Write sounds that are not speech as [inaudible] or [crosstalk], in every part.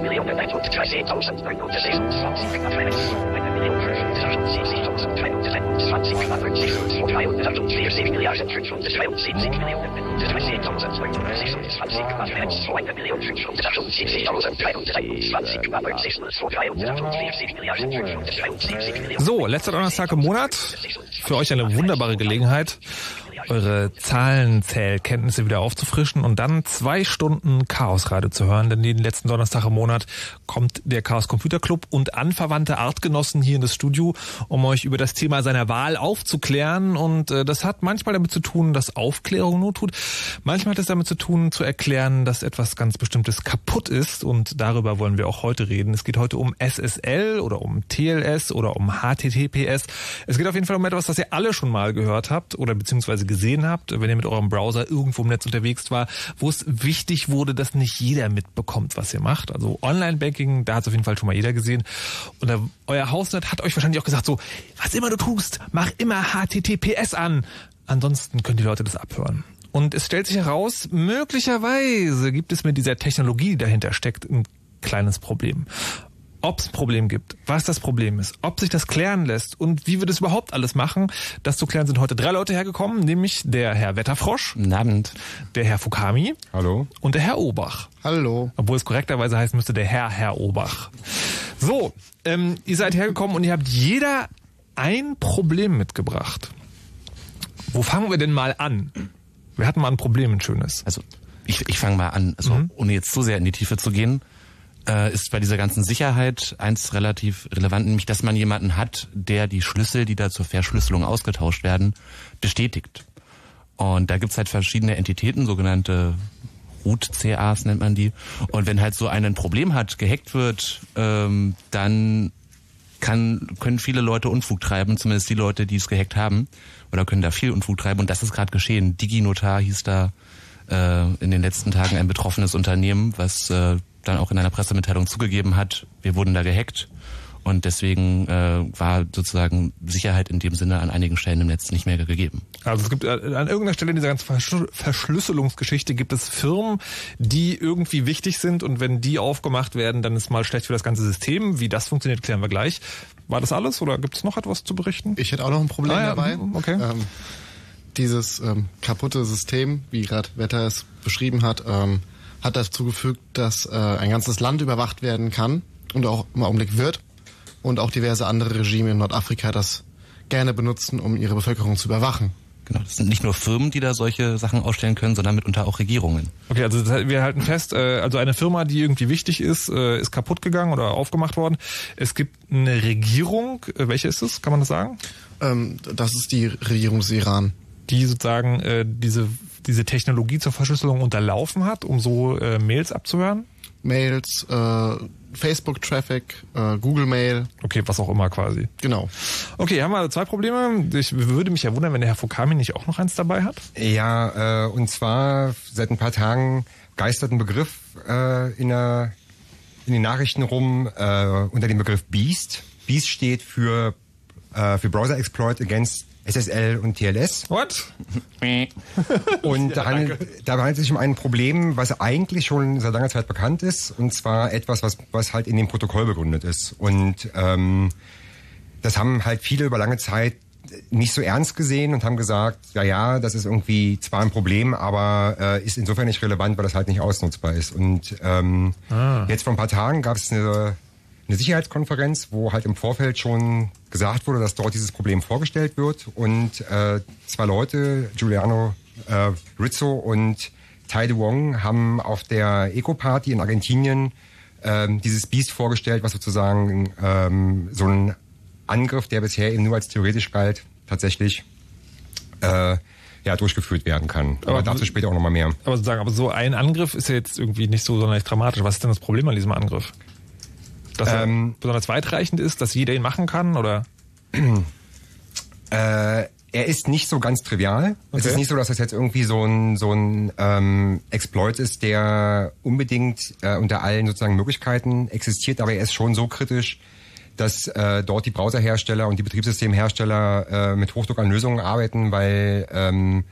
Millionen, ein Tod, drei, see tausend, neun, und das ist uns, tausend, ein Mensch, ein Million, fünf, tausend, siebzig, So, letzter Donnerstag im Monat. Für euch eine wunderbare Gelegenheit, eure Zahlenzählkenntnisse wieder aufzufrischen und dann zwei Stunden Chaosradio zu hören, denn jeden letzten Donnerstag im Monat kommt der Chaos Computer Club und anverwandte Artgenossen hier in das Studio, um euch über das Thema seiner Wahl aufzuklären und äh, das hat manchmal damit zu tun, dass Aufklärung not tut. Manchmal hat es damit zu tun, zu erklären, dass etwas ganz Bestimmtes kaputt ist und darüber wollen wir auch heute reden. Es geht heute um SSL oder um TLS oder um HTTPS. Es geht auf jeden Fall um etwas, was ihr alle schon mal gehört habt oder beziehungsweise gesehen habt, wenn ihr mit eurem Browser irgendwo im Netz unterwegs war, wo es wichtig wurde, dass nicht jeder mitbekommt, was ihr macht. Also Online-Banking, da hat es auf jeden Fall schon mal jeder gesehen. Und euer Hausnet hat euch wahrscheinlich auch gesagt, so, was immer du tust, mach immer HTTPS an. Ansonsten können die Leute das abhören. Und es stellt sich heraus, möglicherweise gibt es mit dieser Technologie, die dahinter steckt, ein kleines Problem. Ob es ein Problem gibt, was das Problem ist, ob sich das klären lässt und wie wir das überhaupt alles machen, das zu klären sind heute drei Leute hergekommen, nämlich der Herr Wetterfrosch, Guten Abend. der Herr Fukami Hallo. und der Herr Obach. Hallo. Obwohl es korrekterweise heißen müsste der Herr Herr Obach. So, ähm, ihr seid hergekommen und ihr habt jeder ein Problem mitgebracht. Wo fangen wir denn mal an? Wir hatten mal ein Problem, ein schönes. Also ich, ich fange mal an. Also ohne jetzt zu sehr in die Tiefe zu gehen, äh, ist bei dieser ganzen Sicherheit eins relativ relevant, nämlich dass man jemanden hat, der die Schlüssel, die da zur Verschlüsselung ausgetauscht werden, bestätigt. Und da gibt's halt verschiedene Entitäten, sogenannte Root-CAs nennt man die. Und wenn halt so einer ein Problem hat, gehackt wird, ähm, dann kann, können viele Leute Unfug treiben, zumindest die Leute, die es gehackt haben, oder können da viel Unfug treiben. Und das ist gerade geschehen. DigiNotar hieß da äh, in den letzten Tagen ein betroffenes Unternehmen, was äh, dann auch in einer Pressemitteilung zugegeben hat, wir wurden da gehackt. Und deswegen äh, war sozusagen Sicherheit in dem Sinne an einigen Stellen im Netz nicht mehr gegeben. Also es gibt äh, an irgendeiner Stelle in dieser ganzen Verschl Verschlüsselungsgeschichte gibt es Firmen, die irgendwie wichtig sind und wenn die aufgemacht werden, dann ist mal schlecht für das ganze System. Wie das funktioniert, klären wir gleich. War das alles oder gibt es noch etwas zu berichten? Ich hätte auch noch ein Problem Ah ja, dabei. mhm, okay. Ähm, dieses ähm, kaputte System, wie gerade Wetter es beschrieben hat, ähm, hat dazu gefügt, dass äh, ein ganzes Land überwacht werden kann und auch im Augenblick wird. Und auch diverse andere Regime in Nordafrika das gerne benutzen, um ihre Bevölkerung zu überwachen. Genau, das sind nicht nur Firmen, die da solche Sachen ausstellen können, sondern mitunter auch Regierungen. Okay, also das, wir halten fest, äh, also eine Firma, die irgendwie wichtig ist, äh, ist kaputt gegangen oder aufgemacht worden. Es gibt eine Regierung, äh, welche ist es? Kann man das sagen? Ähm, das ist die Regierung des Iran. Die sozusagen äh, diese diese Technologie zur Verschlüsselung unterlaufen hat, um so äh, Mails abzuhören. Mails, äh, Facebook-Traffic, äh, Google-Mail, Okay, was auch immer quasi. genau. Okay, haben wir zwei Probleme. Ich würde mich ja wundern, wenn der Herr Fukami nicht auch noch eins dabei hat. Ja, äh, und zwar seit ein paar Tagen geistert ein Begriff äh, in, der, in den Nachrichten rum äh, unter dem Begriff Beast. Beast steht für, äh, für Browser Exploit Against SSL und TLS. What? [laughs] Und da, handelt, da handelt es sich um ein Problem, was eigentlich schon seit langer Zeit bekannt ist, und zwar etwas, was, was halt in dem Protokoll begründet ist. Und ähm, das haben halt viele über lange Zeit nicht so ernst gesehen und haben gesagt, ja, ja, das ist irgendwie zwar ein Problem, aber äh, ist insofern nicht relevant, weil das halt nicht ausnutzbar ist. Und ähm, jetzt vor ein paar Tagen gab es eine, eine Sicherheitskonferenz, wo halt im Vorfeld schon gesagt wurde, dass dort dieses Problem vorgestellt wird und äh, zwei Leute, Giuliano äh, Rizzo und Tai De Wong, haben auf der Eco-Party in Argentinien ähm, dieses Biest vorgestellt, was sozusagen ähm, so ein Angriff, der bisher eben nur als theoretisch galt, tatsächlich äh, ja, durchgeführt werden kann. Aber, Aber- dazu später auch nochmal mehr. Aber sozusagen, aber so ein Angriff ist ja jetzt irgendwie nicht so sonderlich dramatisch. Was ist denn das Problem an diesem Angriff? Dass er Ähm, besonders weitreichend ist, dass jeder ihn machen kann oder? [clears throat] Äh, er ist nicht so ganz trivial. Es Okay. ist nicht so, dass das jetzt irgendwie so ein, so ein ähm, Exploit ist, der unbedingt äh, unter allen sozusagen Möglichkeiten existiert, aber er ist schon so kritisch, dass äh, dort die Browserhersteller und die Betriebssystemhersteller äh, mit Hochdruck an Lösungen arbeiten, weil ähm,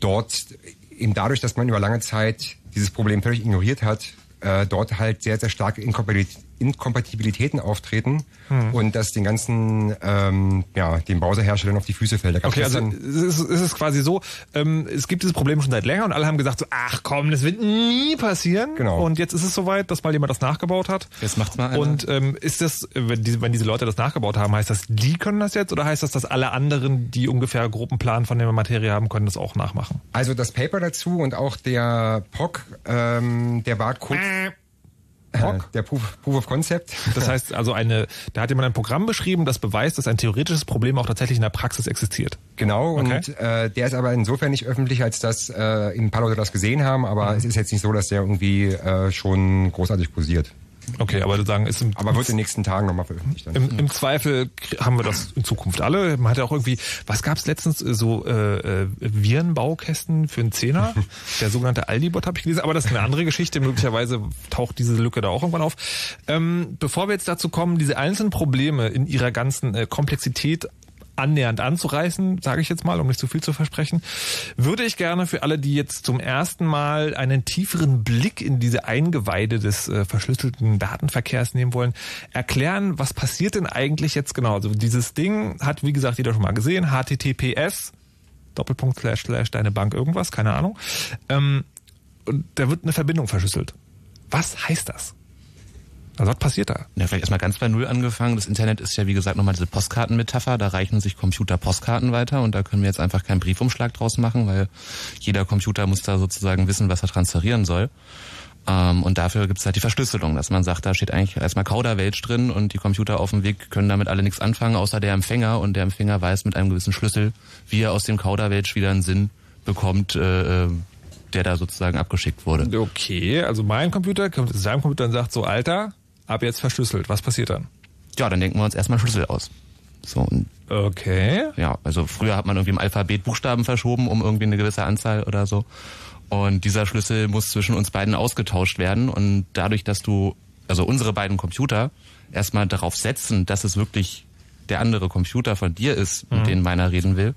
dort eben dadurch, dass man über lange Zeit dieses Problem völlig ignoriert hat, äh, dort halt sehr, sehr starke Inkompatibil- Inkompatibilitäten auftreten Hm. und das den ganzen, ähm, ja, den Browserherstellern auf die Füße fällt. Okay, also es ist, es ist quasi so, ähm, es gibt dieses Problem schon seit länger und alle haben gesagt so, ach komm, das wird nie passieren. Genau. Und jetzt ist es soweit, dass mal jemand das nachgebaut hat. Jetzt macht's mal einer. Und ähm, ist das, wenn diese, wenn diese Leute das nachgebaut haben, heißt das, die können das jetzt oder heißt das, dass alle anderen, die ungefähr groben Plan von der Materie haben, können das auch nachmachen? Also das Paper dazu und auch der POC, ähm, der war kurz, äh, der Proof, Proof of Concept. Das heißt also eine, da hat jemand ein Programm beschrieben, das beweist, dass ein theoretisches Problem auch tatsächlich in der Praxis existiert. Genau, Okay. und äh, der ist aber insofern nicht öffentlich, als dass äh, ein paar Leute das gesehen haben, aber es ist jetzt nicht so, dass der irgendwie äh, schon großartig posiert. Okay, aber sozusagen ist im, Aber wird in den nächsten Tagen nochmal veröffentlicht. Im, Im Zweifel haben wir das in Zukunft alle. Man hat ja auch irgendwie, was gab es letztens, äh, so äh, äh, Virenbaukästen für einen Zehner? [laughs] Der sogenannte Aldi-Bot habe ich gelesen, aber das ist eine andere Geschichte. Möglicherweise taucht diese Lücke da auch irgendwann auf. Ähm, bevor wir jetzt dazu kommen, diese einzelnen Probleme in ihrer ganzen äh, Komplexität annähernd anzureißen, sage ich jetzt mal, um nicht zu viel zu versprechen, würde ich gerne für alle, die jetzt zum ersten Mal einen tieferen Blick in diese Eingeweide des äh, verschlüsselten Datenverkehrs nehmen wollen, erklären, was passiert denn eigentlich jetzt genau. Also dieses Ding hat, wie gesagt, jeder schon mal gesehen, HTTPS, Doppelpunkt, Slash, Slash, deine Bank, irgendwas, keine Ahnung. Ähm, und da wird eine Verbindung verschlüsselt. Was heißt das? Also was passiert da? Ja, vielleicht erstmal ganz bei Null angefangen. Das Internet ist ja, wie gesagt, nochmal diese Postkartenmetapher. Da reichen sich Computer Postkarten weiter und da können wir jetzt einfach keinen Briefumschlag draus machen, weil jeder Computer muss da sozusagen wissen, was er transferieren soll. Ähm, und dafür gibt es halt die Verschlüsselung, dass man sagt, da steht eigentlich erstmal Kauderwelsch drin und die Computer auf dem Weg können damit alle nichts anfangen, außer der Empfänger. Und der Empfänger weiß mit einem gewissen Schlüssel, wie er aus dem Kauderwelsch wieder einen Sinn bekommt, äh, äh der da sozusagen abgeschickt wurde. Okay, also mein Computer kommt zu seinem Computer und sagt so, Alter, ab jetzt verschlüsselt. Was passiert dann? Ja, dann denken wir uns erstmal Schlüssel aus. So, Okay. ja, also früher hat man irgendwie im Alphabet Buchstaben verschoben, um irgendwie eine gewisse Anzahl oder so. Und dieser Schlüssel muss zwischen uns beiden ausgetauscht werden. Und dadurch, dass du, also unsere beiden Computer, erstmal darauf setzen, dass es wirklich der andere Computer von dir ist, mit dem meiner reden will,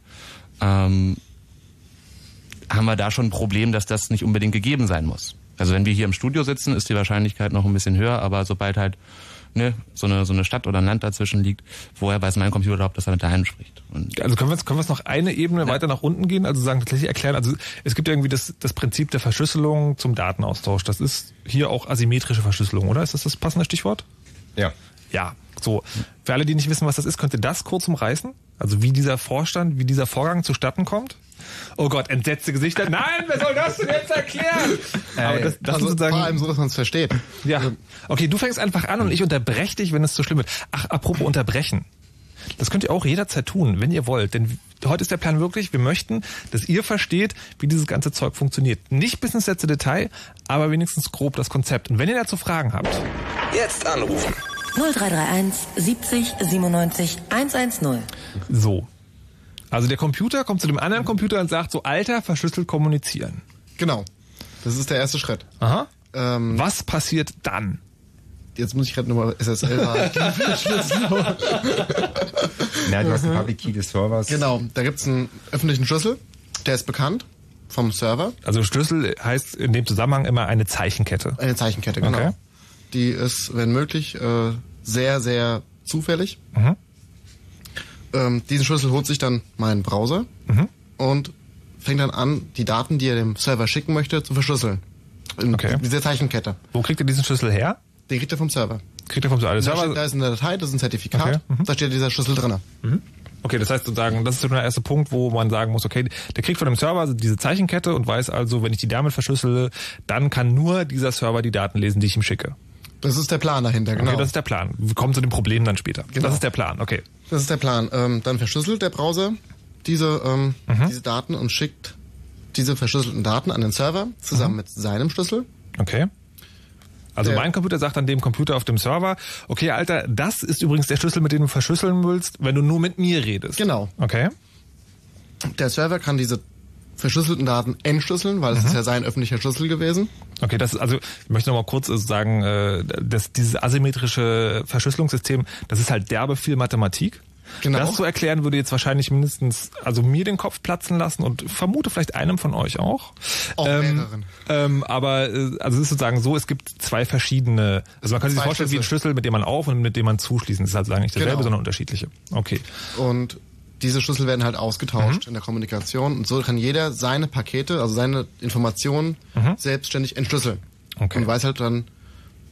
ähm, haben wir da schon ein Problem, dass das nicht unbedingt gegeben sein muss. Also wenn wir hier im Studio sitzen, ist die Wahrscheinlichkeit noch ein bisschen höher, aber sobald halt ne, so, eine, so eine Stadt oder ein Land dazwischen liegt, woher weiß mein Computer überhaupt, dass er mit daheim spricht? Und Also können wir jetzt, können wir jetzt noch eine Ebene weiter nach unten gehen? Also sagen tatsächlich erklären, also es gibt irgendwie das, das Prinzip der Verschlüsselung zum Datenaustausch. Das ist hier auch asymmetrische Verschlüsselung, oder? Ist das das passende Stichwort? Ja. Ja, so. Für alle, die nicht wissen, was das ist, könnt ihr das kurz umreißen? Also wie dieser Vorstand, wie dieser Vorgang zustatten kommt? Oh Gott, entsetzte Gesichter. Nein, wer soll das denn jetzt erklären? Aber das, das also ist sozusagen, vor allem so, dass man es versteht. ja. Okay, du fängst einfach an und ich unterbreche dich, wenn es zu schlimm wird. Ach, apropos unterbrechen. Das könnt ihr auch jederzeit tun, wenn ihr wollt. Denn heute ist der Plan wirklich, wir möchten, dass ihr versteht, wie dieses ganze Zeug funktioniert. Nicht bis ins letzte Detail, aber wenigstens grob das Konzept. Und wenn ihr dazu Fragen habt, Jetzt anrufen. 0331 70 97 110. so. Also der Computer kommt zu dem anderen Computer und sagt so, Alter, verschlüsselt kommunizieren. Genau. Das ist der erste Schritt. Aha. Ähm, Was passiert dann? jetzt muss ich gerade nochmal SSL haben. [laughs] Na, du hast den Public Key des Servers. genau, da gibt's einen öffentlichen Schlüssel, der ist bekannt vom Server. Also Schlüssel heißt in dem Zusammenhang immer eine Zeichenkette. Eine Zeichenkette, genau. Okay. Die ist, wenn möglich, äh, sehr, sehr zufällig. Mhm. Ähm, diesen Schlüssel holt sich dann mein Browser Mhm. und fängt dann an, die Daten, die er dem Server schicken möchte, zu verschlüsseln. In Okay. dieser Zeichenkette. Wo kriegt ihr diesen Schlüssel her? Den kriegt er vom Server. Kriegt ihr vom Server? Da, steht, da ist eine Datei, das ist ein Zertifikat, Okay, mhm. da steht dieser Schlüssel drin. Okay, das heißt sozusagen, das ist so der erste Punkt, wo man sagen muss, okay, der kriegt von dem Server diese Zeichenkette und weiß also, wenn ich die damit verschlüssele, dann kann nur dieser Server die Daten lesen, die ich ihm schicke. Das ist der Plan dahinter, genau. Okay, das ist der Plan. Wir kommen zu dem Problem dann später. Genau. Das ist der Plan, okay. Das ist der Plan. Ähm, dann verschlüsselt der Browser diese, ähm, Mhm. diese Daten und schickt diese verschlüsselten Daten an den Server Mhm. zusammen mit seinem Schlüssel. Okay. Also mein Computer sagt an dem Computer auf dem Server, okay, Alter, das ist übrigens der Schlüssel, mit dem du verschlüsseln willst, wenn du nur mit mir redest. Genau. Okay. Der Server kann diese verschlüsselten Daten entschlüsseln, weil es Mhm. ist ja sein öffentlicher Schlüssel gewesen. Okay, das ist also, ich möchte noch mal kurz äh, sagen, äh, dass dieses asymmetrische Verschlüsselungssystem, das ist halt derbe viel Mathematik. Genau. Das zu erklären würde jetzt wahrscheinlich mindestens, also mir den Kopf platzen lassen und vermute vielleicht einem von euch auch. Auch mehreren. Ähm, aber äh, also es ist sozusagen so, es gibt zwei verschiedene, also man kann sich vorstellen wie ein Schlüssel. Schlüssel, mit dem man auf und mit dem man zuschließen. Das ist halt sagen nicht dasselbe, Genau. sondern unterschiedliche. Okay. Und diese Schlüssel werden halt ausgetauscht in der Kommunikation. Und so kann jeder seine Pakete, also seine Informationen selbstständig entschlüsseln. Okay. Und weiß halt dann,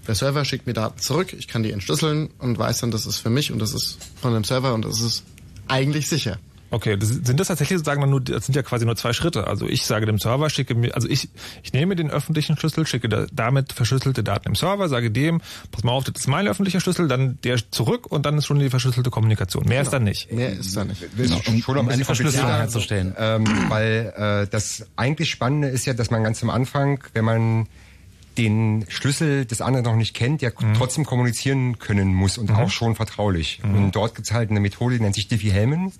der Server schickt mir Daten zurück, ich kann die entschlüsseln und weiß dann, das ist für mich und das ist von dem Server und das ist eigentlich sicher. Okay, das, sind das tatsächlich sozusagen dann nur, das sind ja quasi nur zwei Schritte. Also ich sage dem Server, schicke mir, also ich, ich nehme den öffentlichen Schlüssel, schicke da, damit verschlüsselte Daten im Server, sage dem, pass mal auf, das ist mein öffentlicher Schlüssel, dann der zurück und dann ist schon die verschlüsselte Kommunikation. Mehr ist dann nicht. Mehr ist da nicht. Das ist schon um eine Verschlüsselung herzustellen. Ähm, weil äh, das eigentlich Spannende ist ja, dass man ganz am Anfang, wenn man den Schlüssel des anderen noch nicht kennt, ja trotzdem kommunizieren können muss und auch schon vertraulich. Und dort gibt's halt eine Methode, die nennt sich Diffie-Hellman.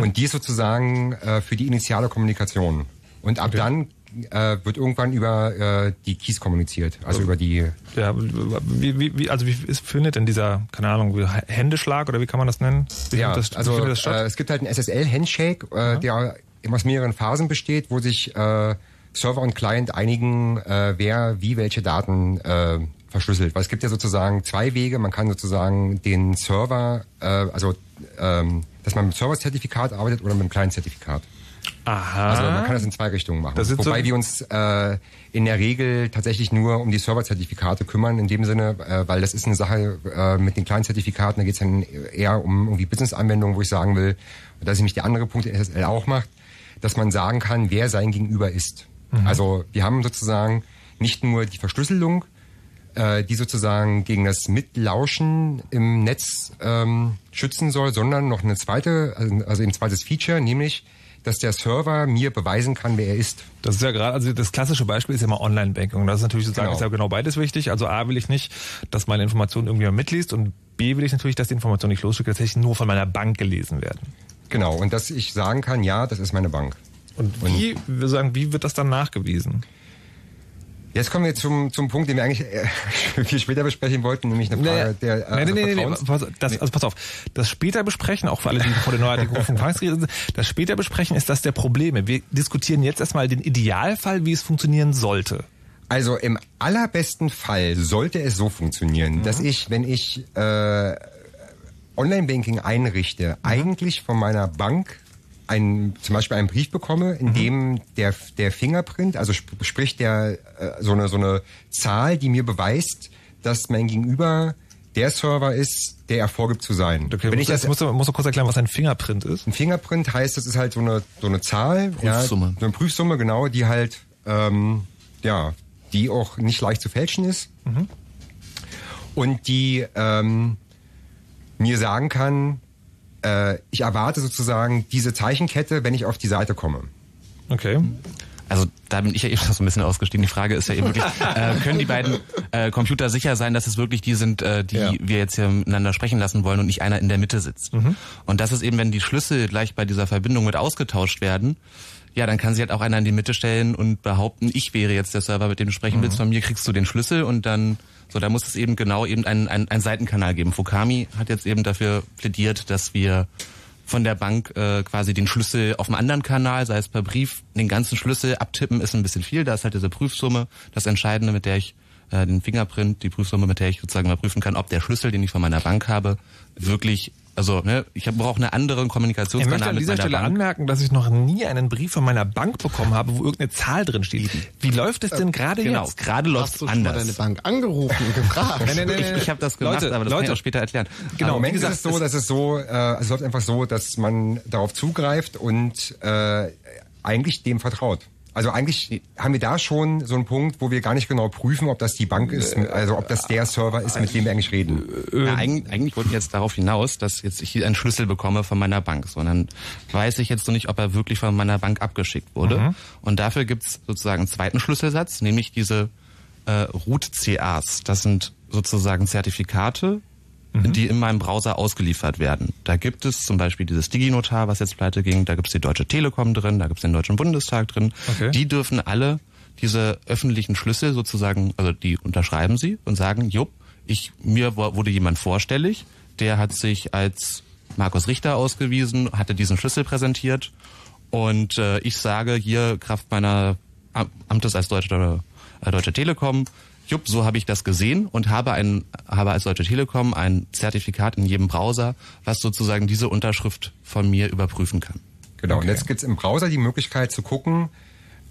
Und die ist sozusagen äh, für die initiale Kommunikation. Und ab dann äh, wird irgendwann über äh, die Keys kommuniziert, also über die. Ja, wie, wie, also wie ist, findet denn dieser, keine Ahnung, Händeschlag oder wie kann man das nennen? Wie Ja, das, also das statt? äh, es gibt halt einen SSL-Handshake, äh, der aus mehreren Phasen besteht, wo sich äh, Server und Client einigen, äh, wer wie welche Daten äh, verschlüsselt. Weil es gibt ja sozusagen zwei Wege. Man kann sozusagen den Server, äh, also ähm, dass man mit dem Server-Zertifikat arbeitet oder mit dem Client-Zertifikat. Aha. Also man kann das in zwei Richtungen machen. Das sind Wobei so- wir uns äh, in der Regel tatsächlich nur um die Server-Zertifikate kümmern, in dem Sinne, äh, weil das ist eine Sache äh, mit den kleinen Zertifikaten, da geht es dann eher um irgendwie Business-Anwendungen, wo ich sagen will, und das ist nämlich der andere Punkt, den SSL auch macht, dass man sagen kann, wer sein Gegenüber ist. Also wir haben sozusagen nicht nur die Verschlüsselung, äh, die sozusagen gegen das Mitlauschen im Netz ähm, schützen soll, sondern noch eine zweite, also also ein zweites Feature, nämlich, dass der Server mir beweisen kann, wer er ist. Das ist ja gerade, also das klassische Beispiel ist ja mal Online-Banking. Das ist natürlich sozusagen, Genau. ist ja genau beides wichtig. Also A will ich nicht, dass meine Informationen irgendjemand mitliest und B will ich natürlich, dass die Informationen nicht losschicke, tatsächlich nur von meiner Bank gelesen werden. Genau, und dass ich sagen kann, ja, das ist meine Bank. Und wie, wir sagen, wie wird das dann nachgewiesen? Jetzt kommen wir zum, zum Punkt, den wir eigentlich äh, [laughs] viel später besprechen wollten, nämlich eine Frage der äh, nee, Vertrauens- pass, das, also pass auf. Das später besprechen, auch für alle, die vor der neuartigen sind, das später besprechen ist das der Probleme. Wir diskutieren jetzt erstmal den Idealfall, wie es funktionieren sollte. Also im allerbesten Fall sollte es so funktionieren, dass ich, wenn ich äh, Online-Banking einrichte, eigentlich von meiner Bank ein, zum Beispiel einen Brief bekomme, in dem der, der Fingerprint, also sp sprich der äh, so eine so eine Zahl, die mir beweist, dass mein Gegenüber der Server ist, der er vorgibt zu sein. Okay, wenn muss, ich das muss, muss du kurz erklären, was ein Fingerprint ist? ein Fingerprint heißt, das ist halt so eine so eine Zahl, Prüfsumme. Ja, so eine Prüfsumme, genau, die halt ähm, ja, die auch nicht leicht zu fälschen ist und die ähm, mir sagen kann, äh, ich erwarte sozusagen diese Zeichenkette, wenn ich auf die Seite komme. Okay. Also da bin ich ja eben [laughs] schon so ein bisschen ausgestiegen. Die Frage ist ja eben wirklich, [laughs] äh, können die beiden äh, Computer sicher sein, dass es wirklich die sind, äh, die Ja. wir jetzt hier miteinander sprechen lassen wollen und nicht einer in der Mitte sitzt. Und das ist eben, wenn die Schlüssel gleich bei dieser Verbindung mit ausgetauscht werden, ja, dann kann sich halt auch einer in die Mitte stellen und behaupten, ich wäre jetzt der Server, mit dem du sprechen willst. Von mir kriegst du den Schlüssel und dann, so, da muss es eben genau eben einen, einen, einen Seitenkanal geben. Fukami hat jetzt eben dafür plädiert, dass wir von der Bank äh, quasi den Schlüssel auf einem anderen Kanal, sei es per Brief, den ganzen Schlüssel abtippen ist ein bisschen viel. Da ist halt diese Prüfsumme das Entscheidende, mit der ich äh, den Fingerprint, die Prüfsumme, mit der ich sozusagen mal prüfen kann, ob der Schlüssel, den ich von meiner Bank habe, wirklich, also ne, ich brauche einen anderen Ich Kommunikationskanal möchte an dieser Stelle Bank. anmerken, dass ich noch nie einen Brief von meiner Bank bekommen habe, wo irgendeine Zahl drin steht. Wie läuft es denn gerade Genau, jetzt? gerade Hast läuft du schon mal deine anders. Bank angerufen und gefragt? Nee, nee, nee, Ich, ich habe das gemacht, Leute, aber das kann ich Leute. auch später erklären. Genau, Aber im Moment wie gesagt, ist es so, dass es so, äh, es läuft einfach so, dass man darauf zugreift und äh, eigentlich dem vertraut. Also eigentlich haben wir da schon so einen Punkt, wo wir gar nicht genau prüfen, ob das die Bank ist, also ob das der Server ist, mit dem wir eigentlich reden. Ja, eigentlich, eigentlich wollten wir jetzt darauf hinaus, dass jetzt ich hier einen Schlüssel bekomme von meiner Bank, sondern weiß ich jetzt noch nicht, ob er wirklich von meiner Bank abgeschickt wurde. Und dafür gibt's sozusagen einen zweiten Schlüsselsatz, nämlich diese äh, Root-CAs. Das sind sozusagen Zertifikate, die in meinem Browser ausgeliefert werden. Da gibt es zum Beispiel dieses DigiNotar, was jetzt pleite ging, da gibt es die Deutsche Telekom drin, da gibt es den Deutschen Bundestag drin. Okay. Die dürfen alle diese öffentlichen Schlüssel sozusagen, also die unterschreiben sie und sagen, jupp, ich, mir wurde jemand vorstellig, der hat sich als Markus Richter ausgewiesen, hatte diesen Schlüssel präsentiert und äh, ich sage hier Kraft meiner Am- Amtes als Deutsche, äh, Deutsche Telekom, jupp, so habe ich das gesehen und habe ein, habe als Deutsche Telekom ein Zertifikat in jedem Browser, was sozusagen diese Unterschrift von mir überprüfen kann. Genau. Und jetzt gibt's im Browser die Möglichkeit zu gucken,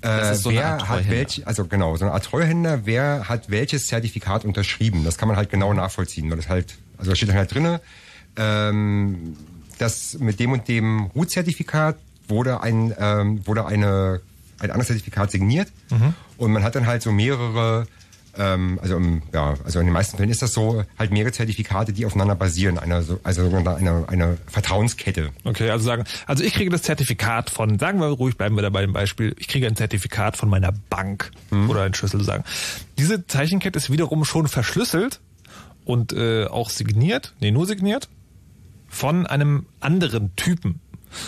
äh, so wer hat welch, also genau, so Art Treuhänder, wer hat welches Zertifikat unterschrieben. Das kann man halt genau nachvollziehen, weil das halt, also da steht dann halt drinne, ähm, dass mit dem und dem Root-Zertifikat wurde ein, ähm, wurde eine, ein anderes Zertifikat signiert und man hat dann halt so mehrere ähm, also im, ja, also in den meisten Fällen ist das so, halt mehrere Zertifikate, die aufeinander basieren, eine, so- also sogenannte eine, eine Vertrauenskette. Okay, also sagen, also ich kriege das Zertifikat von, sagen wir ruhig, bleiben wir dabei im Beispiel, ich kriege ein Zertifikat von meiner Bank oder ein Schlüssel sagen. Diese Zeichenkette ist wiederum schon verschlüsselt und äh, auch signiert, nee, nur signiert von einem anderen Typen.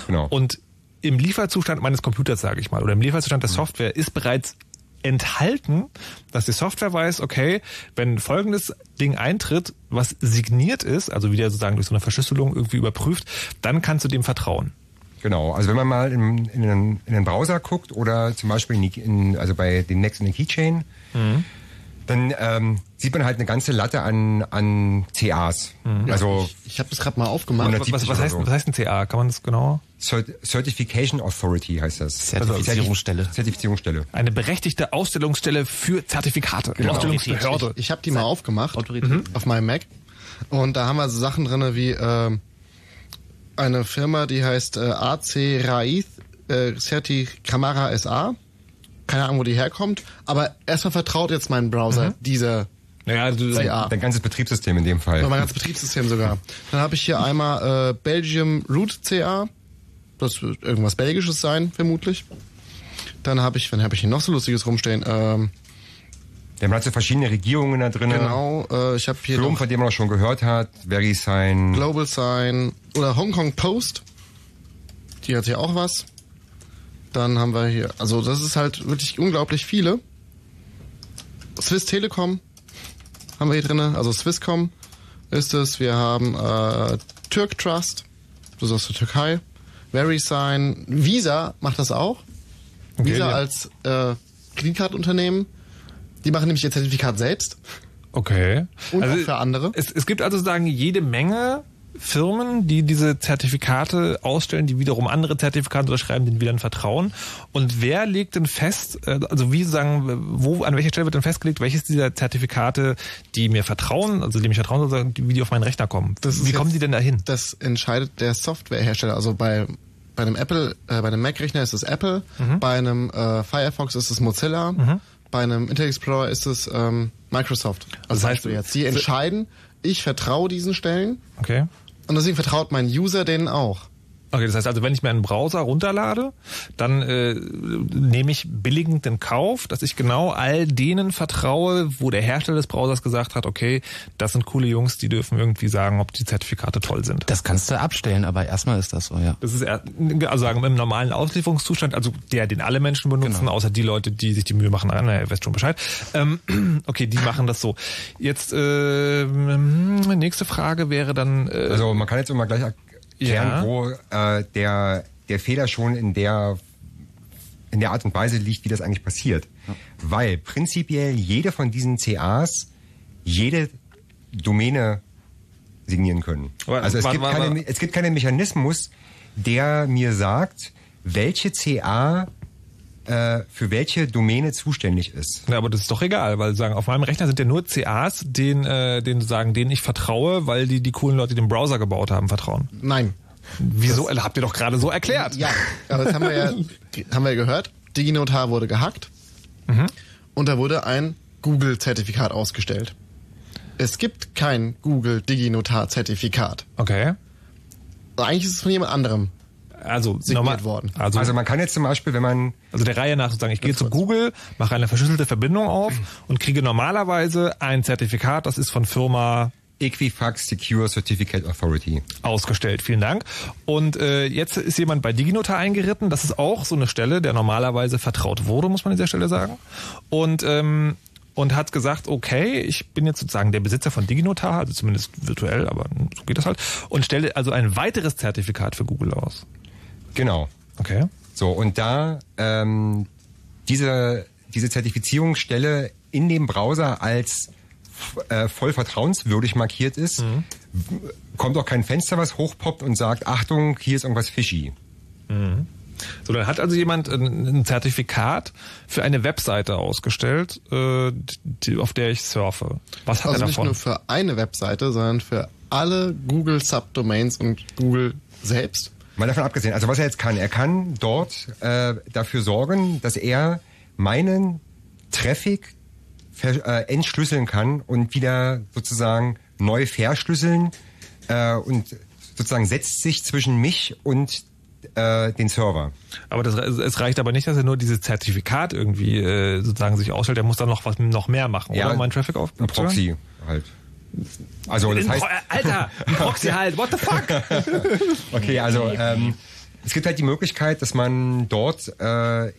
Genau. Und im Lieferzustand meines Computers, sage ich mal, oder im Lieferzustand der Software ist bereits enthalten, dass die Software weiß, okay, wenn folgendes Ding eintritt, was signiert ist, also wieder sozusagen durch so eine Verschlüsselung irgendwie überprüft, dann kannst du dem vertrauen. Genau, also wenn man mal in, in, den, in den Browser guckt oder zum Beispiel in, die, in, also bei den Next in den Keychain, dann ähm, sieht man halt eine ganze Latte an, an CAs. Also Ich, ich habe das gerade mal aufgemacht. Was, was, heißt, so. was heißt ein CA? Kann man das genau? Cert- Certification Authority heißt das. Zertifizierungsstelle. Zertifizierungsstelle. Eine berechtigte Ausstellungsstelle für Zertifikate. Ausstellungsbehörde. Ich habe die mal aufgemacht Autorität. auf meinem Mac und da haben wir so Sachen drinne wie ähm, eine Firma, die heißt äh, AC Raiz äh, Certi Camara SA. Keine Ahnung, wo die herkommt, aber erstmal vertraut jetzt mein Browser dieser Naja, du, CA. Dein ganzes Betriebssystem in dem Fall. Mein ganzes Betriebssystem sogar. Dann habe ich hier einmal äh, Belgium Root CA. Das wird irgendwas Belgisches sein, vermutlich. Dann habe ich, wann habe ich hier noch so Lustiges rumstehen? Ähm, Der hat so verschiedene Regierungen da drin. genau, äh, ich habe hier noch von denen man auch schon gehört hat. VeriSign. Global Sign oder Hong Kong Post. Die hat hier auch was. Dann haben wir hier, also das ist halt wirklich unglaublich viele. Swiss Telekom haben wir hier drinne, also Swisscom ist es. Wir haben äh, Turk Trust, das ist aus der Türkei. VeriSign, Visa macht das auch. Okay, Visa ja. als äh, Kreditkartunternehmen. Die machen nämlich ihr Zertifikat selbst. Okay. Und auch für andere. Es, es gibt also sozusagen jede Menge Firmen, die diese Zertifikate ausstellen, die wiederum andere Zertifikate unterschreiben, denen wir dann vertrauen. Und wer legt denn fest, äh, also wie sagen, wo, an welcher Stelle wird denn festgelegt, welches dieser Zertifikate, die mir vertrauen, also die mich vertrauen, wie die auf meinen Rechner kommen? Das wie kommen jetzt- die denn dahin? Das entscheidet der Softwarehersteller. Also bei bei einem Apple, äh, bei einem Mac-Rechner ist es Apple, Mhm. bei einem äh, Firefox ist es Mozilla, bei einem Internet Explorer ist es ähm, Microsoft. Also Das heißt, jetzt, die entscheiden, ich vertraue diesen Stellen Okay. Und deswegen vertraut mein User denen auch. Okay, das heißt also, wenn ich mir einen Browser runterlade, dann äh, nehme ich billigend den Kauf, dass ich genau all denen vertraue, wo der Hersteller des Browsers gesagt hat, okay, das sind coole Jungs, die dürfen irgendwie sagen, ob die Zertifikate toll sind. Das kannst du abstellen, aber erstmal ist das so, ja. Das ist also sagen im normalen Auslieferungszustand, also der, den alle Menschen benutzen, Genau. außer die Leute, die sich die Mühe machen. Ah, Na, ihr wisst schon Bescheid. Ähm, [clears throat] okay, die machen das so. Jetzt äh, nächste Frage wäre dann. Äh, Also man kann jetzt immer gleich erklären, Ja. wo äh, der, der Fehler schon in der, in der Art und Weise liegt, wie das eigentlich passiert. Weil prinzipiell jede von diesen CAs jede Domäne signieren können. Also es warte, gibt, warte, keine, warte. es gibt keinen Mechanismus, der mir sagt, welche CA äh, für welche Domäne zuständig ist. Ja, aber das ist doch egal, weil sagen, auf meinem Rechner sind ja nur CAs, denen, äh, denen sagen, denen ich vertraue, weil die die coolen Leute, die den Browser gebaut haben, vertrauen. Nein. Wieso? Habt ihr doch gerade so erklärt. Ja, aber das haben wir ja [laughs] haben wir ja gehört. DigiNotar wurde gehackt und da wurde ein Google-Zertifikat ausgestellt. Es gibt kein Google DigiNotar-Zertifikat. Okay. Eigentlich ist es von jemand anderem. Also Signiert normal, worden. Also, Also man kann jetzt zum Beispiel, wenn man also der Reihe nach sozusagen, ich gehe zu Google, mache eine verschlüsselte Verbindung auf und kriege normalerweise ein Zertifikat, das ist von Firma Equifax Secure Certificate Authority. ausgestellt. Vielen Dank. Und äh, jetzt ist jemand bei DigiNotar eingeritten. Das ist auch so eine Stelle, der normalerweise vertraut wurde, muss man an dieser Stelle sagen. Und ähm, und hat gesagt, okay, ich bin jetzt sozusagen der Besitzer von DigiNotar, also zumindest virtuell, aber so geht das halt, und stelle also ein weiteres Zertifikat für Google aus. Genau. Okay. So, und da ähm, diese, diese Zertifizierungsstelle in dem Browser als äh, voll vertrauenswürdig markiert ist, Mhm. kommt auch kein Fenster, was hochpoppt und sagt, Achtung, hier ist irgendwas fishy. So, dann hat also jemand ein, Zertifikat für eine Webseite ausgestellt, äh, auf der ich surfe. Was hat Also er nicht davon? nur für eine Webseite, sondern für alle Google Subdomains und Google selbst. Mal davon abgesehen, also was er jetzt kann, er kann dort äh, dafür sorgen, dass er meinen Traffic äh, entschlüsseln kann und wieder sozusagen neu verschlüsseln äh, und sozusagen setzt sich zwischen mich und äh, den Server. Aber das, es reicht aber nicht, dass er nur dieses Zertifikat irgendwie äh, sozusagen sich ausstellt. Er muss dann noch was noch mehr machen, oder? Um meinen Traffic auf Ein Proxy halt. Also das heißt, Alter, ein Proxy [laughs] halt. What the fuck? [laughs] okay, also ähm, es gibt halt die Möglichkeit, dass man dort äh,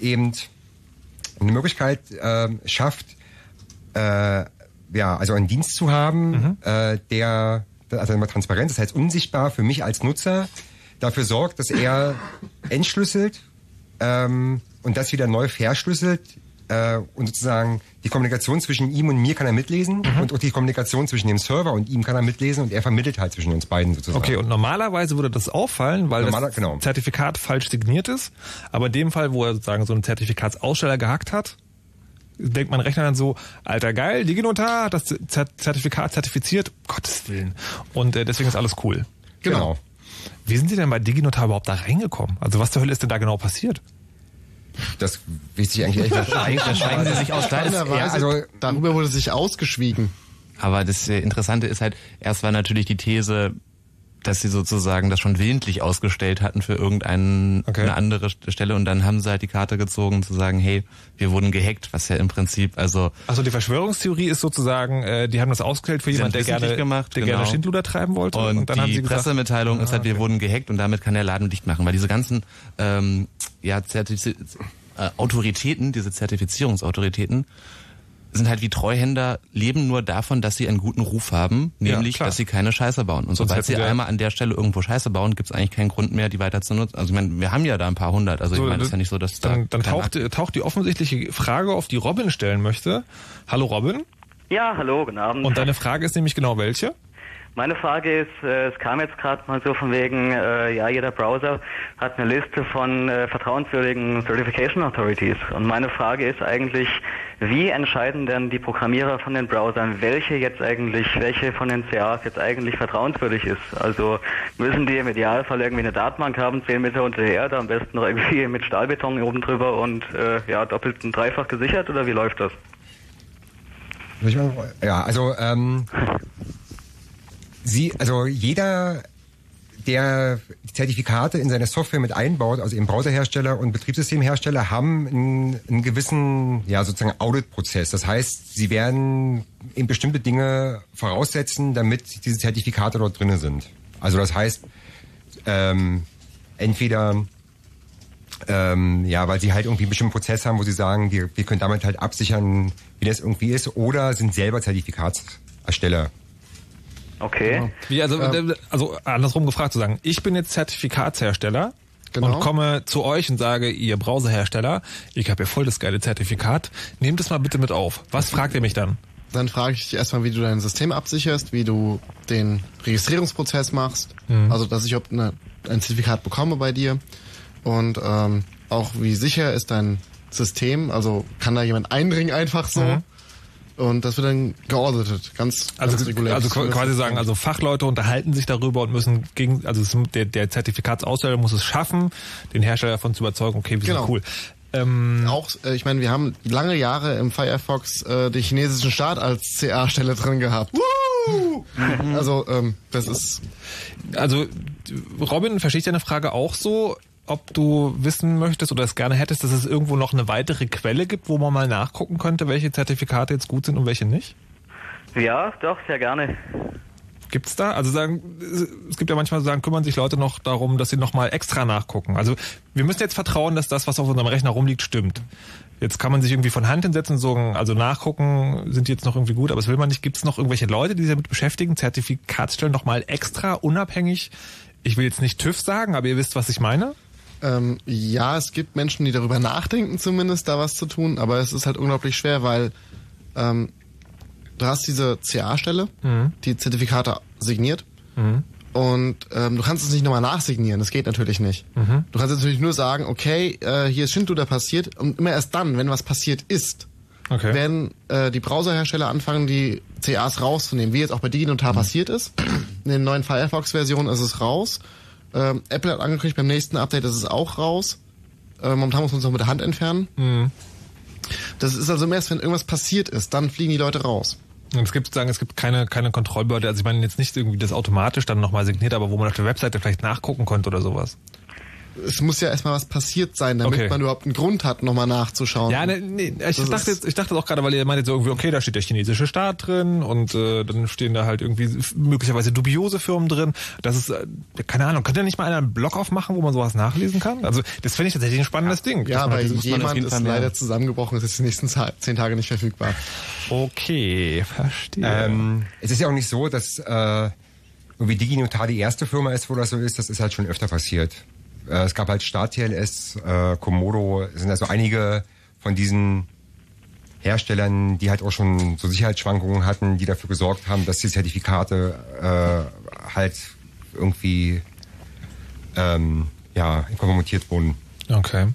eben eine Möglichkeit äh, schafft, äh, ja, also einen Dienst zu haben, mhm. äh, der also immer transparent, das heißt unsichtbar für mich als Nutzer, dafür sorgt, dass er entschlüsselt ähm, und das wieder neu verschlüsselt äh, und sozusagen die Kommunikation zwischen ihm und mir kann er mitlesen mhm. und auch die Kommunikation zwischen dem Server und ihm kann er mitlesen und er vermittelt halt zwischen uns beiden sozusagen. Okay, und normalerweise würde das auffallen, weil Normaler, das genau. Zertifikat falsch signiert ist, aber in dem Fall, wo er sozusagen so einen Zertifikatsaussteller gehackt hat, denkt mein Rechner dann so, alter geil, DigiNotar hat das Zertifikat zertifiziert, Gottes Willen. Und äh, deswegen ist alles cool. Genau. genau. Wie sind Sie denn bei DigiNotar überhaupt da reingekommen? Also was zur Hölle ist denn da genau passiert? Das weiß ich eigentlich echt. Da schweigen Sie sich aus. Da ist, ja, also, darüber wurde sich ausgeschwiegen. Aber das Interessante ist halt, erst war natürlich die These, dass sie sozusagen das schon willentlich ausgestellt hatten für irgendeine okay. andere Stelle und dann haben sie halt die Karte gezogen zu sagen, hey, wir wurden gehackt, was ja im Prinzip also also die Verschwörungstheorie ist sozusagen, äh, die haben das ausgestellt für jemanden, der gerne gemacht, der genau. gerne Schindluder treiben wollte und, und dann die haben sie gesagt, Pressemitteilung ah, ist halt, wir okay. wurden gehackt und damit kann der Laden dicht machen, weil diese ganzen ähm, ja Zertifiz äh, Autoritäten, diese Zertifizierungsautoritäten sind halt wie Treuhänder, leben nur davon, dass sie einen guten Ruf haben, nämlich, ja, dass sie keine Scheiße bauen. Und sobald sie einmal an der Stelle irgendwo Scheiße bauen, gibt es eigentlich keinen Grund mehr, die weiter zu nutzen. Also ich meine, wir haben ja da ein paar hundert. Also so, ich meine, das ist ja nicht so, dass dann, da dann taucht, taucht die offensichtliche Frage auf, die Robin stellen möchte. Hallo Robin. Ja, hallo, guten Abend. Und deine Frage ist nämlich genau welche? Meine Frage ist, äh, es kam jetzt gerade mal so von wegen, äh, ja, jeder Browser hat eine Liste von äh, vertrauenswürdigen Certification Authorities. Und meine Frage ist eigentlich, wie entscheiden denn die Programmierer von den Browsern, welche jetzt eigentlich, welche von den CAs jetzt eigentlich vertrauenswürdig ist? Also müssen die im Idealfall irgendwie eine Datenbank haben, 10 Meter unter der Erde, am besten noch irgendwie [laughs] mit Stahlbeton oben drüber und ja, doppelt und dreifach gesichert oder wie läuft das? Ja, also ähm, Sie, also jeder, der Zertifikate in seine Software mit einbaut, also eben Browserhersteller und Betriebssystemhersteller, haben einen, einen gewissen, ja, sozusagen Auditprozess. Das heißt, sie werden eben bestimmte Dinge voraussetzen, damit diese Zertifikate dort drinnen sind. Also das heißt, ähm, entweder ähm, ja, weil sie halt irgendwie einen bestimmten Prozess haben, wo sie sagen, wir, wir können damit halt absichern, wie das irgendwie ist, oder sind selber Zertifikatsersteller Okay. Wie, also, ähm, also andersrum gefragt zu sagen, ich bin jetzt Zertifikatshersteller genau. und komme zu euch und sage, ihr Browserhersteller, ich habe ja voll das geile Zertifikat, nehmt es mal bitte mit auf. Was fragt ihr mich dann? Dann frage ich dich erstmal, wie du dein System absicherst, wie du den Registrierungsprozess machst, mhm. also dass ich eine, ein Zertifikat bekomme bei dir und ähm, auch wie sicher ist dein System, also kann da jemand eindringen einfach so. Mhm. Und das wird dann geordnet, ganz, also, ganz regulär. Also quasi sagen, also Fachleute unterhalten sich darüber und müssen gegen, also der, der Zertifikatsaussteller muss es schaffen, den Hersteller davon zu überzeugen, okay, wir genau. sind cool. Ähm, auch, äh, ich meine, wir haben lange Jahre im Firefox äh, den chinesischen Staat als CA-Stelle drin gehabt. Woo! also, ähm, das ist. Also, Robin, verstehe ich deine Frage auch so? Ob du wissen möchtest oder es gerne hättest, dass es irgendwo noch eine weitere Quelle gibt, wo man mal nachgucken könnte, welche Zertifikate jetzt gut sind und welche nicht? Ja, doch, sehr gerne. Gibt's da? Also sagen, es gibt ja manchmal sagen, kümmern sich Leute noch darum, dass sie nochmal extra nachgucken. Also wir müssen jetzt vertrauen, dass das, was auf unserem Rechner rumliegt, stimmt. Jetzt kann man sich irgendwie von Hand hinsetzen und sagen, also nachgucken, sind die jetzt noch irgendwie gut, aber das will man nicht. Gibt es noch irgendwelche Leute, die sich damit beschäftigen, Zertifikatsstellen nochmal extra, unabhängig? Ich will jetzt nicht TÜV sagen, aber ihr wisst, was ich meine? Ähm, ja, es gibt Menschen, die darüber nachdenken, zumindest da was zu tun, aber es ist halt unglaublich schwer, weil ähm, du hast diese CA-Stelle, mhm. die Zertifikate signiert. Mhm. Und ähm, du kannst es nicht nochmal nachsignieren, das geht natürlich nicht. Mhm. Du kannst natürlich nur sagen, okay, äh, hier ist Schindluder passiert und immer erst dann, wenn was passiert ist, okay. werden äh, die Browserhersteller anfangen, die CAs rauszunehmen, wie jetzt auch bei DigiNotar mhm. passiert ist. In den neuen Firefox-Versionen ist es raus. Ähm, Apple hat angekündigt, beim nächsten Update ist es auch raus. Äh, momentan muss man es noch mit der Hand entfernen. Mhm. Das ist also erst, wenn irgendwas passiert ist, dann fliegen die Leute raus. Und es gibt sozusagen, es gibt keine, keine Kontrollbehörde, also ich meine jetzt nicht irgendwie das automatisch dann nochmal signiert, aber wo man auf der Webseite vielleicht nachgucken könnte oder sowas. Es muss ja erstmal was passiert sein, damit Okay. man überhaupt einen Grund hat, nochmal nachzuschauen. Ja, ne, nee, ich Das dachte jetzt, ich dachte auch gerade, weil ihr meintet so irgendwie, okay, da steht der chinesische Staat drin und äh, dann stehen da halt irgendwie möglicherweise dubiose Firmen drin. Das ist, äh, keine Ahnung, könnte ja nicht mal einer einen Blog aufmachen, wo man sowas nachlesen kann? Also das finde ich tatsächlich ein spannendes Ding. Ja, auf jemand ist leider zusammengebrochen, ist jetzt die nächsten zehn Tage nicht verfügbar. Okay, verstehe. Ähm, es ist ja auch nicht so, dass äh, irgendwie DigiNotar die erste Firma ist, wo das so ist. Das ist halt schon öfter passiert. Äh, es gab halt Start TLS, äh, Komodo, es sind also einige von diesen Herstellern, die halt auch schon so Sicherheitsschwankungen hatten, die dafür gesorgt haben, dass die Zertifikate äh, halt irgendwie ähm, ja, kompromittiert wurden. Okay.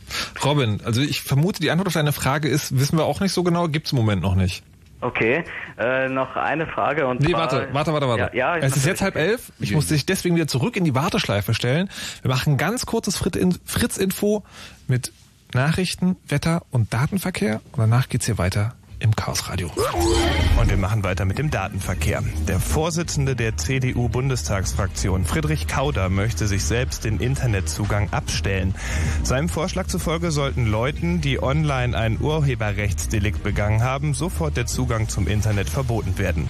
Robin, also ich vermute, die Antwort auf deine Frage ist, wissen wir auch nicht so genau, gibt's im Moment noch nicht. Okay, äh, noch eine Frage und Nee, warte, warte, warte, warte. Ja, ja, es ist jetzt halb elf. Ich muss dich deswegen wieder zurück in die Warteschleife stellen. Wir machen ein ganz kurzes Frit- Fritz-Info mit Nachrichten, Wetter und Datenverkehr. Und danach geht's hier weiter im Chaosradio. Und wir machen weiter mit dem Datenverkehr. Der Vorsitzende der CDU-Bundestagsfraktion, Friedrich Kauder, möchte sich selbst den Internetzugang abstellen. Seinem Vorschlag zufolge sollten Leuten, die online ein Urheberrechtsdelikt begangen haben, sofort der Zugang zum Internet verboten werden.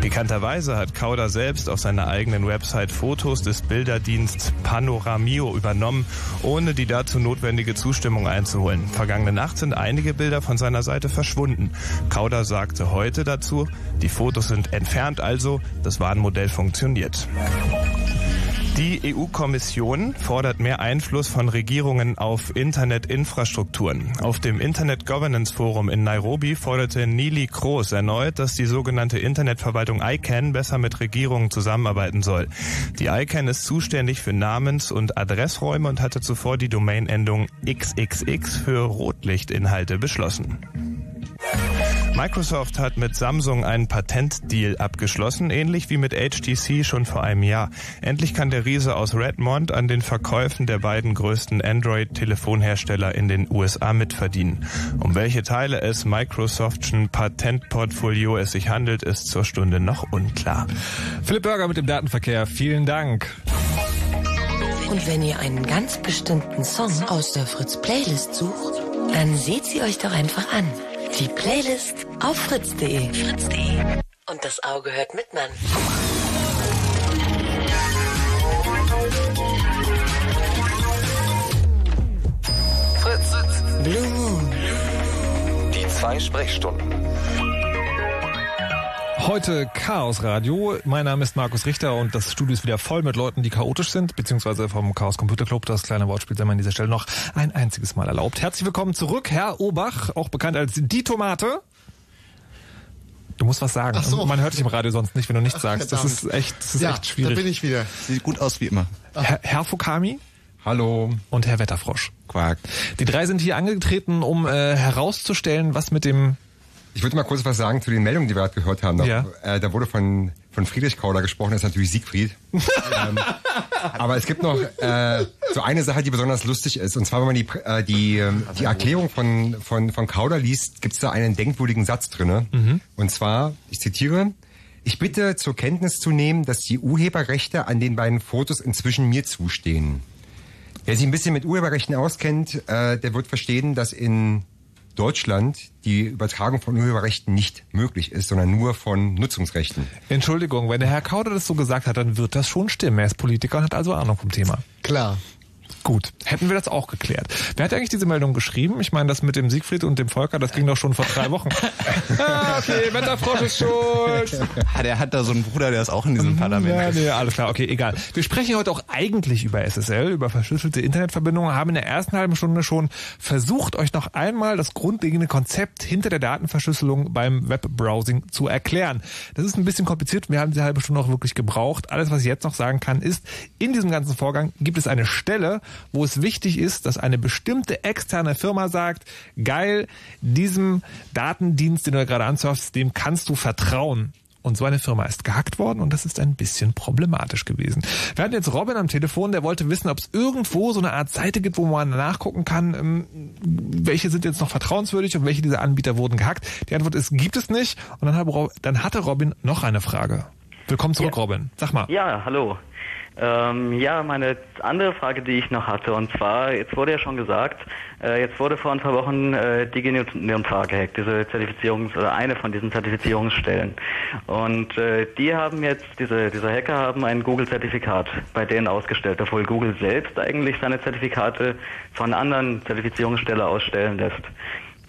Pikanterweise hat Kauder selbst auf seiner eigenen Website Fotos des Bilderdiensts Panoramio übernommen, ohne die dazu notwendige Zustimmung einzuholen. Vergangene Nacht sind einige Bilder von seiner Seite verschwunden. Kauder sagte heute dazu, die Fotos sind entfernt, also das Warnmodell funktioniert. Die EU-Kommission fordert mehr Einfluss von Regierungen auf Internetinfrastrukturen. Auf dem Internet Governance Forum in Nairobi forderte Neelie Kroes erneut, dass die sogenannte Internetverwaltung ICANN besser mit Regierungen zusammenarbeiten soll. Die ICANN ist zuständig für Namens- und Adressräume und hatte zuvor die Domainendung XXX für Rotlichtinhalte beschlossen. Microsoft hat mit Samsung einen Patentdeal abgeschlossen, ähnlich wie mit HTC schon vor einem Jahr. Endlich kann der Riese aus Redmond an den Verkäufen der beiden größten Android-Telefonhersteller in den USA mitverdienen. Um welche Teile es Microsoftschen Patentportfolio es sich handelt, ist zur Stunde noch unklar. Philipp Burger mit dem Datenverkehr. Vielen Dank. Und wenn ihr einen ganz bestimmten Song aus der Fritz Playlist sucht, dann seht sie euch doch einfach an. Die Playlist auf fritz.de. Fritz.de. Und das Auge hört mit, Mann. Fritz. Blue Moon. Die zwei Sprechstunden. Heute Chaos Radio. Mein Name ist Markus Richter und das Studio ist wieder voll mit Leuten, die chaotisch sind, beziehungsweise vom Chaos Computer Club. Das kleine Wortspiel sei mir an dieser Stelle noch ein einziges Mal erlaubt. Herzlich willkommen zurück, Herr Obach, auch bekannt als die Tomate. Du musst was sagen. Ach so. Man hört dich im Radio sonst nicht, wenn du nichts sagst. Das ist echt, das ist ja, echt da schwierig. bin ich wieder. Sieht gut aus wie immer. Herr, Herr Fukami Hallo. und Herr Wetterfrosch. Quark. Die drei sind hier angetreten, um äh, herauszustellen, was mit dem Ich würde mal kurz was sagen zu den Meldungen, die wir gerade gehört haben. Da, Ja. äh, da wurde von, von Friedrich Kauder gesprochen, das ist natürlich Siegfried. [laughs] ähm, aber es gibt noch äh, so eine Sache, die besonders lustig ist. Und zwar, wenn man die, äh, die, ähm, die Erklärung von, von, von Kauder liest, gibt es da einen denkwürdigen Satz drinne. Und zwar, ich zitiere, ich bitte zur Kenntnis zu nehmen, dass die Urheberrechte an den beiden Fotos inzwischen mir zustehen. Wer sich ein bisschen mit Urheberrechten auskennt, äh, der wird verstehen, dass in Deutschland die Übertragung von Urheberrechten nicht möglich ist, sondern nur von Nutzungsrechten. Entschuldigung, wenn der Herr Kauder das so gesagt hat, dann wird das schon stimmen. Er ist Politiker und hat also Ahnung vom Thema. Klar. Gut, hätten wir das auch geklärt. Wer hat eigentlich diese Meldung geschrieben? Ich meine, das mit dem Siegfried und dem Volker, das ging doch schon vor drei Wochen. [laughs] ah, okay, Wetterfrosch ist schuld. [laughs] Ah, der hat da so einen Bruder, der ist auch in diesem Parlament. Ja, nee, alles klar, okay, egal. Wir sprechen heute auch eigentlich über SSL, über verschlüsselte Internetverbindungen, haben in der ersten halben Stunde schon versucht, euch noch einmal das grundlegende Konzept hinter der Datenverschlüsselung beim Webbrowsing zu erklären. Das ist ein bisschen kompliziert, wir haben diese halbe Stunde auch wirklich gebraucht. Alles, was ich jetzt noch sagen kann, ist, in diesem ganzen Vorgang gibt es eine Stelle, wo es wichtig ist, dass eine bestimmte externe Firma sagt, geil, diesem Datendienst, den du gerade ansurfst, dem kannst du vertrauen. Und so eine Firma ist gehackt worden und das ist ein bisschen problematisch gewesen. Wir hatten jetzt Robin am Telefon, der wollte wissen, ob es irgendwo so eine Art Seite gibt, wo man nachgucken kann, ähm, welche sind jetzt noch vertrauenswürdig und welche dieser Anbieter wurden gehackt. Die Antwort ist, gibt es nicht. Und dann, hat dann hatte Robin noch eine Frage. Willkommen zurück, Ja. Robin. Sag mal. Ja, hallo. Ähm, ja, meine andere Frage, die ich noch hatte, und zwar, jetzt wurde ja schon gesagt, äh, jetzt wurde vor ein paar Wochen äh, DigiNeonFAR gehackt, diese Zertifizierungs- oder eine von diesen Zertifizierungsstellen. Und äh, die haben jetzt, diese, diese Hacker haben ein Google-Zertifikat bei denen ausgestellt, obwohl Google selbst eigentlich seine Zertifikate von anderen Zertifizierungsstellen ausstellen lässt.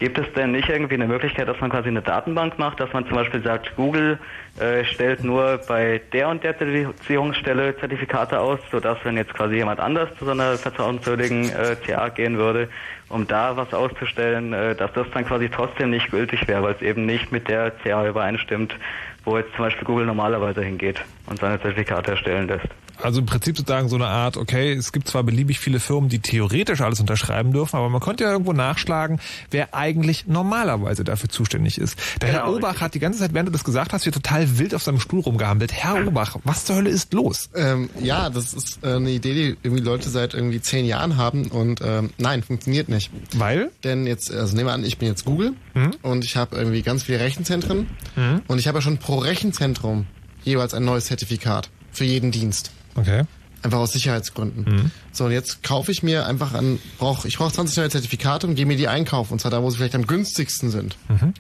Gibt es denn nicht irgendwie eine Möglichkeit, dass man quasi eine Datenbank macht, dass man zum Beispiel sagt, Google äh, stellt nur bei der und der Zertifizierungsstelle Zertifikate aus, sodass wenn jetzt quasi jemand anders zu so einer vertrauenswürdigen äh, TA gehen würde, um da was auszustellen, äh, dass das dann quasi trotzdem nicht gültig wäre, weil es eben nicht mit der TA übereinstimmt, wo jetzt zum Beispiel Google normalerweise hingeht und seine Zertifikate erstellen lässt. Also im Prinzip sozusagen so eine Art, okay, es gibt zwar beliebig viele Firmen, die theoretisch alles unterschreiben dürfen, aber man konnte ja irgendwo nachschlagen, wer eigentlich normalerweise dafür zuständig ist. Der Genau, Herr Obach hat die ganze Zeit, während du das gesagt hast, hier total wild auf seinem Stuhl rumgehampelt. Herr Obach, was zur Hölle ist los? Ähm, ja, das ist äh, eine Idee, die irgendwie Leute seit irgendwie zehn Jahren haben und ähm, nein, funktioniert nicht. Weil? Denn jetzt, also nehmen wir an, ich bin jetzt Google Mhm. und ich habe irgendwie ganz viele Rechenzentren Mhm. und ich habe ja schon pro Rechenzentrum jeweils ein neues Zertifikat für jeden Dienst. Okay. Einfach aus Sicherheitsgründen. Mhm. So, und jetzt kaufe ich mir einfach an, brauch, ich brauche 20 neue Zertifikate und gehe mir die einkaufen. Und zwar da, wo sie vielleicht am günstigsten sind. Mhm.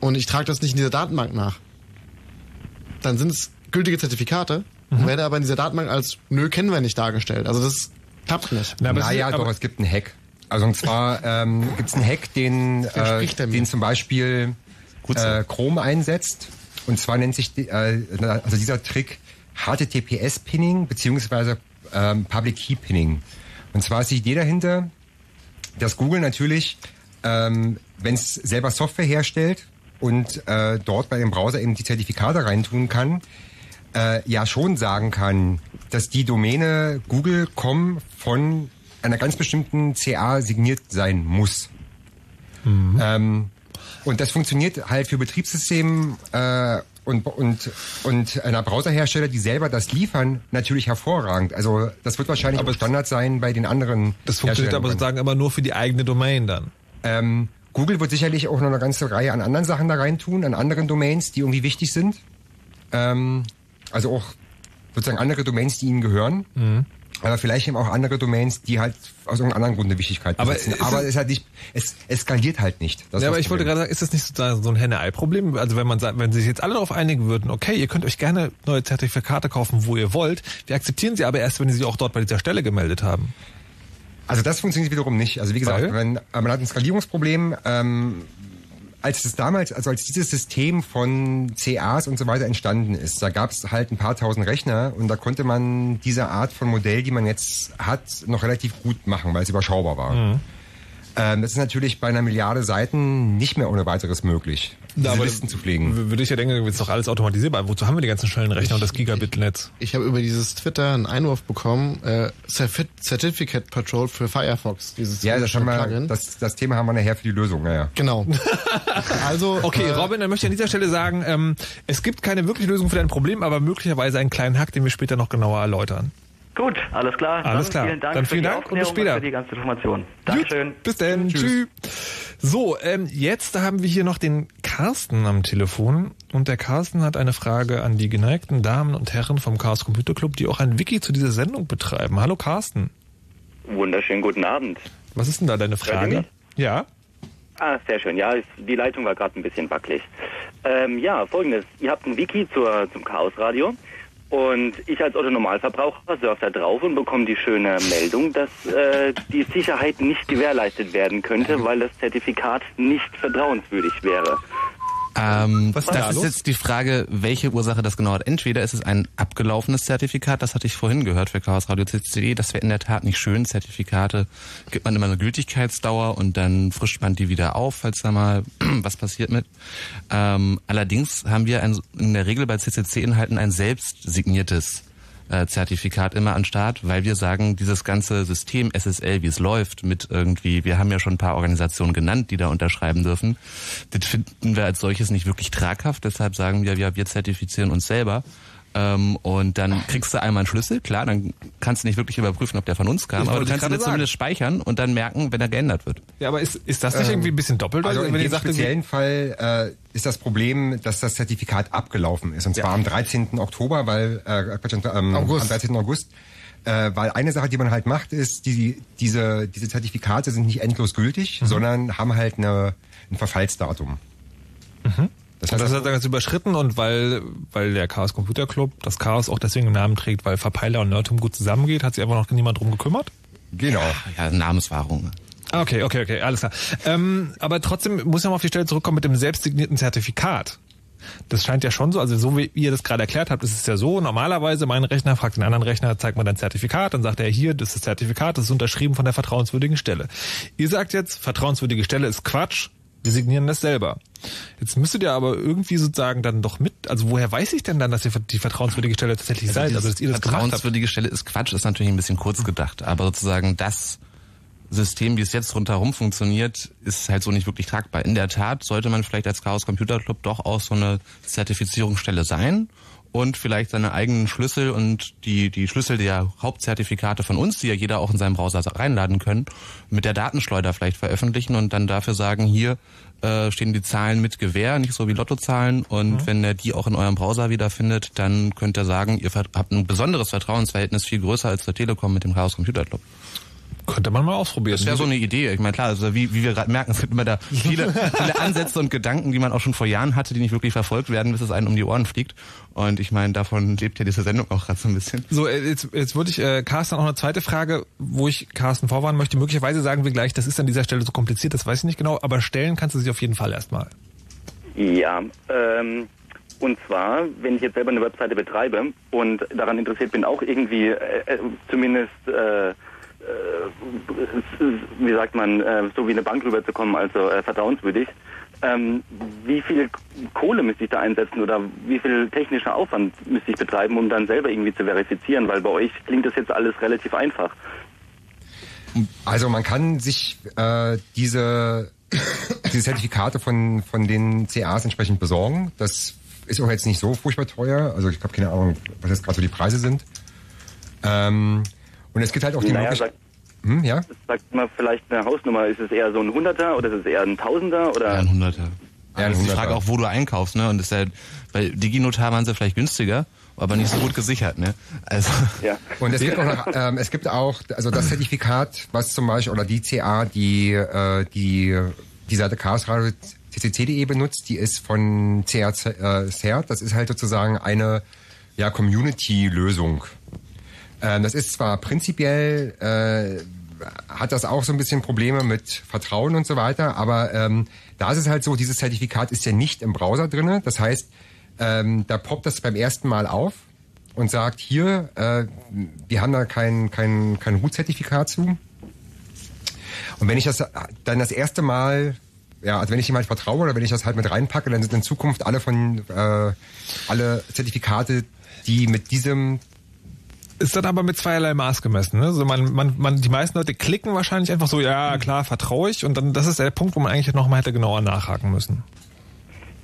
Und ich trage das nicht in dieser Datenbank nach. Dann sind es gültige Zertifikate und werde aber in dieser Datenbank als nö, kennen wir nicht dargestellt. Also das klappt nicht. naja, doch, es gibt einen Hack. Also und zwar [laughs] ähm, gibt es einen Hack, den, äh, den zum Beispiel äh, Chrome einsetzt. Und zwar nennt sich die, äh, also dieser Trick HTTPS-Pinning beziehungsweise ähm, Public Key Pinning. Und zwar ist die Idee dahinter, dass Google natürlich, ähm, wenn es selber Software herstellt und äh, dort bei dem Browser eben die Zertifikate reintun kann, äh, ja schon sagen kann, dass die Domäne Google.com von einer ganz bestimmten CA signiert sein muss. Ähm, und das funktioniert halt für Betriebssystem äh, und, und, und einer Browserhersteller, die selber das liefern, natürlich hervorragend. Also das wird wahrscheinlich aber Standard sein bei den anderen. Das funktioniert aber sozusagen immer nur für die eigene Domain dann. Ähm, Google wird sicherlich auch noch eine ganze Reihe an anderen Sachen da reintun, an anderen Domains, die irgendwie wichtig sind. Ähm, also auch sozusagen andere Domains, die ihnen gehören. Mhm. Aber vielleicht eben auch andere Domains, die halt aus irgendeinem anderen Grund eine Wichtigkeit Aber besitzen. Aber es- es ist halt nicht, es eskaliert halt nicht. Das ja, aber ich wollte gerade sagen, ist das nicht so ein Henne-Ei-Problem? Also wenn man sagt, wenn sich jetzt alle darauf einigen würden, okay, ihr könnt euch gerne neue Zertifikate kaufen, wo ihr wollt, wir akzeptieren sie aber erst, wenn sie sich auch dort bei dieser Stelle gemeldet haben. Also das funktioniert wiederum nicht. Also wie gesagt, wenn, man hat ein Skalierungsproblem. Ähm, als es damals, also als dieses System von CAs und so weiter entstanden ist, da gab es halt ein paar tausend Rechner und da konnte man diese Art von Modell, die man jetzt hat, noch relativ gut machen, weil es überschaubar war. Mhm. Ähm, das ist natürlich bei einer Milliarde Seiten nicht mehr ohne weiteres möglich, diese aber Listen zu pflegen. Würde ich ja denken, ist doch alles automatisierbar. Wozu haben wir die ganzen schnellen Rechner und das Gigabit-Netz? Ich habe über dieses Twitter einen Einwurf bekommen, äh, Certi- Certificate Patrol für Firefox. Dieses Ja, das, haben wir, Plugin. das, das Thema haben wir nachher für die Lösung. Naja. Genau. [laughs] also Okay, äh, Robin, dann möchte ich an dieser Stelle sagen, ähm, es gibt keine wirkliche Lösung für dein Problem, aber möglicherweise einen kleinen Hack, den wir später noch genauer erläutern. Gut, alles klar. Alles Dann klar. Vielen Dank Dann für vielen die Dank und bis später. für die ganze Information. Dankeschön. Bis dann. Tschüss. So, ähm, jetzt haben wir hier noch den Carsten am Telefon. Und der Carsten hat eine Frage an die geneigten Damen und Herren vom Chaos Computer Club, die auch ein Wiki zu dieser Sendung betreiben. Hallo Carsten. Wunderschönen guten Abend. Was ist denn da deine Frage? Ja. Ah, sehr schön. Ja, ist, die Leitung war gerade ein bisschen wackelig. Ähm, ja, folgendes. Ihr habt ein Wiki zur, zum Chaosradio und ich als Otto-Normalverbraucher surfe da drauf und bekomme die schöne Meldung, dass äh, die Sicherheit nicht gewährleistet werden könnte, weil das Zertifikat nicht vertrauenswürdig wäre. Ähm, Was ist da das ist los? jetzt die Frage, welche Ursache das genau hat. Entweder ist es ein abgelaufenes Zertifikat, das hatte ich vorhin gehört für Chaos Radio CCD, das wäre in der Tat nicht schön. Zertifikate gibt man immer eine Gültigkeitsdauer und dann frischt man die wieder auf, falls da mal [clears throat] was passiert mit. Ähm, allerdings haben wir ein, in der Regel bei CCC-Inhalten ein selbst signiertes Zertifikat immer an Start, weil wir sagen, dieses ganze System SSL, wie es läuft, mit irgendwie, wir haben ja schon ein paar Organisationen genannt, die da unterschreiben dürfen, das finden wir als solches nicht wirklich traghaft. Deshalb sagen wir, ja, wir zertifizieren uns selber. Ähm, und dann kriegst du einmal einen Schlüssel, klar, dann kannst du nicht wirklich überprüfen, ob der von uns kam, Ich aber du kannst ihn zumindest speichern und dann merken, wenn er geändert wird. Ja, aber ist, ist das nicht irgendwie ein bisschen doppelt? Also in wenn ihr dem sagt, irgendwie- speziellen Fall äh, ist das Problem, dass das Zertifikat abgelaufen ist. Und zwar am 13. Oktober, weil äh, ähm, August. am 13. August. Äh, weil eine Sache, die man halt macht, ist, die, diese, diese Zertifikate sind nicht endlos gültig, Mhm. sondern haben halt eine, ein Verfallsdatum. Das heißt, das hat er jetzt überschritten und weil, weil der Chaos Computer Club das Chaos auch deswegen im Namen trägt, weil Verpeiler und Nerdtum gut zusammengeht, hat sich einfach noch niemand drum gekümmert? genau. Ja, Namenswahrung. Ah, Okay, okay, okay, alles klar. Ähm, aber trotzdem muss ich noch mal auf die Stelle zurückkommen mit dem selbstsignierten Zertifikat. Das scheint ja schon so, also so wie ihr das gerade erklärt habt, ist es ja so, normalerweise mein Rechner fragt den anderen Rechner, zeigt man dein Zertifikat, dann sagt er hier, das ist das Zertifikat, das ist unterschrieben von der vertrauenswürdigen Stelle. Ihr sagt jetzt, vertrauenswürdige Stelle ist Quatsch, wir signieren das selber. Jetzt müsstet ihr aber irgendwie sozusagen dann doch mit, also woher weiß ich denn dann, dass ihr die vertrauenswürdige Stelle tatsächlich seid, also dass ihr das? Vertrauenswürdige Stelle ist Quatsch, ist natürlich ein bisschen kurz gedacht, aber sozusagen das System, wie es jetzt rundherum funktioniert, ist halt so nicht wirklich tragbar. In der Tat sollte man vielleicht als Chaos Computer Club doch auch so eine Zertifizierungsstelle sein und vielleicht seine eigenen Schlüssel und die, die Schlüssel der Hauptzertifikate von uns, die ja jeder auch in seinem Browser reinladen können, mit der Datenschleuder vielleicht veröffentlichen und dann dafür sagen, hier äh, stehen die Zahlen mit Gewähr, nicht so wie Lottozahlen und wenn er die auch in eurem Browser wiederfindet, dann könnt ihr sagen, ihr habt ein besonderes Vertrauensverhältnis, viel größer als der Telekom mit dem Chaos Computer Club. Könnte man mal ausprobieren. Das wäre so eine Idee. Ich meine, klar, also wie, wie wir gerade merken, es gibt immer da viele, [laughs] viele Ansätze und Gedanken, die man auch schon vor Jahren hatte, die nicht wirklich verfolgt werden, bis es einem um die Ohren fliegt. Und ich meine, davon lebt ja diese Sendung auch gerade so ein bisschen. So, äh, jetzt, jetzt würde ich äh, Carsten auch eine zweite Frage, wo ich Carsten vorwarnen möchte. Möglicherweise sagen wir gleich, das ist an dieser Stelle so kompliziert, das weiß ich nicht genau, aber stellen kannst du sich auf jeden Fall erstmal. Ja, ähm, und zwar, wenn ich jetzt selber eine Webseite betreibe und daran interessiert bin, auch irgendwie äh, äh, zumindest, äh, wie sagt man, äh, so wie eine Bank rüberzukommen, also äh, vertrauenswürdig, ähm, wie viel Kohle müsste ich da einsetzen oder wie viel technischer Aufwand müsste ich betreiben, um dann selber irgendwie zu verifizieren? Weil bei euch klingt das jetzt alles relativ einfach. Also man kann sich äh, diese, diese Zertifikate von, von den CAs entsprechend besorgen. Das ist auch jetzt nicht so furchtbar teuer. Also ich habe keine Ahnung, was jetzt gerade so die Preise sind. Ähm, und es gibt halt auch die Naja, Möglichkeit... sagt, Hm, ja? sagt mal vielleicht eine Hausnummer, ist es eher so ein Hunderter oder ist es eher ein Tausender oder? Ja, ein Hunderter. Ja, die Hunderter. Frage auch, wo du einkaufst, ne? Und das ist ja, bei Diginotar waren sie vielleicht günstiger, aber nicht so gut gesichert, ne? Also, Ja. Und es gibt auch noch, ähm, es gibt auch, also das Zertifikat, was zum Beispiel, oder die CA, die, äh, die, die Seite Chaos Radio ccc.de benutzt, die ist von CA äh, CERT. Das ist halt sozusagen eine, ja, Community-Lösung. Ähm, das ist zwar prinzipiell, äh, hat das auch so ein bisschen Probleme mit Vertrauen und so weiter, aber ähm, da ist es halt so, dieses Zertifikat ist ja nicht im Browser drinne. Das heißt, ähm, da poppt das beim ersten Mal auf und sagt, hier, äh, wir haben da kein, kein, kein Root-Zertifikat zu. Und wenn ich das dann das erste Mal, ja, also wenn ich halt vertraue oder wenn ich das halt mit reinpacke, dann sind in Zukunft alle von, äh, alle Zertifikate, die mit diesem Ist dann aber mit zweierlei Maß gemessen. Ne? Also man, man, man, die meisten Leute klicken wahrscheinlich einfach so, ja klar, vertraue ich. Und dann das ist der Punkt, wo man eigentlich nochmal hätte genauer nachhaken müssen.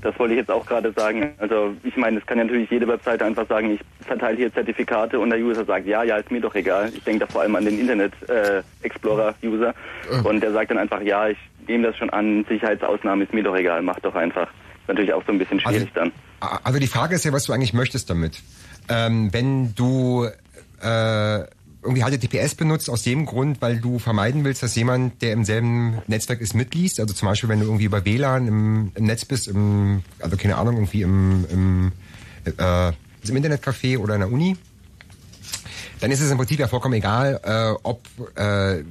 Das wollte ich jetzt auch gerade sagen. Also ich meine, es kann ja natürlich jede Webseite einfach sagen, ich verteile hier Zertifikate und der User sagt, ja, ja, ist mir doch egal. Ich denke da vor allem an den Internet äh, Explorer User und der sagt dann einfach, ja, ich nehme das schon an, Sicherheitsausnahme ist mir doch egal, mach doch einfach. Ist natürlich auch so ein bisschen schwierig dann. Also die Frage ist ja, was du eigentlich möchtest damit. Ähm, wenn du äh, irgendwie HTTPS benutzt aus dem Grund, weil du vermeiden willst, dass jemand, der im selben Netzwerk ist, mitliest. Also zum Beispiel, wenn du irgendwie über WLAN im, im Netz bist, im, also keine Ahnung, irgendwie im, im, äh, im Internetcafé oder in der Uni, dann ist es im Prinzip ja vollkommen egal, äh, ob äh,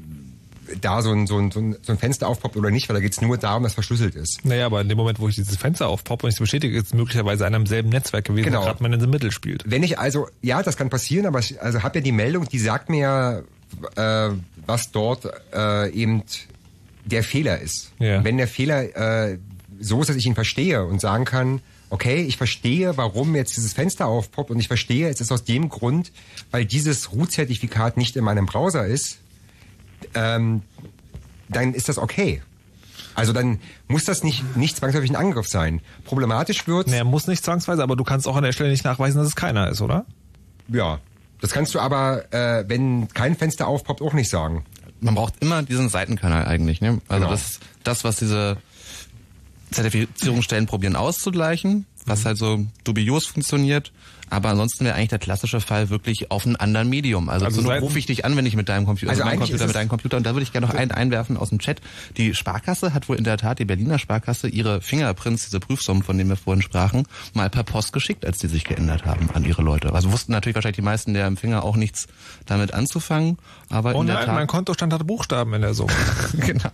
da so ein, so, ein, so ein Fenster aufpoppt oder nicht, weil da geht's nur darum, dass verschlüsselt ist. Naja, aber in dem Moment, wo ich dieses Fenster aufpoppe und ich es bestätige, ist es möglicherweise einer im selben Netzwerk gewesen, Genau. gerade man in the Middle spielt. Wenn ich also, ja, das kann passieren, aber ich also habe ja die Meldung, die sagt mir ja, äh, was dort äh, eben der Fehler ist. Ja. Wenn der Fehler äh, so ist, dass ich ihn verstehe und sagen kann, okay, ich verstehe, warum jetzt dieses Fenster aufpoppt und ich verstehe, es ist aus dem Grund, weil dieses Root-Zertifikat nicht in meinem Browser ist, ähm, dann ist das okay. Also dann muss das nicht, nicht zwangsläufig ein Angriff sein. Problematisch wird. Naja, muss nicht zwangsweise, aber du kannst auch an der Stelle nicht nachweisen, dass es keiner ist, oder? Ja. Das kannst du aber, äh, wenn kein Fenster aufpoppt, auch nicht sagen. Man braucht immer diesen Seitenkanal eigentlich. Ne? Also Genau. das ist das, was diese Zertifizierungsstellen probieren auszugleichen, was halt so dubios funktioniert. Aber ansonsten wäre eigentlich der klassische Fall wirklich auf einem anderen Medium. Also, Also Seiten- rufe ich dich an, wenn ich mit deinem Computer, Also also eigentlich Computer mit deinem Computer. Und da würde ich gerne noch einen einwerfen aus dem Chat. Die Sparkasse hat wohl in der Tat, die Berliner Sparkasse, ihre Fingerprints, diese Prüfsummen, von denen wir vorhin sprachen, mal per Post geschickt, als die sich geändert haben an ihre Leute. Also wussten natürlich wahrscheinlich die meisten der Empfänger auch nichts damit anzufangen. Aber Oh in der nein, Tat, mein Kontostand hatte Buchstaben in der Summe. [laughs] genau.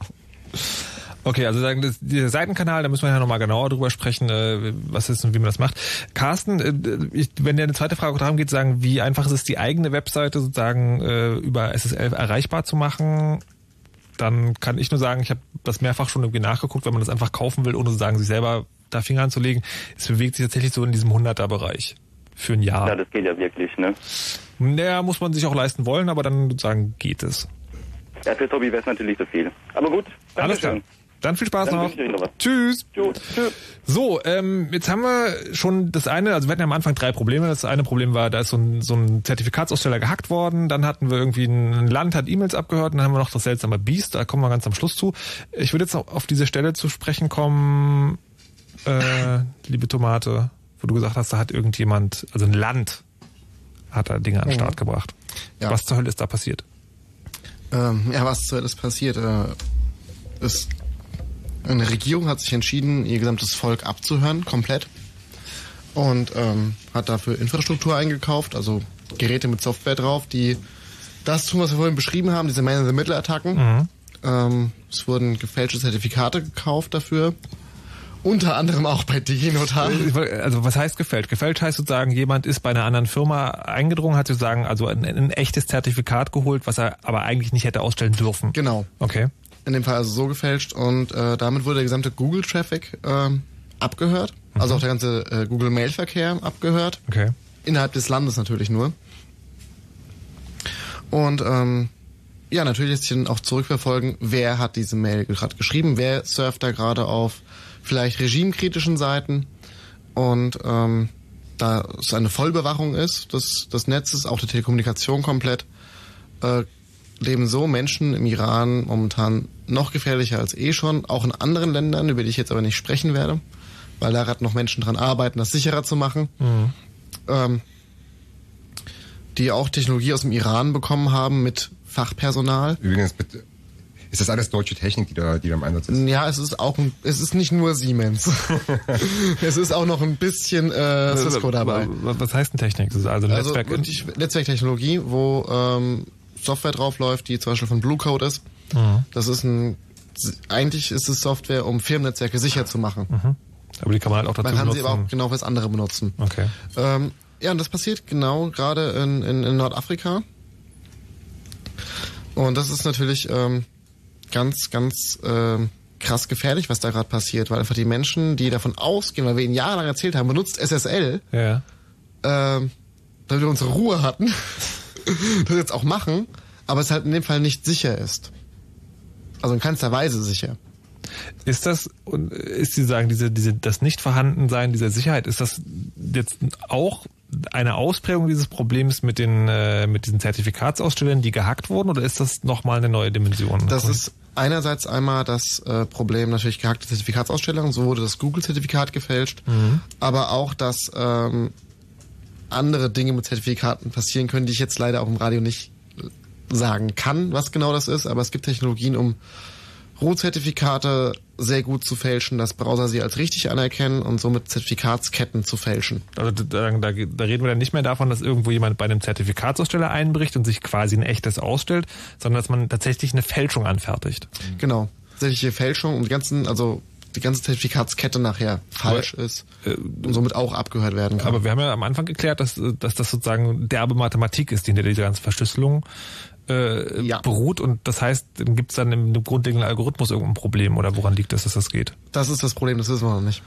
Okay, also sagen, das, dieser Seitenkanal, da müssen wir ja nochmal genauer drüber sprechen, äh, was ist und wie man das macht. Carsten, äh, ich, wenn dir eine zweite Frage darum geht, sagen, wie einfach ist es, die eigene Webseite sozusagen äh, über SSL erreichbar zu machen, dann kann ich nur sagen, ich habe das mehrfach schon irgendwie nachgeguckt, wenn man das einfach kaufen will, ohne sozusagen sich selber da Finger anzulegen. Es bewegt sich tatsächlich so in diesem 100er-Bereich für ein Jahr. Ja, das geht ja wirklich, ne? Naja, muss man sich auch leisten wollen, aber dann sozusagen geht es. Ja, fürs Hobby wäre es natürlich zu viel. Aber gut, Alles klar. Dann viel Spaß Dann noch. Tschüss. Tschüss. So, ähm, jetzt haben wir schon das eine, also wir hatten ja am Anfang drei Probleme. Das eine Problem war, da ist so ein, so ein Zertifikatsaussteller gehackt worden. Dann hatten wir irgendwie ein Land hat E-Mails abgehört. Und dann haben wir noch das seltsame Beast. Da kommen wir ganz am Schluss zu. Ich würde jetzt noch auf diese Stelle zu sprechen kommen, äh, liebe Tomate, wo du gesagt hast, da hat irgendjemand, also ein Land, hat da Dinge an den Start gebracht. Ja. Was zur Hölle ist da passiert? Ähm, ja, was zur Hölle ist passiert? Äh, ist, eine Regierung hat sich entschieden, ihr gesamtes Volk abzuhören, komplett. Und ähm, hat dafür Infrastruktur eingekauft, also Geräte mit Software drauf, die das tun, was wir vorhin beschrieben haben, diese Man-in-the-Middle-Attacken. Ähm, es wurden gefälschte Zertifikate gekauft dafür. Unter anderem auch bei DigiNotar. Also was heißt gefälscht? Gefälscht heißt sozusagen, jemand ist bei einer anderen Firma eingedrungen, hat sozusagen also ein, ein echtes Zertifikat geholt, was er aber eigentlich nicht hätte ausstellen dürfen. Genau. Okay. In dem Fall also so gefälscht und äh, damit wurde der gesamte Google-Traffic ähm, abgehört, also auch der ganze äh, Google-Mail-Verkehr abgehört, Okay. innerhalb des Landes natürlich nur. Und ähm, ja, natürlich lässt sich dann auch zurückverfolgen, wer hat diese Mail gerade geschrieben, wer surft da gerade auf vielleicht regimekritischen Seiten und ähm, da es eine Vollbewachung ist des, des Netzes, auch der Telekommunikation komplett, äh, leben so Menschen im Iran momentan noch gefährlicher als eh schon, auch in anderen Ländern, über die ich jetzt aber nicht sprechen werde, weil da gerade noch Menschen dran arbeiten, das sicherer zu machen. Ähm, die auch Technologie aus dem Iran bekommen haben mit Fachpersonal. Übrigens, bitte, ist das alles deutsche Technik, die da, die da im Einsatz ist? Ja, es ist auch ein, es ist nicht nur Siemens. [laughs] es ist auch noch ein bisschen äh, Cisco dabei. Was heißt denn Technik? Das ist also Also Netzwerk. Netzwerktechnologie, wo ähm, Software drauf läuft, die zum Beispiel von Blue Code ist. Mhm. Das ist ein eigentlich ist es Software, um Firmennetzwerke sicher zu machen. aber die kann man halt auch dazu Man kann sie benutzen. aber auch genau fürs andere benutzen. Okay. Ähm, ja, und das passiert genau gerade in, in, in Nordafrika. Und das ist natürlich ähm, ganz, ganz ähm, krass gefährlich, was da gerade passiert, weil einfach die Menschen, die davon ausgehen, weil wir ihnen jahrelang erzählt haben, benutzt SSL, Ja. ähm, damit wir unsere Ruhe hatten, [laughs] das jetzt auch machen, aber es halt in dem Fall nicht sicher ist. Also in keinster Weise sicher. Ist das, und ist Sie sagen, diese, diese, das Nichtvorhandensein dieser Sicherheit, ist das jetzt auch eine Ausprägung dieses Problems mit den, äh, mit diesen Zertifikatsausstellern, die gehackt wurden, oder ist das nochmal eine neue Dimension? Das ist einerseits einmal das äh, Problem natürlich gehackte Zertifikatsausstellung, so wurde das Google-Zertifikat gefälscht, aber auch, dass ähm, andere Dinge mit Zertifikaten passieren können, die ich jetzt leider auch im Radio nicht sagen kann, was genau das ist, aber es gibt Technologien, um Rohzertifikate sehr gut zu fälschen, dass Browser sie als richtig anerkennen und somit Zertifikatsketten zu fälschen. Also da, da, da reden wir dann nicht mehr davon, dass irgendwo jemand bei einem Zertifikatsaussteller einbricht und sich quasi ein echtes ausstellt, sondern dass man tatsächlich eine Fälschung anfertigt. Genau. Tatsächliche Fälschung und die ganzen, also die ganze Zertifikatskette nachher falsch ist und somit auch abgehört werden kann. Aber wir haben ja am Anfang geklärt, dass, dass das sozusagen derbe Mathematik ist, die hinter dieser ganzen Verschlüsselung äh, Ja. beruht. Und das heißt, gibt es dann im, grundlegenden Algorithmus irgendein Problem oder woran liegt es, dass das geht? das ist das Problem, das wissen wir noch nicht.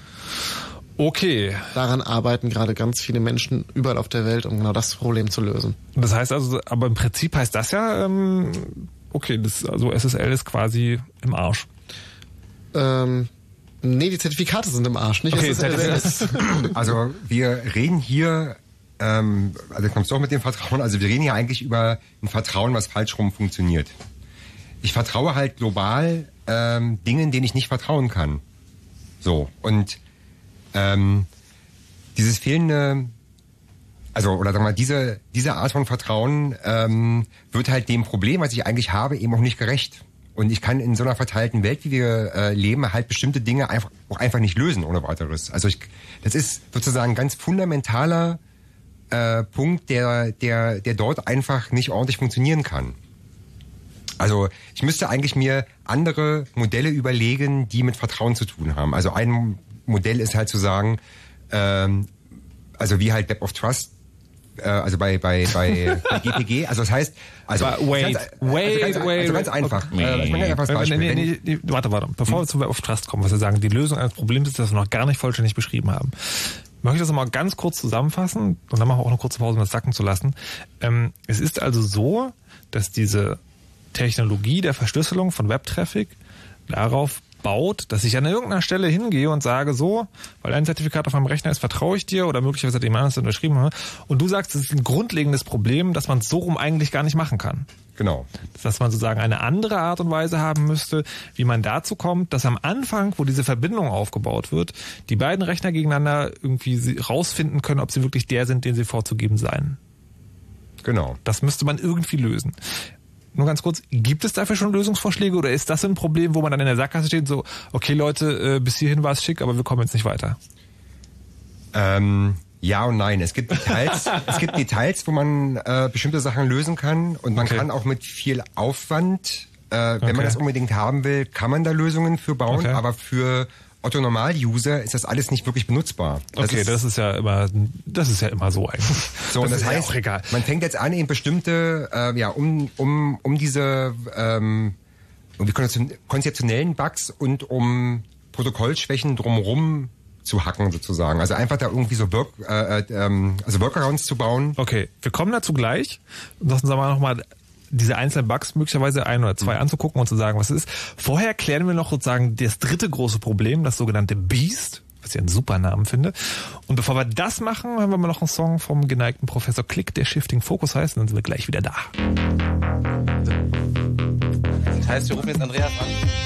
Okay. Daran arbeiten gerade ganz viele Menschen überall auf der Welt, um genau das Problem zu lösen. Das heißt also, aber im Prinzip heißt das ja, ähm, okay, das, also SSL ist quasi im Arsch. Ähm, nee, die Zertifikate sind im Arsch, nicht? Okay, [clears throat] also wir reden hier, ähm, also kommst du auch mit dem Vertrauen, also wir reden hier eigentlich über ein Vertrauen, was falsch rum funktioniert. Ich vertraue halt global ähm, Dingen, denen ich nicht vertrauen kann. So, und ähm, dieses fehlende, also oder sagen wir mal, diese, diese Art von Vertrauen ähm, wird halt dem Problem, was ich eigentlich habe, eben auch nicht gerecht. Und ich kann in so einer verteilten Welt, wie wir äh, leben, halt bestimmte Dinge einfach auch einfach nicht lösen ohne weiteres. Also ich, das ist sozusagen ein ganz fundamentaler äh, Punkt, der, der, der dort einfach nicht ordentlich funktionieren kann. Also ich müsste eigentlich mir andere Modelle überlegen, die mit Vertrauen zu tun haben. Also ein Modell ist halt zu sagen, ähm, also wie halt Web of Trust, äh, also bei bei bei, bei GPG, also das heißt, also Aber wait, ganz, wait, also ganz, wait, also ganz wait. einfach. Okay. Äh, ich meine einfach das Nee, Beispiel. nee, Wenn- nee, nee, warte, warte. Bevor wir zu Web of Trust kommen, was wir sagen, die Lösung eines Problems ist, das wir noch gar nicht vollständig beschrieben haben. Möchte ich das mal ganz kurz zusammenfassen und dann machen wir auch eine kurze Pause, um das sacken zu lassen. Ähm, es ist also so, dass diese Technologie der Verschlüsselung von Webtraffic darauf baut, dass ich an irgendeiner Stelle hingehe und sage, so, weil ein Zertifikat auf meinem Rechner ist, vertraue ich dir oder möglicherweise hat jemand anderes unterschrieben. Und du sagst, es ist ein grundlegendes Problem, dass man es so rum eigentlich gar nicht machen kann Genau. dass man sozusagen eine andere Art und Weise haben müsste, wie man dazu kommt, dass am Anfang, wo diese Verbindung aufgebaut wird, die beiden Rechner gegeneinander irgendwie rausfinden können, ob sie wirklich der sind, den sie vorzugeben seien. Genau. Das müsste man irgendwie lösen. Nur ganz kurz, gibt es dafür schon Lösungsvorschläge oder ist das ein Problem, wo man dann in der Sackgasse steht, so, okay Leute, äh, bis hierhin war es schick, aber wir kommen jetzt nicht weiter? Ähm, ja und nein. Es gibt Details, [laughs] es gibt Details, wo man äh, bestimmte Sachen lösen kann und man Okay. kann auch mit viel Aufwand, äh, wenn Okay. man das unbedingt haben will, kann man da Lösungen für bauen, Okay. aber für Otto Normal-User ist das alles nicht wirklich benutzbar. okay, das ist ja immer, das ist ja immer so eigentlich. So, und das, ist ja heißt, auch egal. man fängt jetzt an, eben bestimmte, äh, ja, um, um, um diese ähm, um die konzeption- konzeptionellen Bugs und um Protokollschwächen drumherum zu hacken sozusagen. Also einfach da irgendwie so Work, äh, äh, ähm, also Workarounds zu bauen. Okay, wir kommen dazu gleich. Lass uns aber nochmal diese einzelnen Bugs möglicherweise ein oder Mhm. zwei anzugucken und zu sagen, was es ist. Vorher klären wir noch sozusagen das dritte große Problem, das sogenannte Beast, was ich einen super Namen finde. Und bevor wir das machen, haben wir mal noch einen Song vom geneigten Professor Klick, der Shifting Focus heißt, und dann sind wir gleich wieder da. Das heißt, wir rufen jetzt Andreas an.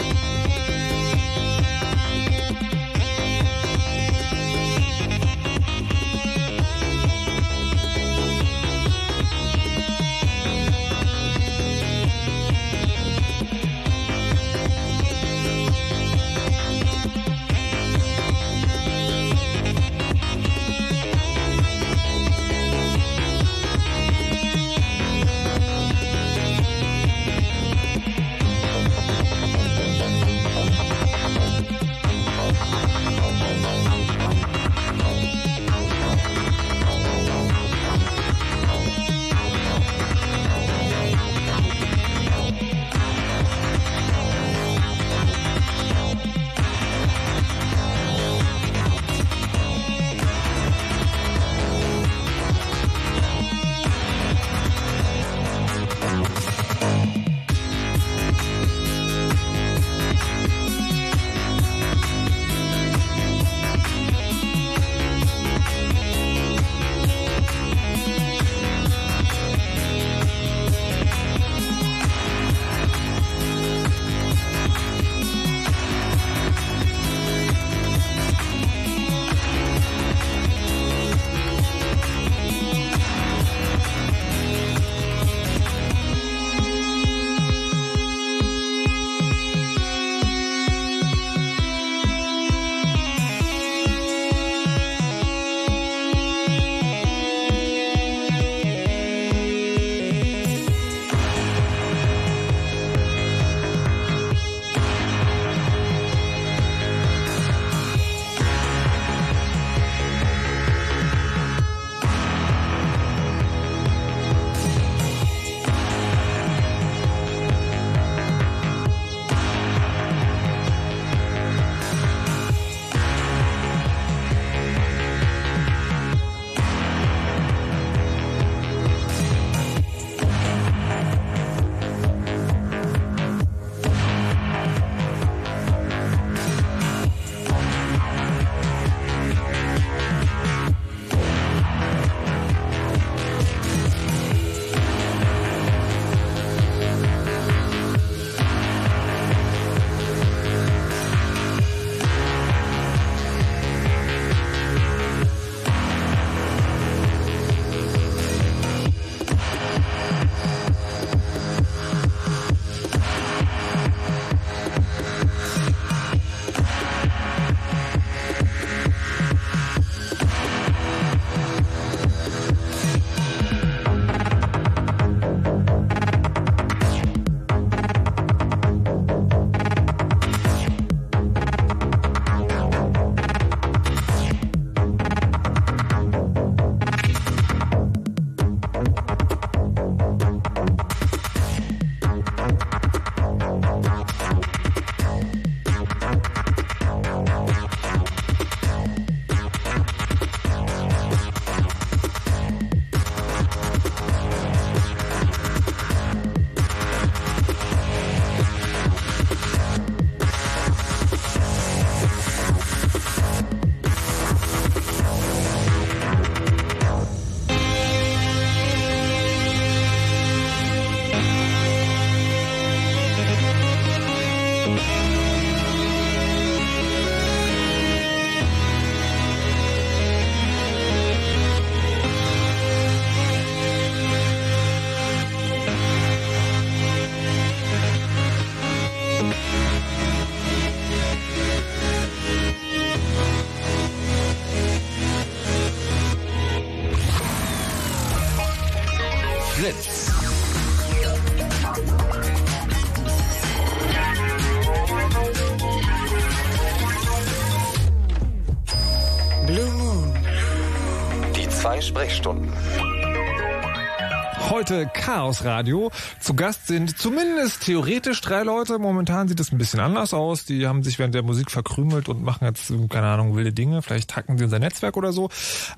Heute Chaos Radio. Zu Gast sind zumindest theoretisch drei Leute. Momentan sieht es ein bisschen anders aus. Die haben sich während der Musik verkrümelt und machen jetzt, keine Ahnung, wilde Dinge. Vielleicht hacken sie unser Netzwerk oder so.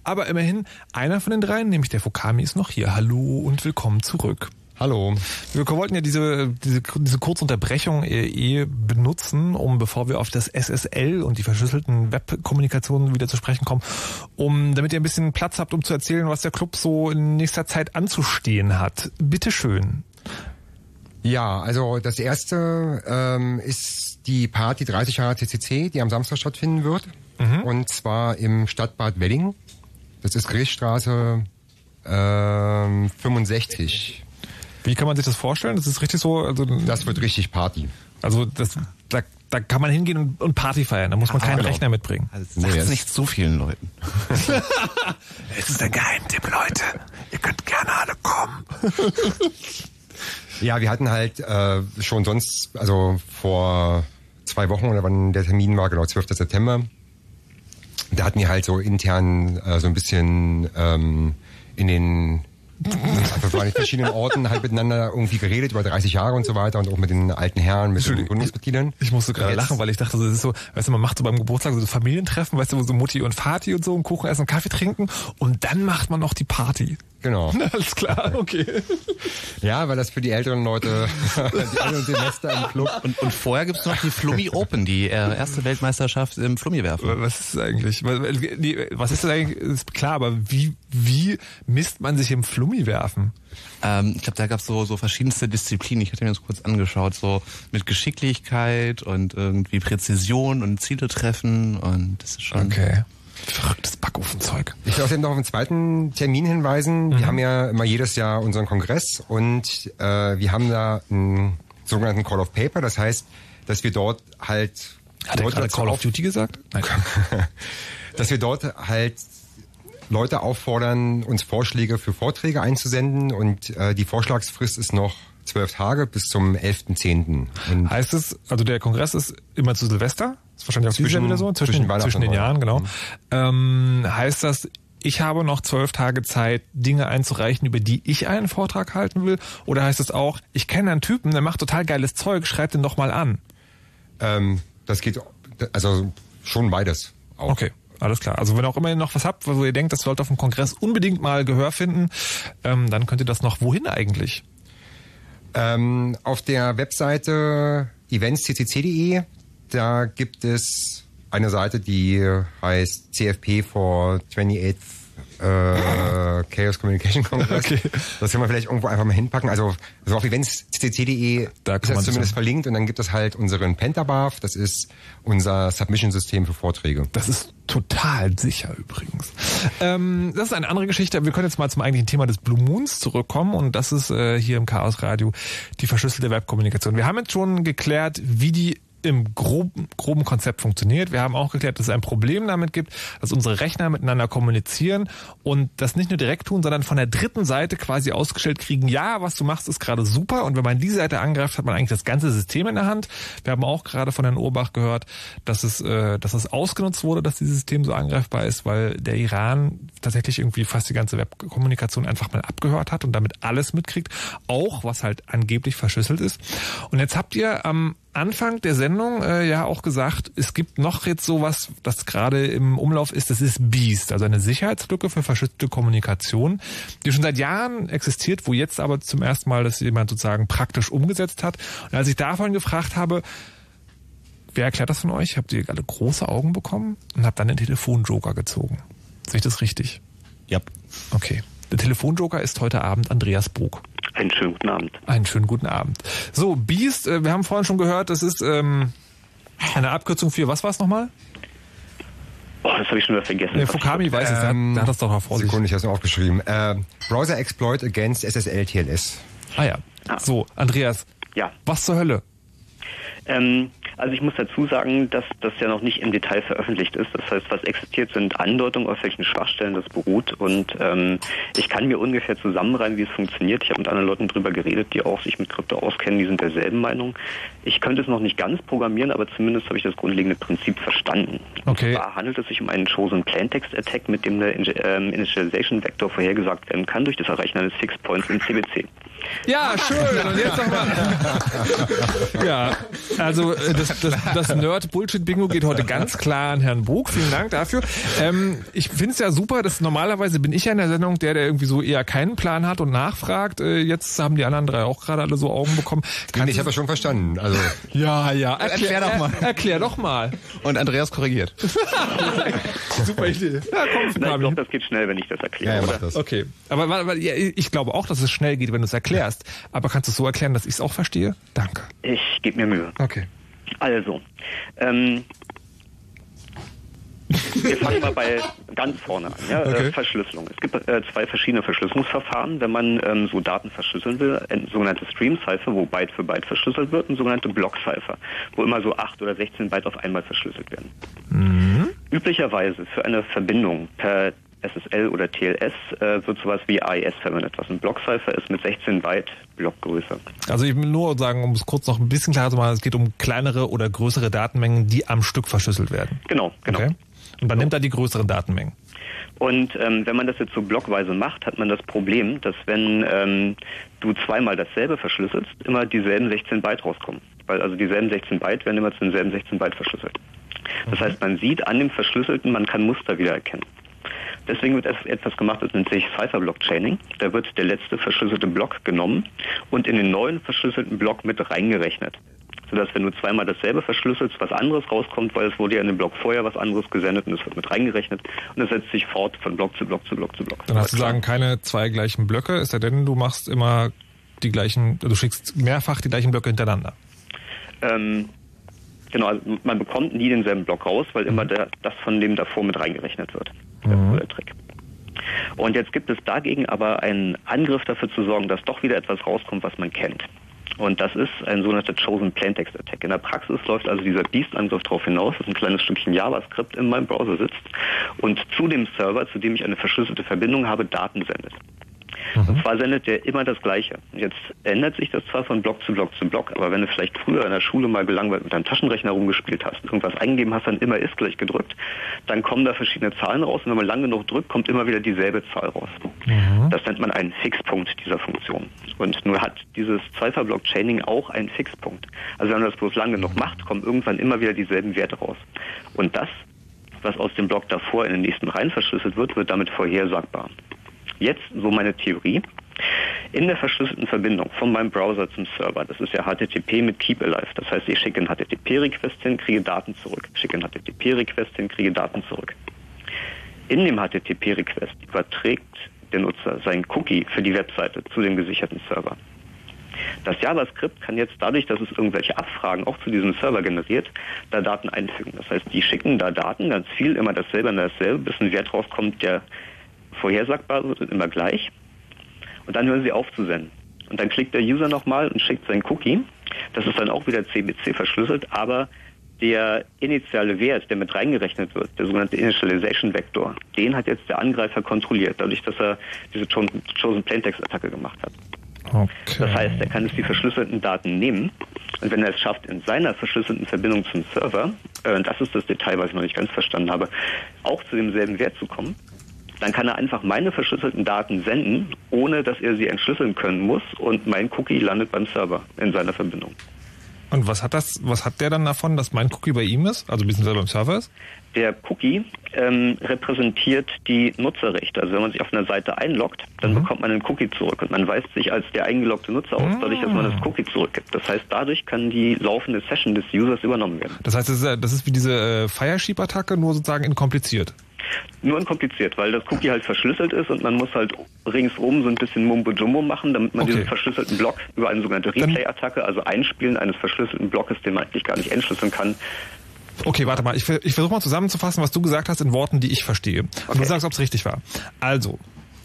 Aber immerhin, einer von den dreien, nämlich der Fukami, ist noch hier. Hallo und willkommen zurück. Hallo. Wir wollten ja diese, diese, diese kurze Unterbrechung eh, eh benutzen, um bevor wir auf das SSL und die verschlüsselten Webkommunikationen wieder zu sprechen kommen, um damit ihr ein bisschen Platz habt, um zu erzählen, was der Club so in nächster Zeit anzustehen hat. Bitte schön. Ja, also das erste ähm, ist die Party 30 Jahre CCC, die am Samstag stattfinden wird. Mhm. Und zwar im Stadtbad Welling. Das ist Griechstraße ähm, 65. Wie kann man sich das vorstellen? Das ist richtig so. Also, Das wird richtig Party. Also das, da, da kann man hingehen und, und Party feiern. Da muss man keinen genau. Rechner mitbringen. Also sagt's das- nicht so vielen Leuten. [laughs] Es ist der Geheimtipp, Leute. Ihr könnt gerne alle kommen. Ja, wir hatten halt äh, schon sonst, also vor zwei Wochen oder wann der Termin war, genau 12. September, da hatten wir halt so intern äh, so ein bisschen ähm, in den also waren in verschiedenen Orten halt miteinander irgendwie geredet über 30 Jahre und so weiter und auch mit den alten Herren, mit den Gründungsmitgliedern. Ich musste gerade lachen, weil ich dachte, das ist so, weißt du, man macht so beim Geburtstag so Familientreffen, weißt du, wo so Mutti und Vati und so einen Kuchen essen und Kaffee trinken und dann macht man noch die Party. Genau. [laughs] Alles klar, okay. Ja, weil das für die älteren Leute, [laughs] die älteren Semester im Club. Und, und vorher gibt's noch die Flummi Open, die äh, erste Weltmeisterschaft im Flummi-Werfen. Was ist das eigentlich? Was, ist das eigentlich? Ist klar, aber wie, wie misst man sich im Flummi werfen? Ähm, ich glaube, da gab's so, so verschiedenste Disziplinen. Ich hatte mir das kurz angeschaut, so mit Geschicklichkeit und irgendwie Präzision und Ziele treffen und das ist schon. Okay. Verrücktes Backofenzeug. Ich will außerdem noch auf einen zweiten Termin hinweisen. Wir haben ja immer jedes Jahr unseren Kongress und äh, wir haben da einen sogenannten Call of Paper. Das heißt, dass wir dort halt Hat er gerade Call of Duty gesagt? Nein. [laughs] dass wir dort halt Leute auffordern, uns Vorschläge für Vorträge einzusenden und äh, die Vorschlagsfrist ist noch zwölf Tage bis zum 11.10. Und Heißt es, also der Kongress ist immer zu Silvester? Ist wahrscheinlich auch Zwischen- wieder so? Zwischen, zwischen zwischen den Jahren, genau. Weihnachten. Ähm, heißt das, ich habe noch zwölf Tage Zeit, Dinge einzureichen, über die ich einen Vortrag halten will? Oder heißt es auch, ich kenne einen Typen, der macht total geiles Zeug, schreibt den doch mal an? ähm, das geht also schon beides. Auch. Okay. Alles klar. Also wenn ihr auch immer noch was habt, wo ihr denkt, das sollte auf dem Kongress unbedingt mal Gehör finden, ähm, dann könnt ihr das noch wohin eigentlich? Ähm, auf der Webseite eventsccc.de, da gibt es eine Seite, die heißt CFP for 28th äh, Chaos Communication Congress. Okay. Das können wir vielleicht irgendwo einfach mal hinpacken. Also, also auf eventsccc.de Da ist das zumindest sich- verlinkt und dann gibt es halt unseren Pentabarf, das ist unser Submission-System für Vorträge. Das ist total sicher übrigens. Ähm, das ist eine andere Geschichte. Wir können jetzt mal zum eigentlichen Thema des Blue Moons zurückkommen und das ist äh, hier im Chaos Radio die verschlüsselte Webkommunikation. Wir haben jetzt schon geklärt, wie die im groben, groben Konzept funktioniert. Wir haben auch geklärt, dass es ein Problem damit gibt, dass unsere Rechner miteinander kommunizieren und das nicht nur direkt tun, sondern von der dritten Seite quasi ausgestellt kriegen, ja, was du machst, ist gerade super und wenn man die Seite angreift, hat man eigentlich das ganze System in der Hand. Wir haben auch gerade von Herrn Urbach gehört, dass es, äh, dass es ausgenutzt wurde, dass dieses System so angreifbar ist, weil der Iran tatsächlich irgendwie fast die ganze Webkommunikation einfach mal abgehört hat und damit alles mitkriegt, auch was halt angeblich verschlüsselt ist. Und jetzt habt ihr am Anfang der Sendung äh, ja auch gesagt, es gibt noch jetzt sowas, das gerade im Umlauf ist, das ist Beast, also eine Sicherheitslücke für verschlüsselte Kommunikation, die schon seit Jahren existiert, wo jetzt aber zum ersten Mal das jemand sozusagen praktisch umgesetzt hat. Und als ich davon gefragt habe, wer erklärt das von euch? Habt ihr alle große Augen bekommen und habt dann den Telefonjoker gezogen. Sehe ich das richtig? Ja. Okay. Der Telefonjoker ist heute Abend Andreas Bog. Einen schönen guten Abend. Einen schönen guten Abend. So, Beast, äh, wir haben vorhin schon gehört, das ist ähm, eine Abkürzung für, was war es nochmal? Oh, das habe ich schon wieder vergessen. Der Fukami weiß es, Ähm, der hat das doch noch vor sich. Sekunde, ich habe es mir aufgeschrieben. Äh, Browser Exploit against SSL TLS. Ah ja. Ah. So, Andreas, Ja. was zur Hölle? Ähm, Also ich muss dazu sagen, dass das ja noch nicht im Detail veröffentlicht ist. Das heißt, was existiert, sind Andeutungen, auf welchen Schwachstellen das beruht. Und ähm, ich kann mir ungefähr zusammenreimen, wie es funktioniert. Ich habe mit anderen Leuten drüber geredet, die auch sich mit Krypto auskennen, die sind derselben Meinung. Ich könnte es noch nicht ganz programmieren, aber zumindest habe ich das grundlegende Prinzip verstanden. Okay. Und zwar handelt es sich um einen Chosen Plaintext Attack, mit dem der ähm, Initialization Vector vorhergesagt werden kann durch das Erreichen eines Fix Points im CBC. Ja, schön. Und jetzt nochmal. [laughs] Ja, also äh, das, das, das Nerd-Bullshit-Bingo geht heute ganz klar an Herrn Bug. Vielen Dank dafür. Ähm, ich finde es ja super, dass normalerweise bin ich ja in der Sendung der, der irgendwie so eher keinen Plan hat und nachfragt. Äh, jetzt haben die anderen drei auch gerade alle so Augen bekommen. Kann ich habe das schon verstanden. Also [laughs] Ja, ja. Erklär, Erklär doch mal. Er, erklär doch mal. Und Andreas korrigiert. [laughs] Super Idee. Ja, komm, Fabi. glaube, das geht schnell, wenn ich das erkläre. ja, ja, das. Okay, aber, aber aber, ja, ich glaube auch, dass es schnell geht, wenn du es erklärst. Aber kannst du es so erklären, dass ich es auch verstehe? Danke. Ich gebe mir Mühe. Okay. Also, ähm, wir fangen mal bei ganz vorne an. Ja? Okay. Äh, Verschlüsselung. Es gibt äh, zwei verschiedene Verschlüsselungsverfahren, wenn man ähm, so Daten verschlüsseln will. Ein sogenannte Stream-Cipher, wo Byte für Byte verschlüsselt wird, und sogenannte Block-Cipher, wo immer so 8 oder 16 Byte auf einmal verschlüsselt werden. Üblicherweise für eine Verbindung per SSL oder TLS äh, wird sowas wie AES verwendet, was ein Block-Cipher ist mit 16 Byte Blockgröße. Also ich will nur sagen, um es kurz noch ein bisschen klarer zu machen, es geht um kleinere oder größere Datenmengen, die am Stück verschlüsselt werden. Genau, genau. Okay? Und man nimmt da die größeren Datenmengen. Und ähm, wenn man das jetzt so blockweise macht, hat man das Problem, dass wenn ähm, du zweimal dasselbe verschlüsselst, immer dieselben 16 Byte rauskommen. Weil also dieselben 16 Byte werden immer zu denselben 16 Byte verschlüsselt. Das heißt, man sieht an dem Verschlüsselten, man kann Muster wiedererkennen. Deswegen wird etwas gemacht, das nennt sich Cipher-Block-Chaining. Da wird der letzte verschlüsselte Block genommen und in den neuen verschlüsselten Block mit reingerechnet. Sodass, wenn du zweimal dasselbe verschlüsselst, was anderes rauskommt, weil es wurde ja in dem Block vorher was anderes gesendet und es wird mit reingerechnet und es setzt sich fort von Block zu Block zu Block zu Block. Dann hast du sagen, keine zwei gleichen Blöcke, es sei denn, du machst immer die gleichen, du schickst mehrfach die gleichen Blöcke hintereinander. Ähm, genau, also man bekommt nie denselben Block raus, weil immer der, das von dem davor mit reingerechnet wird. So der Trick. Und jetzt gibt es dagegen aber einen Angriff dafür zu sorgen, dass doch wieder etwas rauskommt, was man kennt. Und das ist ein sogenannter Chosen Plaintext Attack. In der Praxis läuft also dieser Beast-Angriff darauf hinaus, dass ein kleines Stückchen JavaScript in meinem Browser sitzt und zu dem Server, zu dem ich eine verschlüsselte Verbindung habe, Daten sendet. Und zwar sendet der immer das Gleiche. Jetzt ändert sich das zwar von Block zu Block zu Block, aber wenn du vielleicht früher in der Schule mal gelangweilt mit deinem Taschenrechner rumgespielt hast, irgendwas eingegeben hast, dann immer ist gleich gedrückt, dann kommen da verschiedene Zahlen raus und wenn man lang genug drückt, kommt immer wieder dieselbe Zahl raus. Das nennt man einen Fixpunkt dieser Funktion. Und nur hat dieses Cipher-Block-Chaining auch einen Fixpunkt. Also wenn man das bloß lang genug macht, kommen irgendwann immer wieder dieselben Werte raus. Und das, was aus dem Block davor in den nächsten rein verschlüsselt wird, wird damit vorhersagbar. Jetzt so meine Theorie. In der verschlüsselten Verbindung von meinem Browser zum Server, das ist ja HTTP mit Keep Alive. Das heißt, ich schicke einen HTTP-Request hin, kriege Daten zurück. Schicke einen HTTP-Request hin, kriege Daten zurück. In dem HTTP-Request überträgt der Nutzer seinen Cookie für die Webseite zu dem gesicherten Server. Das JavaScript kann jetzt dadurch, dass es irgendwelche Abfragen auch zu diesem Server generiert, da Daten einfügen. Das heißt, die schicken da Daten, ganz viel, immer dasselbe und dasselbe, bis ein Wert rauskommt, der vorhersagbar wird immer gleich. Und dann hören sie auf zu senden. Und dann klickt der User nochmal und schickt seinen Cookie. Das ist dann auch wieder CBC verschlüsselt, aber der initiale Wert, der mit reingerechnet wird, der sogenannte Initialization Vector, den hat jetzt der Angreifer kontrolliert, dadurch, dass er diese Chosen Plaintext Attacke gemacht hat. Okay. Das heißt, er kann jetzt die verschlüsselten Daten nehmen und wenn er es schafft, in seiner verschlüsselten Verbindung zum Server, äh, und das ist das Detail, was ich noch nicht ganz verstanden habe, auch zu demselben Wert zu kommen, dann kann er einfach meine verschlüsselten Daten senden, ohne dass er sie entschlüsseln können muss und mein Cookie landet beim Server in seiner Verbindung. Und was hat das, was hat der dann davon, dass mein Cookie bei ihm ist? Also beziehungsweise beim Server ist? Der Cookie ähm, repräsentiert die Nutzerrechte. Also wenn man sich auf einer Seite einloggt, dann bekommt man einen Cookie zurück und man weist sich als der eingeloggte Nutzer aus, dadurch, dass man das Cookie zurückgibt. Das heißt, dadurch kann die laufende Session des Users übernommen werden. Das heißt, das ist, das ist wie diese äh, Firesheep-Attacke, nur sozusagen inkompliziert. Nur unkompliziert, weil das Cookie halt verschlüsselt ist und man muss halt ringsrum so ein bisschen Mumbo-Jumbo machen, damit man Okay. diesen verschlüsselten Block über eine sogenannte Replay-Attacke, also Einspielen eines verschlüsselten Blockes, den man eigentlich gar nicht entschlüsseln kann, Okay, warte mal. Ich, ich versuche mal zusammenzufassen, was du gesagt hast in Worten, die ich verstehe. Und du sagst, ob es richtig war. Also,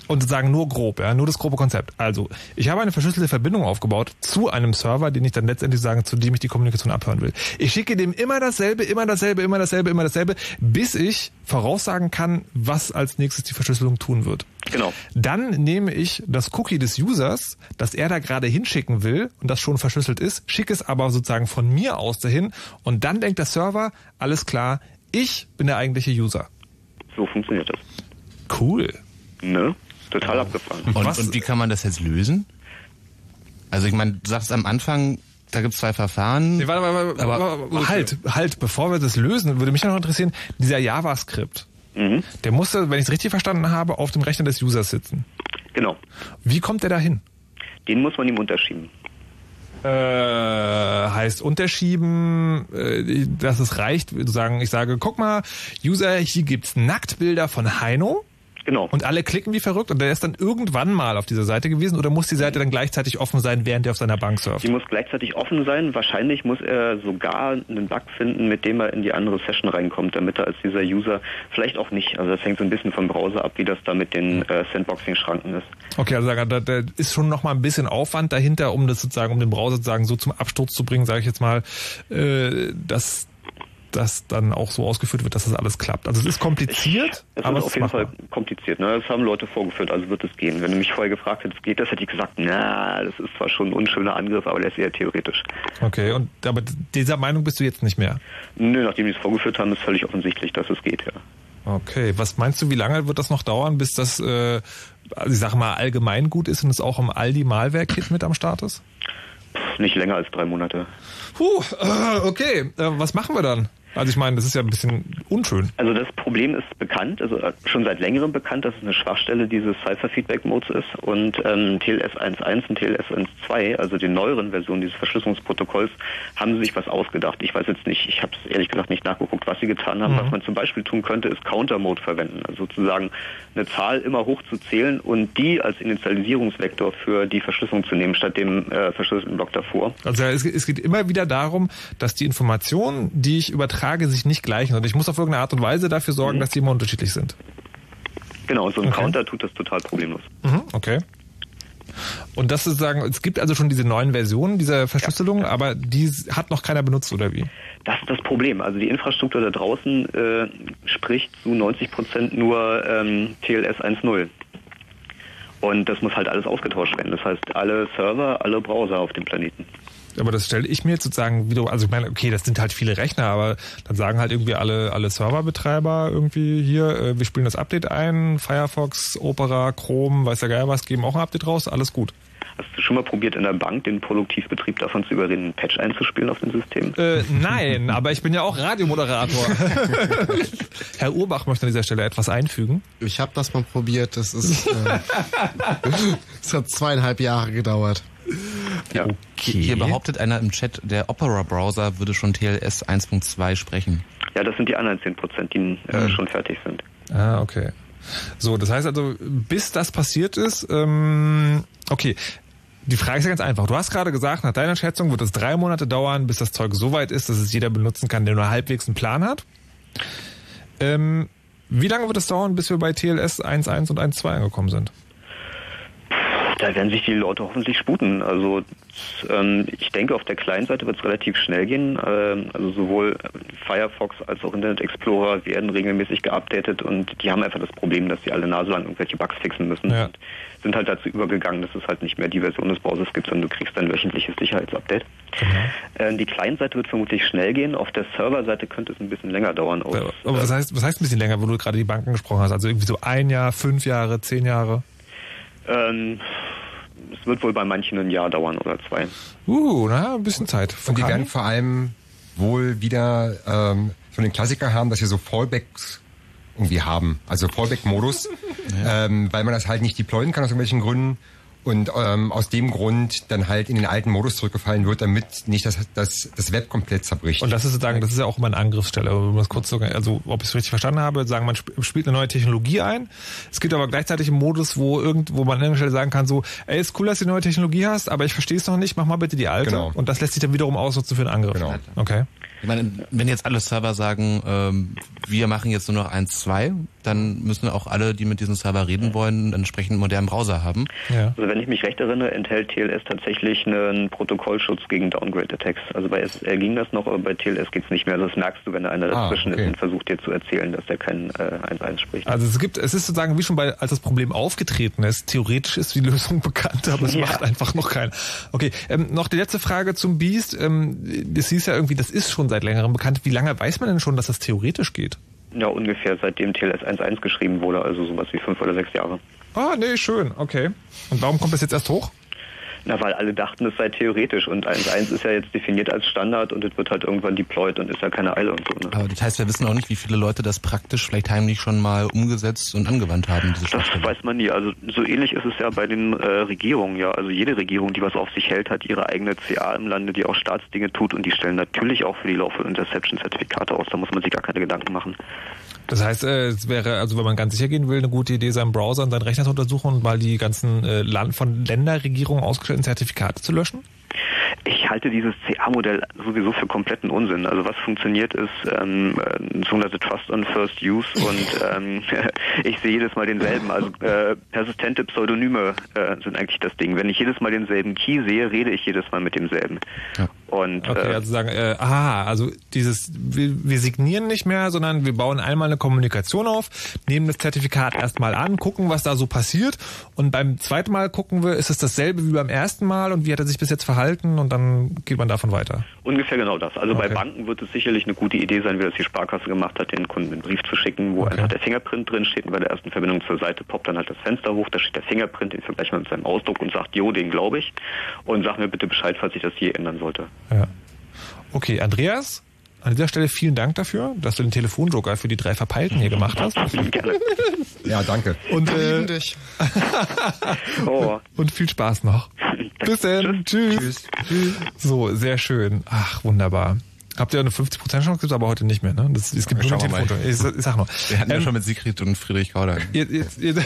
Und sozusagen nur grob, ja, nur das grobe Konzept. Also, ich habe eine verschlüsselte Verbindung aufgebaut zu einem Server, den ich dann letztendlich sagen, zu dem ich die Kommunikation abhören will. Ich schicke dem immer dasselbe, immer dasselbe, immer dasselbe, immer dasselbe, bis ich voraussagen kann, was als nächstes die Verschlüsselung tun wird. Genau. Dann nehme ich das Cookie des Users, das er da gerade hinschicken will und das schon verschlüsselt ist, schicke es aber sozusagen von mir aus dahin und dann denkt der Server, alles klar, ich bin der eigentliche User. So funktioniert das. Cool. Ne? Total abgefahren. Und, und wie kann man das jetzt lösen? Also ich meine, du sagst am Anfang, da gibt's zwei Verfahren. Nee, warte, warte, warte, aber warte, halt, halt, bevor wir das lösen, würde mich noch interessieren, dieser JavaScript, Mhm. der musste, wenn ich es richtig verstanden habe, auf dem Rechner des Users sitzen. Genau. Wie kommt der da hin? Den muss man ihm unterschieben. Äh, heißt unterschieben, äh, dass es reicht, sagen, ich sage, guck mal, User, hier gibt's Nacktbilder von Heino. Genau. Und alle klicken wie verrückt und der ist dann irgendwann mal auf dieser Seite gewesen oder muss die Seite dann gleichzeitig offen sein, während er auf seiner Bank surft? Die muss gleichzeitig offen sein. Wahrscheinlich muss er sogar einen Bug finden, mit dem er in die andere Session reinkommt, damit er als dieser User vielleicht auch nicht. Also das hängt so ein bisschen vom Browser ab, wie das da mit den äh, Sandboxing-Schranken ist. Okay, also da, da, ist schon noch mal ein bisschen Aufwand dahinter, um das sozusagen, um den Browser sozusagen so zum Absturz zu bringen, sage ich jetzt mal, äh, dass das dann auch so ausgeführt wird, dass das alles klappt. Also es ist kompliziert, Es aber ist auf jeden machbar. Fall kompliziert. Ne? Das haben Leute vorgeführt, also wird es gehen. Wenn du mich vorher gefragt hättest, geht das, hätte ich gesagt, na, das ist zwar schon ein unschöner Angriff, aber der ist eher theoretisch. Okay, und aber dieser Meinung bist du jetzt nicht mehr. Nö, nachdem die es vorgeführt haben, ist völlig offensichtlich, dass es geht, ja. Okay, was meinst du, wie lange wird das noch dauern, bis das, äh, also ich sag mal, allgemein gut ist und es auch im Aldi-Malware-Kit mit am Start ist? Nicht länger als drei Monate. Puh, äh, okay, äh, was machen wir dann? Also ich meine, das ist ja ein bisschen unschön. Also das Problem ist bekannt, also äh, schon seit längerem bekannt, dass es eine Schwachstelle dieses Cipher-Feedback-Modes ist und ähm, TLS 1.1 und TLS 1.2, also den neueren Versionen dieses Verschlüsselungsprotokolls, haben sie sich was ausgedacht. Ich weiß jetzt nicht, ich habe es ehrlich gesagt nicht nachgeguckt, was sie getan haben. Mhm. Was man zum Beispiel tun könnte, ist Counter-Mode verwenden, also sozusagen eine Zahl immer hoch zu zählen und die als Initialisierungsvektor für die Verschlüsselung zu nehmen, statt dem äh, verschlüsselten Block davor. Also es, es geht immer wieder darum, dass die Informationen, die ich übertrage, sich nicht gleichen. Und ich muss auf irgendeine Art und Weise dafür sorgen, dass die immer unterschiedlich sind. Genau, so ein Okay. Counter tut das total problemlos. Mhm, okay. Und das ist sagen, es gibt also schon diese neuen Versionen dieser Verschlüsselung, aber die hat noch keiner benutzt, oder wie? Das ist das Problem. Also die Infrastruktur da draußen äh, spricht zu 90 Prozent nur ähm, TLS 1.0. Und das muss halt alles ausgetauscht werden. Das heißt, alle Server, alle Browser auf dem Planeten. Aber das stelle ich mir jetzt sozusagen wieder, also ich meine, okay, das sind halt viele Rechner, aber dann sagen halt irgendwie alle, alle Serverbetreiber irgendwie hier, äh, wir spielen das Update ein, Firefox, Opera, Chrome, weiß der Geil was, geben auch ein Update raus, alles gut. Hast du schon mal probiert, in der Bank den Produktivbetrieb davon zu überreden, einen Patch einzuspielen auf dem System? Äh, nein, [laughs] aber ich bin ja auch Radiomoderator. [laughs] Herr Urbach möchte an dieser Stelle etwas einfügen. Ich habe das mal probiert. Das ist, äh, [laughs] es hat zweieinhalb Jahre gedauert. Ja. Hier behauptet einer im Chat, der Opera-Browser würde schon TLS 1.2 sprechen. Ja, das sind die anderen 10 Prozent, die äh, schon fertig sind. Ah, okay. So, das heißt also, bis das passiert ist, ähm, okay. Die Frage ist ja ganz einfach. Du hast gerade gesagt, nach deiner Schätzung wird es drei Monate dauern, bis das Zeug so weit ist, dass es jeder benutzen kann, der nur halbwegs einen Plan hat. Ähm, wie lange wird es dauern, bis wir bei TLS 1.1 und 1.2 angekommen sind? Da werden sich die Leute hoffentlich sputen. Also ähm, ich denke, auf der Client-Seite wird es relativ schnell gehen. Ähm, also sowohl Firefox als auch Internet Explorer werden regelmäßig geupdatet und die haben einfach das Problem, dass sie alle Nase lang irgendwelche Bugs fixen müssen. Ja. Und sind halt dazu übergegangen, dass es halt nicht mehr die Version des Browsers gibt, sondern du kriegst ein wöchentliches Sicherheitsupdate. Ähm, die Client-Seite wird vermutlich schnell gehen. Auf der Server-Seite könnte es ein bisschen länger dauern. Aus, Aber was heißt, was heißt ein bisschen länger, wo du gerade die Banken gesprochen hast? Also irgendwie so ein Jahr, fünf Jahre, zehn Jahre? Ähm, es wird wohl bei manchen ein Jahr dauern oder zwei. Uh, na, ein bisschen Zeit. Und die werden vor allem wohl wieder ähm, so den Klassiker haben, dass sie so Fallbacks irgendwie haben. Also Fallback-Modus, [laughs] ähm, weil man das halt nicht deployen kann aus irgendwelchen Gründen und ähm, aus dem Grund dann halt in den alten Modus zurückgefallen wird, damit nicht das, das, das Web komplett zerbricht. Und das ist sozusagen, das ist ja auch immer eine Angriffsstelle. Um das kurz zu, also ob ich es richtig verstanden habe, sagen man sp- spielt eine neue Technologie ein. Es gibt aber gleichzeitig einen Modus, wo irgend, wo man an irgendeiner Stelle sagen kann, so, ey, ist cool, dass du die neue Technologie hast, aber ich verstehe es noch nicht, mach mal bitte die alte. Genau. Und das lässt sich dann wiederum ausnutzen für einen Angriff. Genau. Okay. Ich meine, wenn jetzt alle Server sagen, ähm, wir machen jetzt nur noch eins, zwei, dann müssen auch alle, die mit diesem Server reden wollen, einen entsprechend modernen Browser haben. Ja. Also wenn ich mich recht erinnere, enthält TLS tatsächlich einen Protokollschutz gegen Downgrade-Attacks. Also bei SSL ging das noch, aber bei TLS geht's nicht mehr. Also das merkst du, wenn da einer Ah, dazwischen okay. ist und versucht dir zu erzählen, dass der kein äh, 1.1 spricht. Also es gibt, es ist sozusagen wie schon bei, als das Problem aufgetreten ist. Theoretisch ist die [laughs] Lösung bekannt, aber es Ja. macht einfach noch keiner. Okay, ähm, noch die letzte Frage zum Beast. Ähm, das hieß ja irgendwie, das ist schon seit längerem bekannt. Wie lange weiß man denn schon, dass das theoretisch geht? Ja, ungefähr seitdem TLS 1.1 geschrieben wurde, also sowas wie fünf oder sechs Jahre. Ah, nee, schön, okay. Und warum kommt das jetzt erst hoch? Na, weil alle dachten, es sei theoretisch und 1.1 ist ja jetzt definiert als Standard und es wird halt irgendwann deployed und ist ja keine Eile und so. Ne? Aber das heißt, wir wissen auch nicht, wie viele Leute das praktisch vielleicht heimlich schon mal umgesetzt und angewandt haben, diese Das weiß man nie. Also so ähnlich ist es ja bei den äh, Regierungen, ja. Also jede Regierung, die was auf sich hält, hat ihre eigene CA im Lande, die auch Staatsdinge tut und die stellen natürlich auch für die Lawful Interception Zertifikate aus. Da muss man sich gar keine Gedanken machen. Das heißt, äh, es wäre, also wenn man ganz sicher gehen will, eine gute Idee, seinen Browser und seinen Rechner zu untersuchen und mal die ganzen äh, Land von Länderregierungen ausgestellten Zertifikate zu löschen? Ich halte dieses CA-Modell sowieso für kompletten Unsinn. Also was funktioniert ist ähm, äh, sogenannte Trust on First Use und [laughs] ähm, [laughs] ich sehe jedes Mal denselben. Also äh, persistente Pseudonyme äh, sind eigentlich das Ding. Wenn ich jedes Mal denselben Key sehe, rede ich jedes Mal mit demselben. Ja. Und Okay, äh, also sagen, äh, aha, also dieses, wir, wir signieren nicht mehr, sondern wir bauen einmal eine Kommunikation auf, nehmen das Zertifikat erstmal an, gucken, was da so passiert und beim zweiten Mal gucken wir, ist es dasselbe wie beim ersten Mal und wie hat er sich bis jetzt verhalten und dann geht man davon weiter. Ungefähr genau das. Also bei Okay. Banken wird es sicherlich eine gute Idee sein, wie das die Sparkasse gemacht hat, den Kunden einen Brief zu schicken, wo Okay. einfach der Fingerprint drin steht und bei der ersten Verbindung zur Seite poppt dann halt das Fenster hoch, da steht der Fingerprint, den vergleicht man mit seinem Ausdruck und sagt, jo, den glaube ich und sag mir bitte Bescheid, falls ich das je ändern sollte. Ja. Okay, Andreas, an dieser Stelle vielen Dank dafür, dass du den Telefonjoker für die drei Verpeilten hier gemacht hast. Gerne. Ja, danke. Und, äh, dich. [laughs] Oh. und viel Spaß noch. [laughs] Bis dann. Tschüss. So, sehr schön. Ach, wunderbar. Habt ihr eine 50% Chance? Gibt's aber heute nicht mehr, ne? Das, es gibt nur mal. Telefonjoker. Ich, ich sag nur. Wir hatten ja Ähm, schon mit Sigrid und Friedrich Kauder. Jetzt, jetzt, jetzt. [laughs]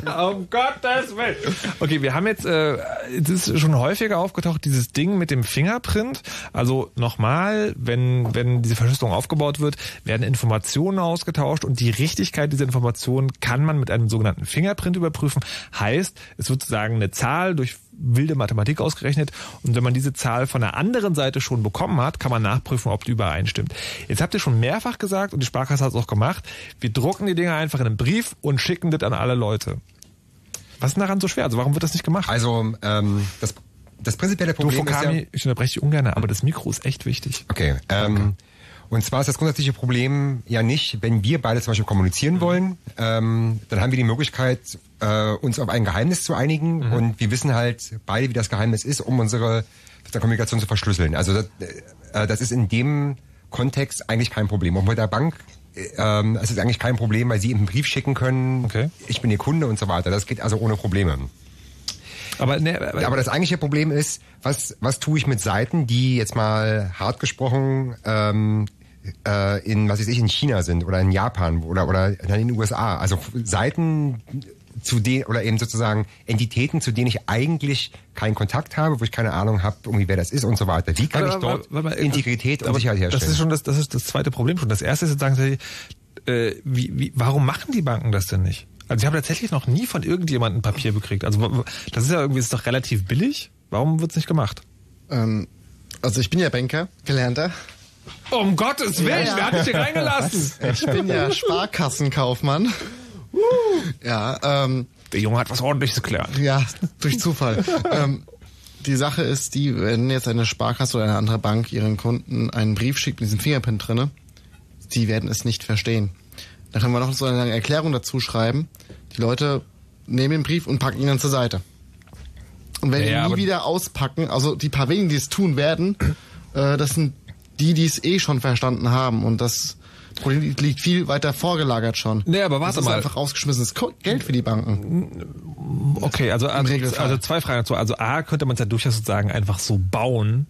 um Gottes Willen. Okay, wir haben jetzt, äh, es ist schon häufiger aufgetaucht, dieses Ding mit dem Fingerprint. Also nochmal, wenn, wenn diese Verschlüsselung aufgebaut wird, werden Informationen ausgetauscht und die Richtigkeit dieser Informationen kann man mit einem sogenannten Fingerprint überprüfen. Heißt, es wird sozusagen eine Zahl durch wilde Mathematik ausgerechnet und wenn man diese Zahl von der anderen Seite schon bekommen hat, kann man nachprüfen, ob die übereinstimmt. Jetzt habt ihr schon mehrfach gesagt und die Sparkasse hat es auch gemacht, wir drucken die Dinger einfach in einen Brief und schicken das an alle Leute. Was ist daran so schwer? Also warum wird das nicht gemacht? Also, ähm, das, das prinzipielle du, Problem ist ja... Fokami, ich unterbreche dich ungern, aber das Mikro ist echt wichtig. Okay. Ähm, und zwar ist das grundsätzliche Problem ja nicht, wenn wir beide zum Beispiel kommunizieren wollen, ähm, dann haben wir die Möglichkeit, äh, uns auf ein Geheimnis zu einigen und wir wissen halt beide, wie das Geheimnis ist, um unsere Kommunikation zu verschlüsseln. Also das, äh, das ist in dem Kontext eigentlich kein Problem. Und bei der Bank äh, ähm, es ist eigentlich kein Problem, weil sie eben einen Brief schicken können, Okay. ich bin ihr Kunde und so weiter. Das geht also ohne Probleme. Aber, ne, Aber das eigentliche Problem ist, was, was tue ich mit Seiten, die jetzt mal hart gesprochen ähm, äh, in, was weiß ich, in China sind oder in Japan oder, oder in den USA. Also Seiten zu denen oder eben sozusagen Entitäten, zu denen ich eigentlich keinen Kontakt habe, wo ich keine Ahnung habe, irgendwie wer das ist und so weiter. Wie kann ich Aber- dort aber- aber- Integrität und Sicherheit herstellen? Das ist schon das, das ist das zweite Problem schon. Das erste ist jetzt sagen sie, äh, wie, wie, warum machen die Banken das denn nicht? Also ich habe tatsächlich noch nie von irgendjemandem Papier bekriegt. Also das ist ja irgendwie ist doch relativ billig. Warum wird's nicht gemacht? Ähm, also ich bin ja Banker, gelernter. Um Gottes Willen, Ja, ja. wer hat dich hier reingelassen? [laughs] Ich bin ja Sparkassenkaufmann. Ja, ähm, Der Junge hat was ordentliches gelernt. ja, durch Zufall. ähm, die Sache ist die, wenn jetzt eine Sparkasse oder eine andere Bank ihren Kunden einen Brief schickt mit diesem Fingerprint drinne, die werden es nicht verstehen. Da können wir noch so eine Erklärung dazu schreiben. Die Leute nehmen den Brief und packen ihn dann zur Seite. Und wenn Ja, ihn aber- nie wieder auspacken, also die paar wenigen, die es tun werden, äh, das sind die, die es eh schon verstanden haben. Und das Problem liegt viel weiter vorgelagert schon. Nee, aber warte das ist mal. einfach rausgeschmissenes Ko- Geld für die Banken. Okay, also, also, also zwei Fragen dazu. Also A, könnte man es ja durchaus sozusagen einfach so bauen,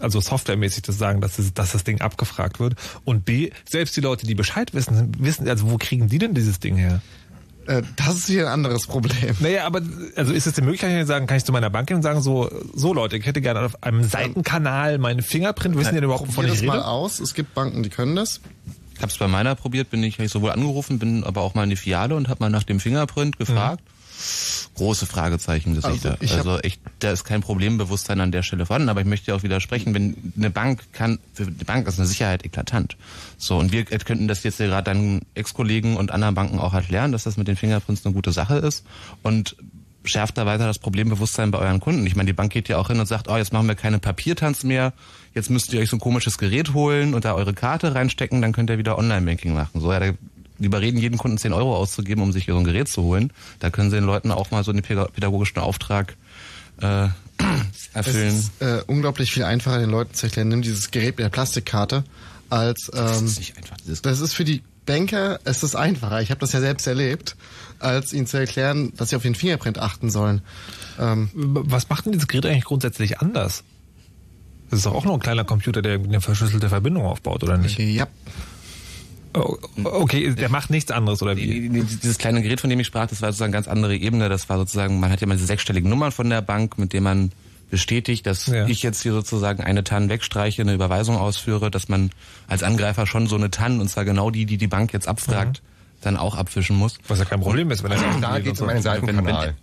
also softwaremäßig zu sagen, dass, es, dass das Ding abgefragt wird. Und B, selbst die Leute, die Bescheid wissen, wissen, also wo kriegen die denn dieses Ding her? Äh, das ist hier ein anderes Problem. Naja, aber also ist es die Möglichkeit, zu sagen, kann ich zu meiner Bank gehen und sagen, so, so Leute, ich hätte gerne auf einem Seitenkanal meinen Fingerprint, wissen die denn überhaupt, wovon ich das mal rede? aus. Es gibt Banken, die können das. habe es bei meiner probiert, bin ich, hab ich sowohl angerufen, bin aber auch mal in die Filiale und habe mal nach dem Fingerprint gefragt. Große Fragezeichen Gesichter. Also Also, echt, da ist kein Problembewusstsein an der Stelle vorhanden, aber ich möchte auch widersprechen, wenn eine Bank kann, für die Bank ist eine Sicherheit eklatant. So, und wir könnten das jetzt ja gerade dann Ex-Kollegen und anderen Banken auch erklären, dass das mit den Fingerprints eine gute Sache ist und schärft da weiter das Problembewusstsein bei euren Kunden. Ich meine, die Bank geht ja auch hin und sagt, oh, jetzt machen wir keine Papiertanz mehr, jetzt müsst ihr euch so ein komisches Gerät holen und da eure Karte reinstecken, dann könnt ihr wieder Online-Banking machen. So, ja, da überreden jeden Kunden 10 Euro auszugeben, um sich so ein Gerät zu holen. Da können sie den Leuten auch mal so einen päda- pädagogischen Auftrag äh, [clears throat] Es erfüllen. ist äh, unglaublich viel einfacher, den Leuten zu erklären, nimm dieses Gerät mit der Plastikkarte, als ähm, das ist nicht einfach. Dieses das ist für die Banker, es ist einfacher, ich habe das ja selbst erlebt, als ihnen zu erklären, dass sie auf den Fingerprint achten sollen. Ähm, Was macht denn dieses Gerät eigentlich grundsätzlich anders? Das ist doch auch nur ein kleiner Computer, der eine verschlüsselte Verbindung aufbaut, oder nicht? ja, Oh, Okay, der macht nichts anderes, oder wie? Die- die- Dieses kleine Gerät, von dem ich sprach, das war sozusagen eine ganz andere Ebene. Das war sozusagen, man hat ja mal diese sechsstelligen Nummern von der Bank, mit denen man bestätigt, dass Ja. ich jetzt hier sozusagen eine TAN wegstreiche, eine Überweisung ausführe, dass man als Angreifer schon so eine TAN, und zwar genau die, die die Bank jetzt abfragt, dann auch abfischen muss. Was ja kein Problem ist, wenn er Da geht es um einen Wenn- Seitenkanal.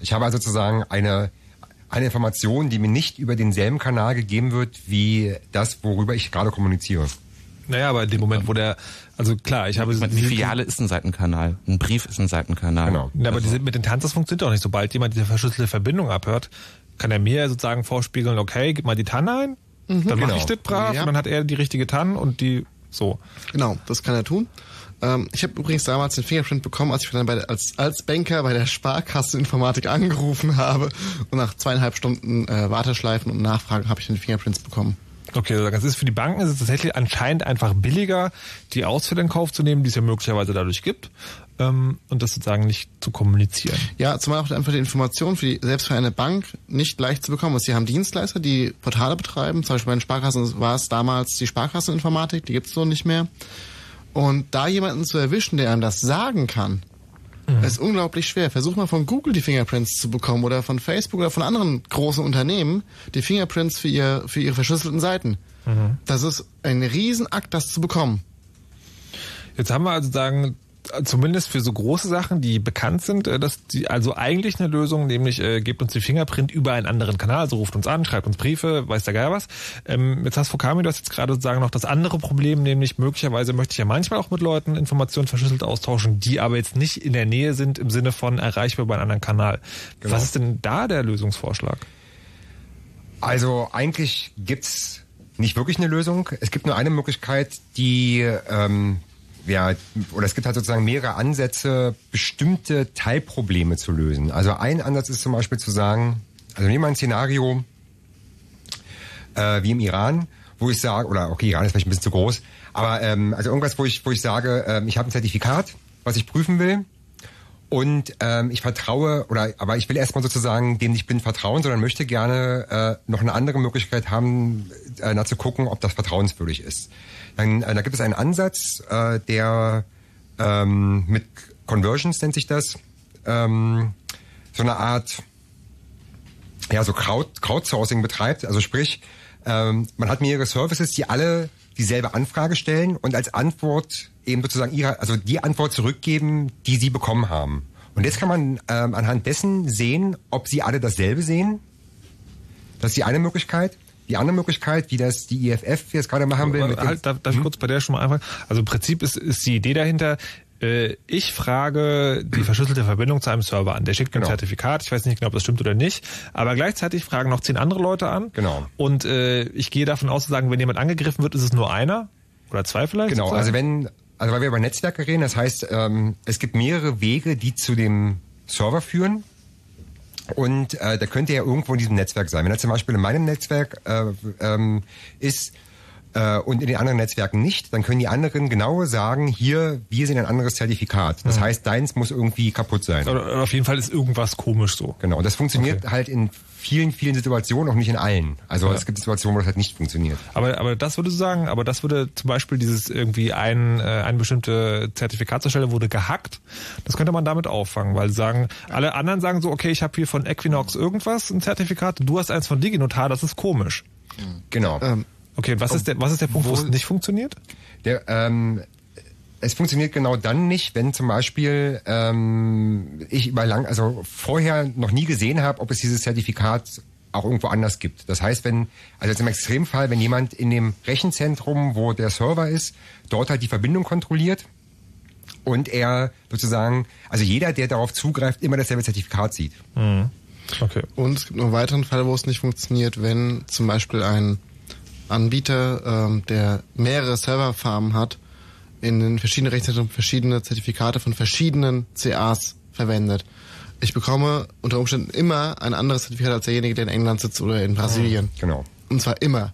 Ich habe also sozusagen eine, eine Information, die mir nicht über denselben Kanal gegeben wird, wie das, worüber ich gerade kommuniziere. Naja, aber in dem Moment, wo der, also klar, ich habe Ich meine, Die Filiale ist ein Seitenkanal, ein Brief ist ein Seitenkanal. Genau. Ja, aber diese, mit den Tanz, das funktioniert doch nicht. Sobald jemand diese verschlüsselte Verbindung abhört, kann er mir sozusagen vorspiegeln, okay, gib mal die TAN ein, dann mache Genau. ich das brav Ja. und dann hat er die richtige TAN und die so. genau, das kann er tun. Ähm, ich habe übrigens damals den Fingerprint bekommen, als ich dann bei der, als, als Banker bei der Sparkasse Informatik angerufen habe und nach zweieinhalb Stunden äh, Warteschleifen und Nachfragen habe ich den Fingerprints bekommen. Okay, also das ist für die Banken ist es tatsächlich anscheinend einfach billiger, die Ausfälle in Kauf zu nehmen, die es ja möglicherweise dadurch gibt, ähm, und das sozusagen nicht zu kommunizieren. Ja, zumal auch einfach die Information für die, selbst für eine Bank nicht leicht zu bekommen ist. Sie haben Dienstleister, die Portale betreiben. Zum Beispiel bei den Sparkassen war es damals die Sparkasseninformatik, die gibt es so nicht mehr. Und da jemanden zu erwischen, der einem das sagen kann, ist unglaublich schwer. Versuch mal von Google die Fingerprints zu bekommen oder von Facebook oder von anderen großen Unternehmen die Fingerprints für, ihr, für ihre verschlüsselten Seiten. Das ist ein Riesenakt, das zu bekommen. Jetzt haben wir also sagen, zumindest für so große Sachen, die bekannt sind, äh, dass die also eigentlich eine Lösung, nämlich äh, gebt uns die Fingerprint über einen anderen Kanal, also ruft uns an, schreibt uns Briefe, weiß der Geil was. Ähm, jetzt hast Fokami, du hast jetzt gerade sozusagen noch das andere Problem, nämlich möglicherweise möchte ich ja manchmal auch mit Leuten Informationen verschlüsselt austauschen, die aber jetzt nicht in der Nähe sind im Sinne von erreichbar über einen anderen Kanal. Was ist denn da der Lösungsvorschlag? Also eigentlich gibt's nicht wirklich eine Lösung. Es gibt nur eine Möglichkeit, die ähm, ja, oder es gibt halt sozusagen mehrere Ansätze, bestimmte Teilprobleme zu lösen. Also ein Ansatz ist zum Beispiel zu sagen, also nehmen wir ein Szenario äh, wie im Iran, wo ich sage, oder okay, Iran ist vielleicht ein bisschen zu groß, aber ähm, also irgendwas, wo ich, wo ich sage, ähm, ich habe ein Zertifikat, was ich prüfen will. Und ähm, ich vertraue, oder aber ich will erstmal sozusagen dem nicht blind vertrauen, sondern möchte gerne äh, noch eine andere Möglichkeit haben, äh, zu gucken, ob das vertrauenswürdig ist. Dann, äh, da gibt es einen Ansatz, äh, der ähm, mit Conversions nennt sich das, ähm, so eine Art ja, so Crowd, Crowdsourcing betreibt. Also sprich, ähm, man hat mehrere Services, die alle dieselbe Anfrage stellen und als Antwort eben sozusagen ihre, also die Antwort zurückgeben, die sie bekommen haben. Und jetzt kann man ähm, anhand dessen sehen, ob sie alle dasselbe sehen. Das ist die eine Möglichkeit. Die andere Möglichkeit, wie das die IFF jetzt gerade machen will. mit halt, darf, darf ich kurz bei der schon mal anfangen? Also im Prinzip ist, ist die Idee dahinter, äh, ich frage die verschlüsselte Verbindung zu einem Server an. Der schickt mir ein Genau. Zertifikat, ich weiß nicht genau, ob das stimmt oder nicht, aber gleichzeitig fragen noch zehn andere Leute an. Genau. Und äh, ich gehe davon aus zu sagen, wenn jemand angegriffen wird, ist es nur einer oder zwei vielleicht. Genau, sozusagen? also wenn, also weil wir über Netzwerke reden, das heißt, ähm, es gibt mehrere Wege, die zu dem Server führen. Und äh, da könnte er irgendwo in diesem Netzwerk sein. Wenn er zum Beispiel in meinem Netzwerk äh, ähm, ist äh, und in den anderen Netzwerken nicht, dann können die anderen genau sagen, hier, wir sind ein anderes Zertifikat. Das heißt, deins muss irgendwie kaputt sein. Oder, auf jeden Fall ist irgendwas komisch so. Genau, und das funktioniert halt in vielen, vielen Situationen, auch nicht in allen. Also Ja. es gibt Situationen, wo das halt nicht funktioniert. Aber, aber das würde sagen, aber das würde zum Beispiel dieses irgendwie ein, äh, eine bestimmte Zertifikatsstelle wurde gehackt. Das könnte man damit auffangen, weil sie sagen, alle anderen sagen so, okay, ich habe hier von Equinox irgendwas, ein Zertifikat, du hast eins von Diginotar, das ist komisch. Genau. Ähm, Okay, was ist der, was ist der Punkt, wo es nicht funktioniert? Der, ähm, es funktioniert genau dann nicht, wenn zum Beispiel ähm, ich über lang, also vorher noch nie gesehen habe, ob es dieses Zertifikat auch irgendwo anders gibt. Das heißt, wenn, also jetzt im Extremfall, wenn jemand in dem Rechenzentrum, wo der Server ist, dort halt die Verbindung kontrolliert und er sozusagen, also jeder, der darauf zugreift, immer dasselbe Zertifikat sieht. Mhm. Okay. Und es gibt noch einen weiteren Fall, wo es nicht funktioniert, wenn zum Beispiel ein Anbieter, ähm, der mehrere Serverfarmen hat, in den verschiedenen Rechenzentren verschiedene Zertifikate von verschiedenen CAs verwendet. Ich bekomme unter Umständen immer ein anderes Zertifikat als derjenige, der in England sitzt oder in Brasilien. Genau. Und zwar immer.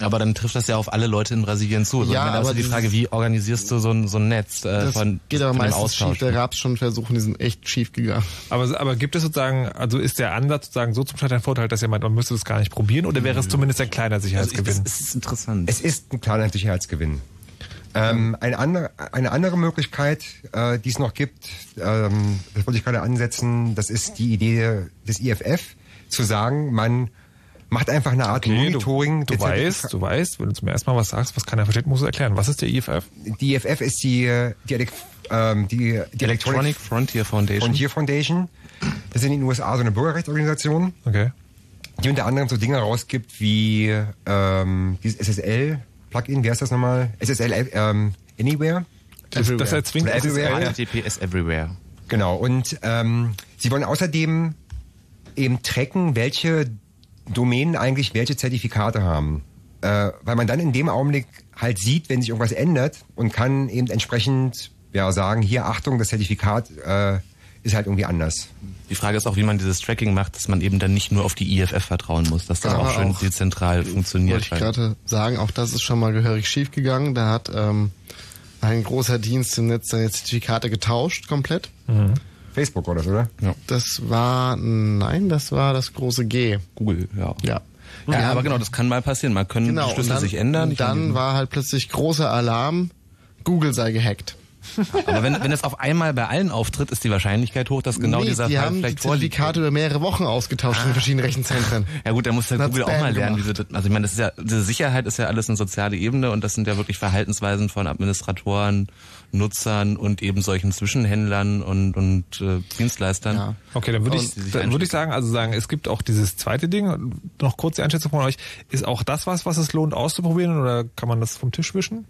Aber dann trifft das ja auf alle Leute in Brasilien zu. So, Ja, meine, aber die Frage, wie organisierst du so ein, so ein Netz äh, Das von, geht aber meistens schief. Da gab es schon Versuche, die sind echt schief gegangen. Aber, aber gibt es sozusagen, also ist der Ansatz sozusagen so zum Teil ein Vorteil, dass ihr meint, man müsste das gar nicht probieren oder wäre es zumindest ein kleiner Sicherheitsgewinn? Das ist interessant. Es ist ein kleiner Sicherheitsgewinn. Ähm, eine, andere, eine andere Möglichkeit, äh, die es noch gibt, ähm, das wollte ich gerade ansetzen, das ist die Idee des IFF, zu sagen, man macht einfach eine Art Okay, Monitoring. Du, du weißt, du weißt, wenn du zum ersten Mal was sagst, was keiner versteht, musst du erklären. Was ist der IFF? Die IFF ist die, die, ähm, die, die Electronic Frontier Foundation. Frontier Foundation. Das ist in den USA so eine Bürgerrechtsorganisation, Okay. die unter anderem so Dinge rausgibt wie ähm, dieses SSL-Plugin, wie heißt das nochmal? SSL ähm, Anywhere. Das, das erzwingt Oder everywhere. HTTP is everywhere. Genau, und ähm, sie wollen außerdem eben tracken, welche Domänen eigentlich welche Zertifikate haben. Äh, weil man dann in dem Augenblick halt sieht, wenn sich irgendwas ändert und kann eben entsprechend ja, sagen, hier Achtung, das Zertifikat äh, ist halt irgendwie anders. Die Frage ist auch, wie man dieses Tracking macht, dass man eben dann nicht nur auf die IFF vertrauen muss, dass das Aber auch schön auch- dezentral funktioniert. Wollte ich weil- gerade sagen, auch das ist schon mal gehörig schief gegangen. Da hat ähm, ein großer Dienst im Netz seine Zertifikate getauscht komplett. Facebook war das, oder? Ja. Das war, nein, das war das große G. Google, ja. Ja. Ja, aber genau, das kann mal passieren. Man können Genau, die Schlüssel dann, sich ändern. Und dann war halt plötzlich großer Alarm, Google sei gehackt. [laughs] aber wenn, wenn es auf einmal bei allen auftritt, ist die Wahrscheinlichkeit hoch, dass genau nee, dieser die Fall haben die vielleicht vorliegt. Zertifikate über mehrere Wochen ausgetauscht in verschiedenen Rechenzentren. Ja gut, da muss der Hat's Google auch mal lernen, wie sie das, also ich meine, das ist ja, diese Sicherheit ist ja alles eine soziale Ebene und das sind ja wirklich Verhaltensweisen von Administratoren, Nutzern und eben solchen Zwischenhändlern und, und äh, Dienstleistern. Ja. Okay, dann würde ich, dann würde ich sagen, also sagen, es gibt auch dieses zweite Ding. Noch kurz die Einschätzung von euch. Ist auch das was, was es lohnt auszuprobieren oder kann man das vom Tisch wischen?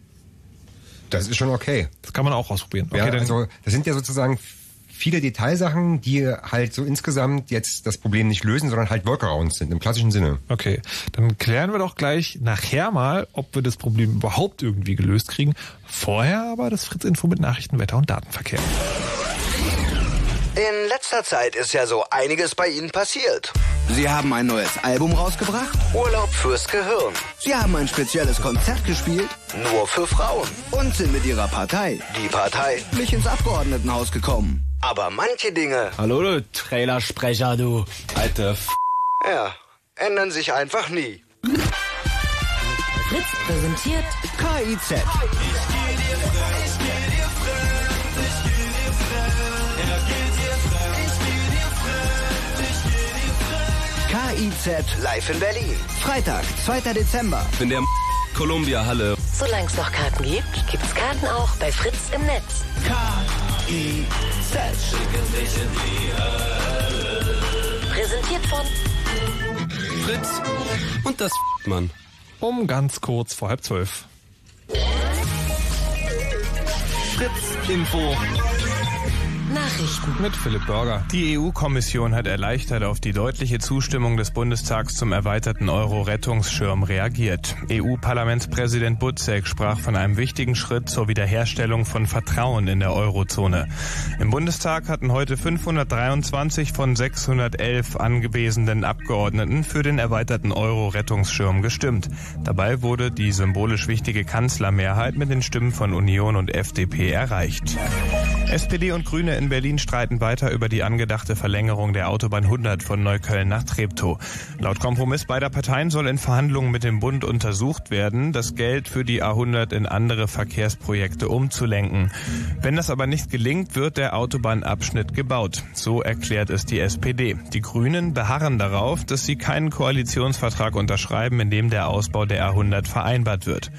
Das ist schon okay. Das kann man auch ausprobieren. Okay, ja, dann, also das sind ja sozusagen viele Detailsachen, die halt so insgesamt jetzt das Problem nicht lösen, sondern halt Workarounds sind im klassischen Sinne. okay, dann klären wir doch gleich nachher mal, ob wir das Problem überhaupt irgendwie gelöst kriegen. Vorher aber das Fritz-Info mit Nachrichten, Wetter und Datenverkehr. In letzter Zeit ist ja so einiges bei Ihnen passiert. Sie haben ein neues Album rausgebracht? Urlaub fürs Gehirn. Sie haben ein spezielles Konzert gespielt? Nur für Frauen. Und sind mit Ihrer Partei, die Partei, nicht ins Abgeordnetenhaus gekommen. Aber manche Dinge, Hallo, du Trailersprecher, du. Alter F ja, ändern sich einfach nie. Fritz präsentiert KIZ. KIZ live in Berlin. Freitag, 2. Dezember. in der Columbia Halle. Solange es noch Karten gibt, gibt's Karten auch bei Fritz im Netz. KIZ. Präsentiert von Fritz und das Mann. Um ganz kurz vor halb zwölf. Fritz Info. Nachrichten. Mit Philipp Burger. Die EU-Kommission hat erleichtert auf die deutliche Zustimmung des Bundestags zum erweiterten Euro-Rettungsschirm reagiert. EU-Parlamentspräsident Buzek sprach von einem wichtigen Schritt zur Wiederherstellung von Vertrauen in der Eurozone. Im Bundestag hatten heute 523 von 611 angewiesenen Abgeordneten für den erweiterten Euro-Rettungsschirm gestimmt. Dabei wurde die symbolisch wichtige Kanzlermehrheit mit den Stimmen von Union und FDP erreicht. SPD und Grüne in Berlin streiten weiter über die angedachte Verlängerung der Autobahn 100 von Neukölln nach Treptow. Laut Kompromiss beider Parteien soll in Verhandlungen mit dem Bund untersucht werden, das Geld für die A100 in andere Verkehrsprojekte umzulenken. Wenn das aber nicht gelingt, wird der Autobahnabschnitt gebaut. So erklärt es die SPD. Die Grünen beharren darauf, dass sie keinen Koalitionsvertrag unterschreiben, in dem der Ausbau der A100 vereinbart wird.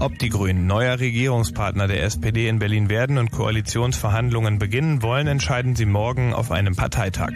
Ob die Grünen neuer Regierungspartner der SPD in Berlin werden und Koalitionsverhandlungen beginnen wollen, entscheiden sie morgen auf einem Parteitag.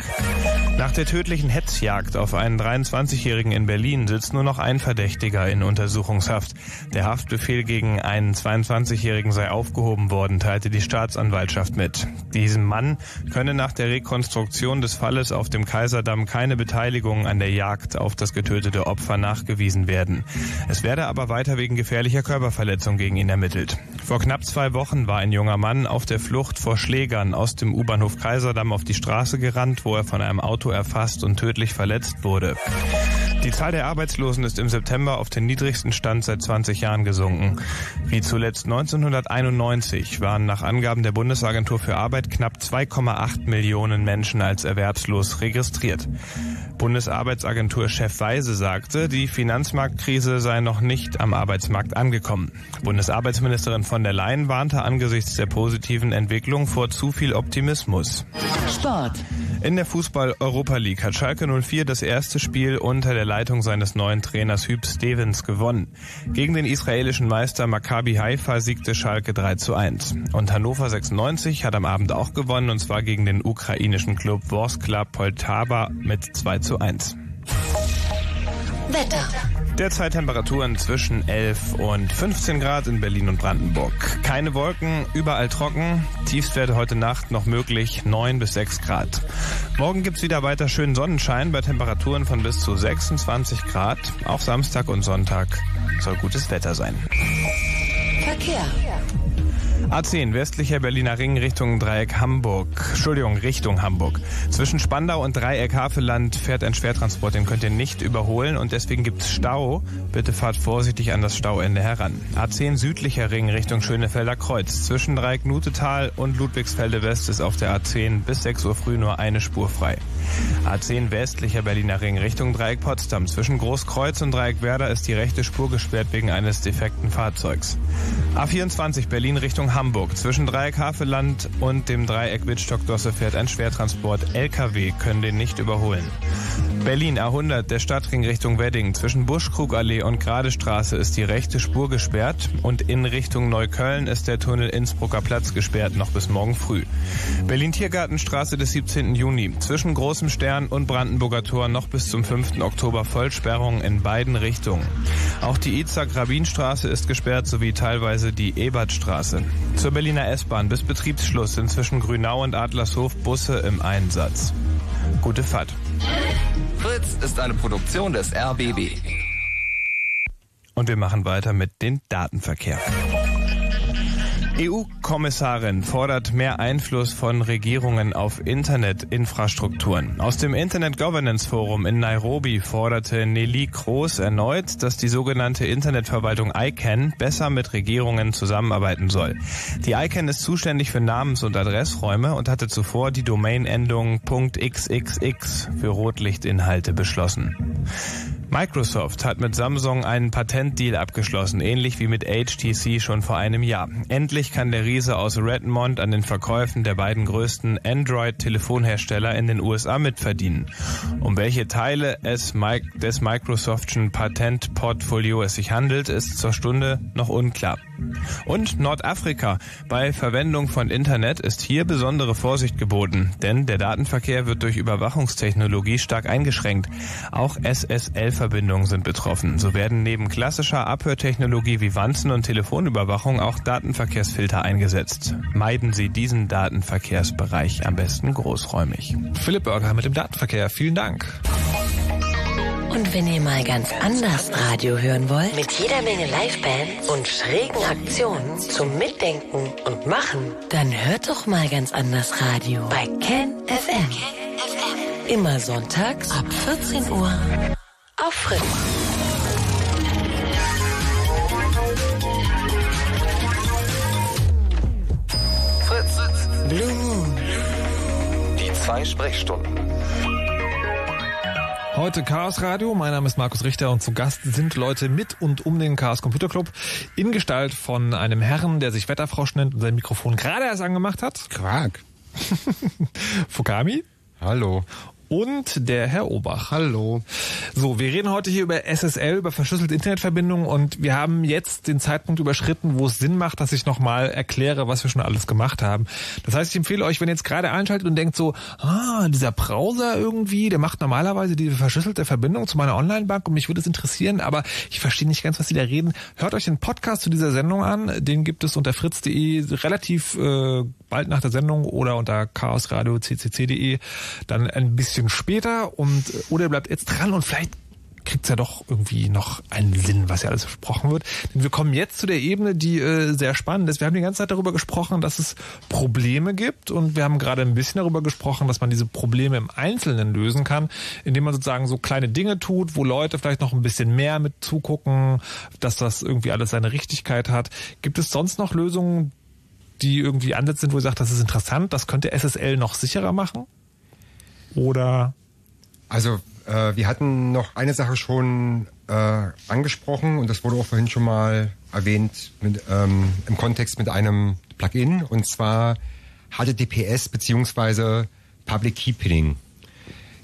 Nach der tödlichen Hetzjagd auf einen 23-Jährigen in Berlin sitzt nur noch ein Verdächtiger in Untersuchungshaft. Der Haftbefehl gegen einen 22-Jährigen sei aufgehoben worden, teilte die Staatsanwaltschaft mit. Diesem Mann könne nach der Rekonstruktion des Falles auf dem Kaiserdamm keine Beteiligung an der Jagd auf das getötete Opfer nachgewiesen werden. Es werde aber weiter wegen gefährlicher Körperverletzung gegen ihn ermittelt. Vor knapp zwei Wochen war ein junger Mann auf der Flucht vor Schlägern aus dem U-Bahnhof Kaiserdamm auf die Straße gerannt, wo er von einem Auto erfasst und tödlich verletzt wurde. Die Zahl der Arbeitslosen ist im September auf den niedrigsten Stand seit 20 Jahren gesunken. Wie zuletzt 1991 waren nach Angaben der Bundesagentur für Arbeit knapp 2,8 Millionen Menschen als erwerbslos registriert. Bundesarbeitsagentur-Chef Weise sagte, die Finanzmarktkrise sei noch nicht am Arbeitsmarkt angekommen. Bundesarbeitsministerin von der Leyen warnte angesichts der positiven Entwicklung vor zu viel Optimismus. Sport. In der Fußball-Europa League hat Schalke 04 das erste Spiel unter der Leitung seines neuen Trainers Hüb Stevens gewonnen. Gegen den israelischen Meister Maccabi Haifa siegte Schalke 3 zu 1. Und Hannover 96 hat am Abend auch gewonnen und zwar gegen den ukrainischen Club Vorskla Poltava mit 2 zu 1. Wetter. Derzeit Temperaturen zwischen 11 und 15 Grad in Berlin und Brandenburg. Keine Wolken, überall trocken. Tiefstwerte heute Nacht noch möglich 9 bis 6 Grad. Morgen gibt's wieder weiter schönen Sonnenschein bei Temperaturen von bis zu 26 Grad. Auch Samstag und Sonntag soll gutes Wetter sein. Verkehr. A10 westlicher Berliner Ring Richtung Dreieck Hamburg. Entschuldigung, Richtung Hamburg. Zwischen Spandau und Dreieck Havelland fährt ein Schwertransport, den könnt ihr nicht überholen und deswegen gibt's Stau. Bitte fahrt vorsichtig an das Stauende heran. A10 südlicher Ring Richtung Schönefelder Kreuz. Zwischen Dreieck Nutetal und Ludwigsfelde West ist auf der A10 bis 6 Uhr früh nur eine Spur frei. A10 westlicher Berliner Ring Richtung Dreieck Potsdam. Zwischen Großkreuz und Dreieck Werder ist die rechte Spur gesperrt wegen eines defekten Fahrzeugs. A24 Berlin Richtung Hamburg. Zwischen Dreieck Haveland und dem Dreieck Wittstock-Dosse fährt ein Schwertransport. LKW können den nicht überholen. Berlin A100, der Stadtring Richtung Wedding. Zwischen Buschkrugallee und Gradestraße ist die rechte Spur gesperrt und in Richtung Neukölln ist der Tunnel Innsbrucker Platz gesperrt, noch bis morgen früh. Berlin Tiergartenstraße des 17. Juni. Zwischen Großem Stern und Brandenburger Tor noch bis zum 5. Oktober Vollsperrung in beiden Richtungen. Auch die Izak-Rabin-Straße ist gesperrt sowie teilweise die Ebertstraße. Zur Berliner S-Bahn bis Betriebsschluss sind zwischen Grünau und Adlershof Busse im Einsatz. Gute Fahrt. Fritz ist eine Produktion des RBB. Und wir machen weiter mit dem Datenverkehr. EU-Kommissarin fordert mehr Einfluss von Regierungen auf Internetinfrastrukturen. Aus dem Internet Governance Forum in Nairobi forderte Nelly Kroos erneut, dass die sogenannte Internetverwaltung ICANN besser mit Regierungen zusammenarbeiten soll. Die ICANN ist zuständig für Namens- und Adressräume und hatte zuvor die Domain-Endung .xxx für Rotlichtinhalte beschlossen. Microsoft hat mit Samsung einen Patentdeal abgeschlossen, ähnlich wie mit HTC schon vor einem Jahr. Endlich kann der Riese aus Redmond an den Verkäufen der beiden größten Android-Telefonhersteller in den USA mitverdienen. Um welche Teile es des Microsoftschen Patentportfolio es sich handelt, ist zur Stunde noch unklar. Und Nordafrika. Bei Verwendung von Internet ist hier besondere Vorsicht geboten, denn der Datenverkehr wird durch Überwachungstechnologie stark eingeschränkt. Auch SSL-Verbindungen sind betroffen. So werden neben klassischer Abhörtechnologie wie Wanzen- und Telefonüberwachung auch Datenverkehrsfilter eingesetzt. Meiden Sie diesen Datenverkehrsbereich am besten großräumig. Philipp Burger mit dem Datenverkehr. Vielen Dank. Und wenn ihr mal ganz anders Radio hören wollt, mit jeder Menge Livebands und schrägen Aktionen zum Mitdenken und Machen, dann hört doch mal ganz anders Radio bei Ken FM. Immer sonntags ab 14 Uhr auf Fritz. Fritz. Blue Moon. Die zwei Sprechstunden. Heute Chaos Radio. Mein Name ist Markus Richter und zu Gast sind Leute mit und um den Chaos Computer Club in Gestalt von einem Herrn, der sich Wetterfrosch nennt und sein Mikrofon gerade erst angemacht hat. Quark. [laughs] Fukami. Hallo. Und der Herr Obach. Hallo. So, wir reden heute hier über SSL, über verschlüsselte Internetverbindungen und wir haben jetzt den Zeitpunkt überschritten, wo es Sinn macht, dass ich nochmal erkläre, was wir schon alles gemacht haben. Das heißt, ich empfehle euch, wenn ihr jetzt gerade einschaltet und denkt so, ah, dieser Browser irgendwie, der macht normalerweise diese verschlüsselte Verbindung zu meiner Online-Bank und mich würde es interessieren, aber ich verstehe nicht ganz, was sie da reden. Hört euch den Podcast zu dieser Sendung an. Den gibt es unter fritz.de relativ äh, bald nach der Sendung oder unter chaosradio.ccc.de dann ein bisschen später und äh, oder bleibt jetzt dran und vielleicht kriegt's ja doch irgendwie noch einen Sinn, was ja alles versprochen wird. Denn wir kommen jetzt zu der Ebene, die äh, sehr spannend ist. Wir haben die ganze Zeit darüber gesprochen, dass es Probleme gibt und wir haben gerade ein bisschen darüber gesprochen, dass man diese Probleme im Einzelnen lösen kann, indem man sozusagen so kleine Dinge tut, wo Leute vielleicht noch ein bisschen mehr mit zugucken, dass das irgendwie alles seine Richtigkeit hat. Gibt es sonst noch Lösungen, die irgendwie Ansätze sind, wo ihr sagt, das ist interessant, das könnte SSL noch sicherer machen? Oder? Also äh, wir hatten noch eine Sache schon äh, angesprochen und das wurde auch vorhin schon mal erwähnt mit, ähm, im Kontext mit einem Plugin und zwar HTTPS beziehungsweise Public Key Pinning.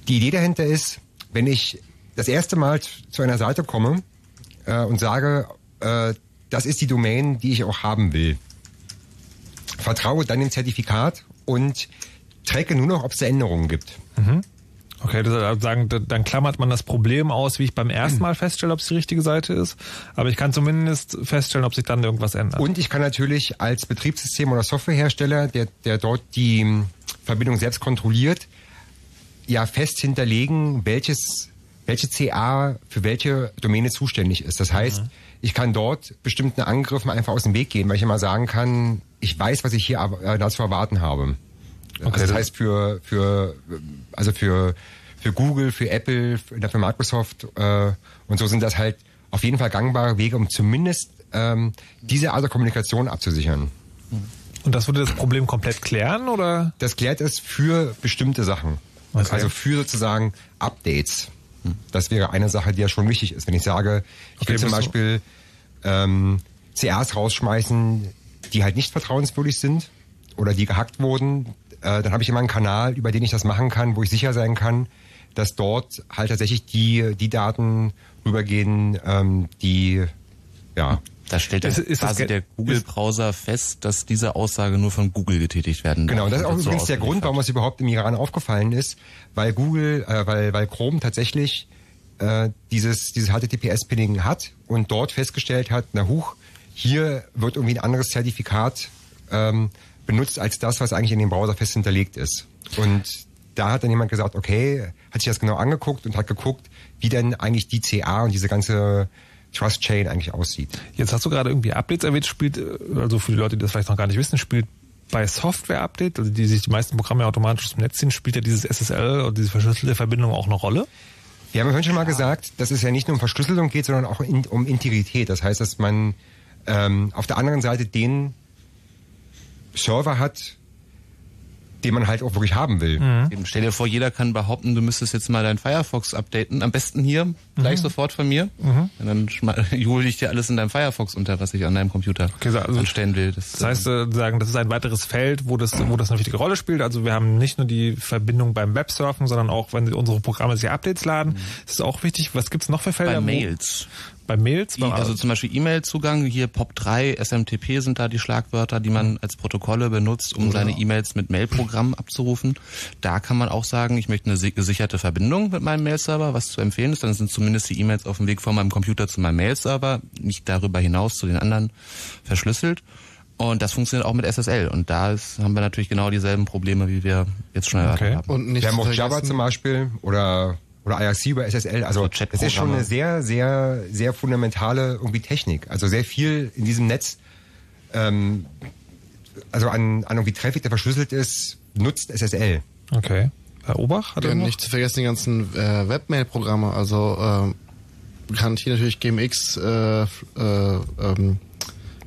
Die Idee dahinter ist, wenn ich das erste Mal zu einer Seite komme äh, und sage, äh, das ist die Domain, die ich auch haben will, vertraue dann dem Zertifikat und tracke nur noch, ob es Änderungen gibt. Mhm. Okay, das sagen, dann klammert man das Problem aus, wie ich beim ersten Mal feststelle, ob es die richtige Seite ist. Aber ich kann zumindest feststellen, ob sich dann irgendwas ändert. Und ich kann natürlich als Betriebssystem- oder Softwarehersteller, der, der dort die hm, Verbindung selbst kontrolliert, ja fest hinterlegen, welches, welche CA für welche Domäne zuständig ist. Das heißt, mhm. ich kann dort bestimmten Angriffen einfach aus dem Weg gehen, weil ich immer sagen kann, ich weiß, was ich hier äh, dazu erwarten habe. Okay, also das heißt für für also für für Google, für Apple, für Microsoft äh, und so sind das halt auf jeden Fall gangbare Wege, um zumindest ähm, diese Art der Kommunikation abzusichern. Und das würde das Problem komplett klären, oder? Das klärt es für bestimmte Sachen. Okay. Also für sozusagen Updates. Das wäre eine Sache, die ja schon wichtig ist. Wenn ich sage, ich okay, will zum Beispiel ähm, CRs rausschmeißen, die halt nicht vertrauenswürdig sind oder die gehackt wurden, äh, dann habe ich immer einen Kanal, über den ich das machen kann, wo ich sicher sein kann, dass dort halt tatsächlich die, die Daten rübergehen, ähm, die ja. Da stellt ist, ist quasi der Google-Browser fest, dass diese Aussage nur von Google getätigt werden darf. Genau, das ist auch übrigens so der Grund, warum es überhaupt im Iran aufgefallen ist, weil Google, äh, weil, weil Chrome tatsächlich äh, dieses, dieses HTTPS-Pinning hat und dort festgestellt hat, na huch, hier wird irgendwie ein anderes Zertifikat ähm, benutzt als das, was eigentlich in dem Browser fest hinterlegt ist. Und da hat dann jemand gesagt, okay, hat sich das genau angeguckt und hat geguckt, wie denn eigentlich die CA und diese ganze Trust Chain eigentlich aussieht. Jetzt hast du gerade irgendwie Updates erwähnt, spielt, also für die Leute, die das vielleicht noch gar nicht wissen, spielt bei Software-Update, also die sich die meisten Programme automatisch aus dem Netz ziehen, spielt ja dieses SSL oder diese verschlüsselte Verbindung auch eine Rolle? Wir haben ja schon mal gesagt, dass es ja nicht nur um Verschlüsselung geht, sondern auch in, um Integrität. Das heißt, dass man ähm, auf der anderen Seite den Server hat, den man halt auch wirklich haben will. Mhm. Stell dir vor, jeder kann behaupten, du müsstest jetzt mal deinen Firefox updaten. Am besten hier, gleich mhm. sofort von mir. Mhm. Und dann [laughs] jule ich dir alles in deinem Firefox unter, was ich an deinem Computer okay, also, anstellen will. Das, das heißt, äh, sagen, das ist ein weiteres Feld, wo das, wo das eine wichtige Rolle spielt. Also wir haben nicht nur die Verbindung beim Websurfen, sondern auch, wenn unsere Programme sich Updates laden, mhm. ist es auch wichtig. Was gibt's noch für Felder? Bei Mails. Bei Mails? Beim also zum Beispiel E-Mail-Zugang, hier POP3, SMTP sind da die Schlagwörter, die man als Protokolle benutzt, um Oder seine E-Mails mit Mail-Programmen abzurufen. Da kann man auch sagen, ich möchte eine gesicherte Verbindung mit meinem Mail-Server, was zu empfehlen ist. Dann sind zumindest die E-Mails auf dem Weg von meinem Computer zu meinem Mail-Server, nicht darüber hinaus zu den anderen verschlüsselt. Und das funktioniert auch mit SSL. Und da ist, haben wir natürlich genau dieselben Probleme, wie wir jetzt schon erwartet okay. haben. Und nicht wir haben auch Java zum Beispiel oder oder IRC über SSL. Also das ist schon eine sehr, sehr, sehr fundamentale irgendwie Technik. Also sehr viel in diesem Netz, ähm, also an, an irgendwie Traffic, der verschlüsselt ist, nutzt SSL. Okay. Herr Obach hat ja, nicht zu vergessen die ganzen äh, Webmail-Programme. Also äh, bekannt hier natürlich GMX, äh, äh, ähm,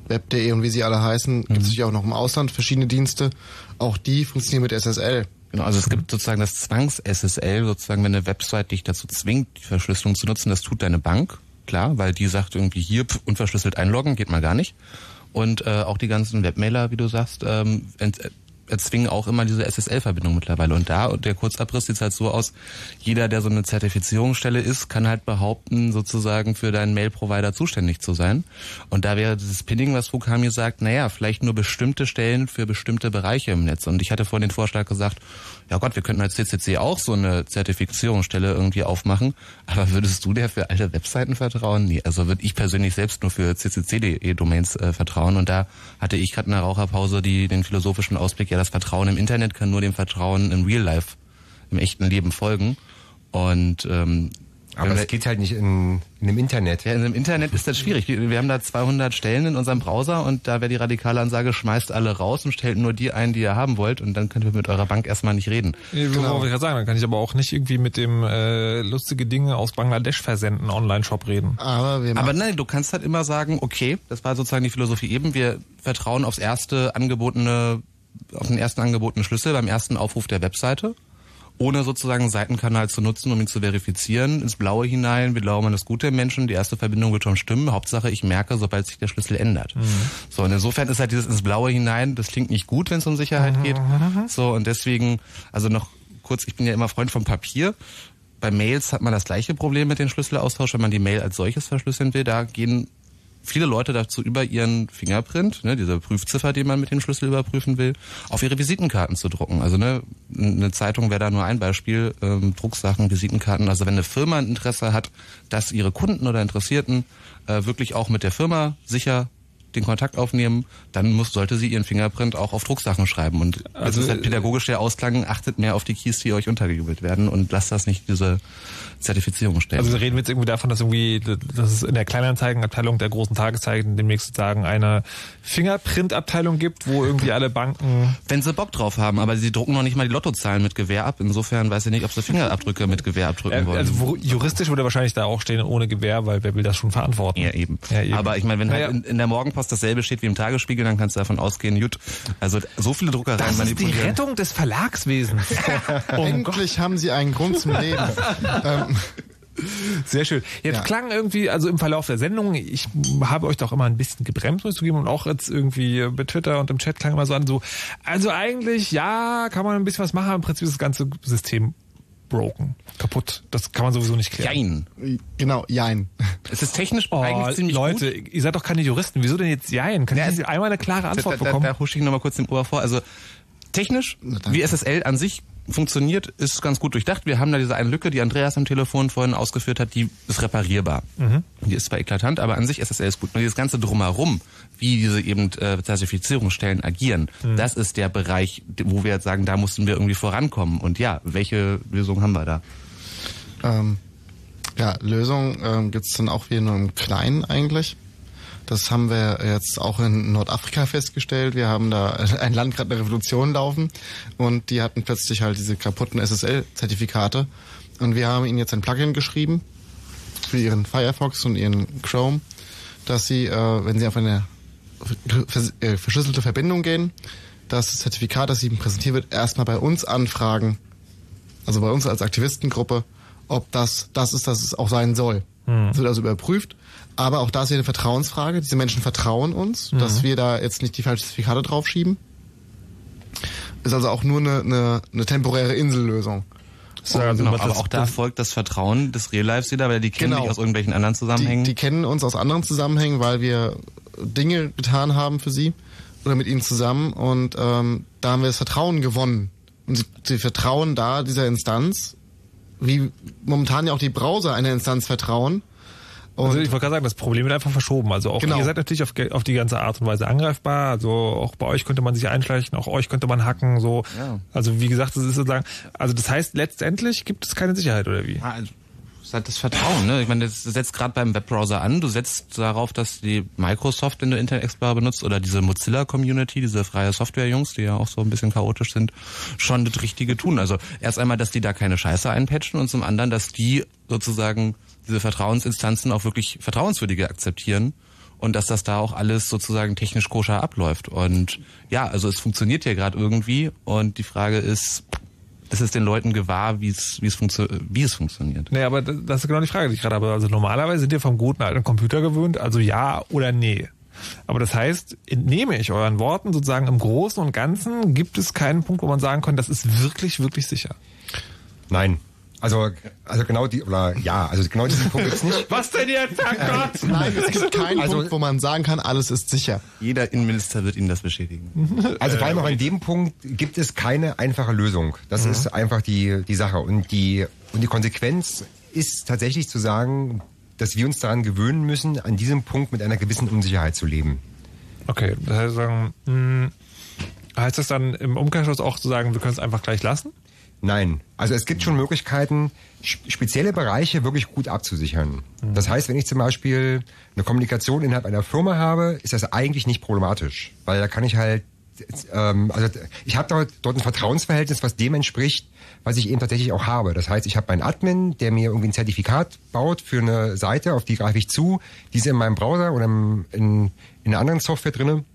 Web.de und wie sie alle heißen. Mhm. Gibt es natürlich auch noch im Ausland verschiedene Dienste. Auch die funktionieren mit SSL. Genau, also es gibt sozusagen das Zwangs-SSL, sozusagen, wenn eine Website dich dazu zwingt, die Verschlüsselung zu nutzen, das tut deine Bank, klar, weil die sagt irgendwie hier pf, unverschlüsselt einloggen, geht mal gar nicht. Und äh, auch die ganzen Webmailer, wie du sagst, ähm, ent, erzwingen auch immer diese SSL-Verbindung mittlerweile. Und da, und der Kurzabriss sieht halt so aus, jeder, der so eine Zertifizierungsstelle ist, kann halt behaupten, sozusagen für deinen Mail-Provider zuständig zu sein. Und da wäre dieses Pinning, was Fukami sagt, naja, vielleicht nur bestimmte Stellen für bestimmte Bereiche im Netz. Und ich hatte vorhin den Vorschlag gesagt, ja Gott, wir könnten als CCC auch so eine Zertifizierungsstelle irgendwie aufmachen. Aber würdest du der für alte Webseiten vertrauen? Nee, also würde ich persönlich selbst nur für ccc.de-Domains äh, vertrauen. Und da hatte ich gerade in der Raucherpause die, den philosophischen Ausblick, ja, das Vertrauen im Internet kann nur dem Vertrauen im Real Life, im echten Leben folgen. Und ähm, aber es geht halt nicht in, in dem Internet. Ja, in dem Internet ist das schwierig. Wir haben da 200 Stellen in unserem Browser und da wäre die radikale Ansage, schmeißt alle raus und stellt nur die ein, die ihr haben wollt und dann könnt ihr mit eurer Bank erstmal nicht reden. Ja, genau. wollte ich gerade sagen, dann kann ich aber auch nicht irgendwie mit dem äh, lustige Dinge aus Bangladesch versenden Online-Shop reden. Aber, wir aber nein, du kannst halt immer sagen, okay, das war sozusagen die Philosophie eben, wir vertrauen aufs erste angebotene, auf den ersten angebotenen Schlüssel beim ersten Aufruf der Webseite ohne sozusagen einen Seitenkanal zu nutzen, um ihn zu verifizieren, ins Blaue hinein. Wir glauben an das Gute im Menschen. Die erste Verbindung wird schon stimmen. Hauptsache, ich merke, sobald sich der Schlüssel ändert. Mhm. So, und insofern ist halt dieses ins Blaue hinein, das klingt nicht gut, wenn es um Sicherheit mhm. geht. So, und deswegen, also noch kurz, ich bin ja immer Freund vom Papier. Bei Mails hat man das gleiche Problem mit dem Schlüsselaustausch, wenn man die Mail als solches verschlüsseln will. Da gehen viele Leute dazu über ihren Fingerprint, ne, diese Prüfziffer, die man mit dem Schlüssel überprüfen will, auf ihre Visitenkarten zu drucken. Also ne, eine Zeitung wäre da nur ein Beispiel, ähm, Drucksachen, Visitenkarten. Also wenn eine Firma ein Interesse hat, dass ihre Kunden oder Interessierten äh, wirklich auch mit der Firma sicher den Kontakt aufnehmen, dann muss, sollte sie ihren Fingerprint auch auf Drucksachen schreiben. Und also, das ist halt pädagogisch der Ausklang, achtet mehr auf die Keys, die euch untergejubelt werden und lasst das nicht diese Zertifizierung stellen. Also reden wir jetzt irgendwie davon, dass irgendwie, dass es in der Kleinanzeigenabteilung der großen Tageszeichen demnächst sozusagen eine Fingerprint-Abteilung gibt, wo irgendwie alle Banken... Wenn sie Bock drauf haben, aber sie drucken noch nicht mal die Lottozahlen mit Gewehr ab. Insofern weiß ich nicht, ob sie Fingerabdrücke mit Gewehr abdrücken wollen. Also juristisch würde wahrscheinlich da auch stehen ohne Gewehr, weil wer will das schon verantworten? Ja, eben. Ja, eben. Aber ich meine, wenn halt in, in, der Morgenpost dasselbe steht wie im Tagesspiegel, dann kannst du davon ausgehen, gut, also so viele Druckereien das manipulieren. Das ist die Rettung des Verlagswesens. oh [laughs] Endlich haben sie einen Grund zum Leben. [laughs] ähm, sehr schön. Jetzt ja. klang irgendwie, also im Verlauf der Sendung, ich habe euch doch immer ein bisschen gebremst, muss ich zugeben, und auch jetzt irgendwie bei Twitter und im Chat klang immer so an, so, also eigentlich, ja, kann man ein bisschen was machen, im Prinzip ist das ganze System broken, kaputt. Das kann man sowieso nicht klären. Jein. Genau, jein. Es ist technisch oh, eigentlich ziemlich Leute, gut. ihr seid doch keine Juristen. Wieso denn jetzt jein? Kann ja, ich einmal eine klare Antwort da, da, bekommen? Da, da husche ich nochmal kurz den Ohr vor. Also technisch, wie SSL an sich funktioniert, ist ganz gut durchdacht. Wir haben da diese eine Lücke, die Andreas am Telefon vorhin ausgeführt hat, die ist reparierbar. Mhm. Die ist zwar eklatant, aber an sich SSL ist gut. Und dieses ganze Drumherum, wie diese eben äh, Zertifizierungsstellen agieren, mhm. das ist der Bereich, wo wir jetzt sagen, da mussten wir irgendwie vorankommen. Und ja, welche Lösung haben wir da? Ähm, ja, Lösung ähm, gibt es dann auch wieder nur im Kleinen eigentlich. Das haben wir jetzt auch in Nordafrika festgestellt. Wir haben da [laughs] ein Land gerade eine Revolution laufen und die hatten plötzlich halt diese kaputten SSL-Zertifikate. Und wir haben ihnen jetzt ein Plugin geschrieben für ihren Firefox und ihren Chrome, dass sie, äh, wenn sie auf eine äh, verschlüsselte Verbindung gehen, das Zertifikat, das ihnen präsentiert wird, erstmal bei uns anfragen, also bei uns als Aktivistengruppe, ob das das ist, das es auch sein soll. Mhm. Es wird also überprüft aber auch da ist ja eine Vertrauensfrage. Diese Menschen vertrauen uns, mhm. dass wir da jetzt nicht die falschen Zertifikate draufschieben. Ist also auch nur eine, eine, eine temporäre Insellösung. So, also genau, aber auch da folgt das Vertrauen des Real Lives wieder, weil die kennen genau. dich aus irgendwelchen anderen Zusammenhängen. Die, die kennen uns aus anderen Zusammenhängen, weil wir Dinge getan haben für sie oder mit ihnen zusammen und ähm, da haben wir das Vertrauen gewonnen. Und sie, sie vertrauen da dieser Instanz, wie momentan ja auch die Browser einer Instanz vertrauen, und also ich wollte gerade sagen, das Problem wird einfach verschoben. Also auch genau. ihr seid natürlich auf, auf die ganze Art und Weise angreifbar. Also auch bei euch könnte man sich einschleichen, auch euch könnte man hacken. So. Ja. Also wie gesagt, das ist sozusagen. Also das heißt, letztendlich gibt es keine Sicherheit oder wie? Also ist halt das Vertrauen. Ne? Ich meine, das setzt gerade beim Webbrowser an. Du setzt darauf, dass die Microsoft, wenn du Internet Explorer benutzt, oder diese Mozilla-Community, diese freie Software-Jungs, die ja auch so ein bisschen chaotisch sind, schon das Richtige tun. Also erst einmal, dass die da keine Scheiße einpatchen und zum anderen, dass die sozusagen diese Vertrauensinstanzen auch wirklich vertrauenswürdige akzeptieren und dass das da auch alles sozusagen technisch koscher abläuft. Und ja, also es funktioniert ja gerade irgendwie und die Frage ist, ist es den Leuten gewahr, wie es, wie es, funktio wie es funktioniert? Nee, aber das ist genau die Frage, die ich gerade habe. Also normalerweise sind wir vom guten alten Computer gewöhnt, also ja oder nee. Aber das heißt, entnehme ich euren Worten sozusagen im Großen und Ganzen gibt es keinen Punkt, wo man sagen kann, das ist wirklich, wirklich sicher. Nein. Also, also genau die, oder ja, also genau diesen Punkt gibt's nicht. Was denn jetzt, Herrgott? Nein, es gibt keinen Also- Punkt, wo man sagen kann, alles ist sicher. Jeder Innenminister wird Ihnen das bestätigen. Also vor allem auch an dem Punkt gibt es keine einfache Lösung. Das Mhm. ist einfach die, die Sache. Und die, und die Konsequenz ist tatsächlich zu sagen, dass wir uns daran gewöhnen müssen, an diesem Punkt mit einer gewissen Unsicherheit zu leben. Okay, das heißt, sagen, mh, heißt das dann im Umkehrschluss auch zu sagen, wir können es einfach gleich lassen? Nein. Also es gibt schon Möglichkeiten, sp- spezielle Bereiche wirklich gut abzusichern. Das heißt, wenn ich zum Beispiel eine Kommunikation innerhalb einer Firma habe, ist das eigentlich nicht problematisch. Weil da kann ich halt, ähm, also ich habe dort, dort ein Vertrauensverhältnis, was dem entspricht, was ich eben tatsächlich auch habe. Das heißt, ich habe meinen Admin, der mir irgendwie ein Zertifikat baut für eine Seite, auf die greife ich zu, die ist in meinem Browser oder in, in einer anderen Software drinne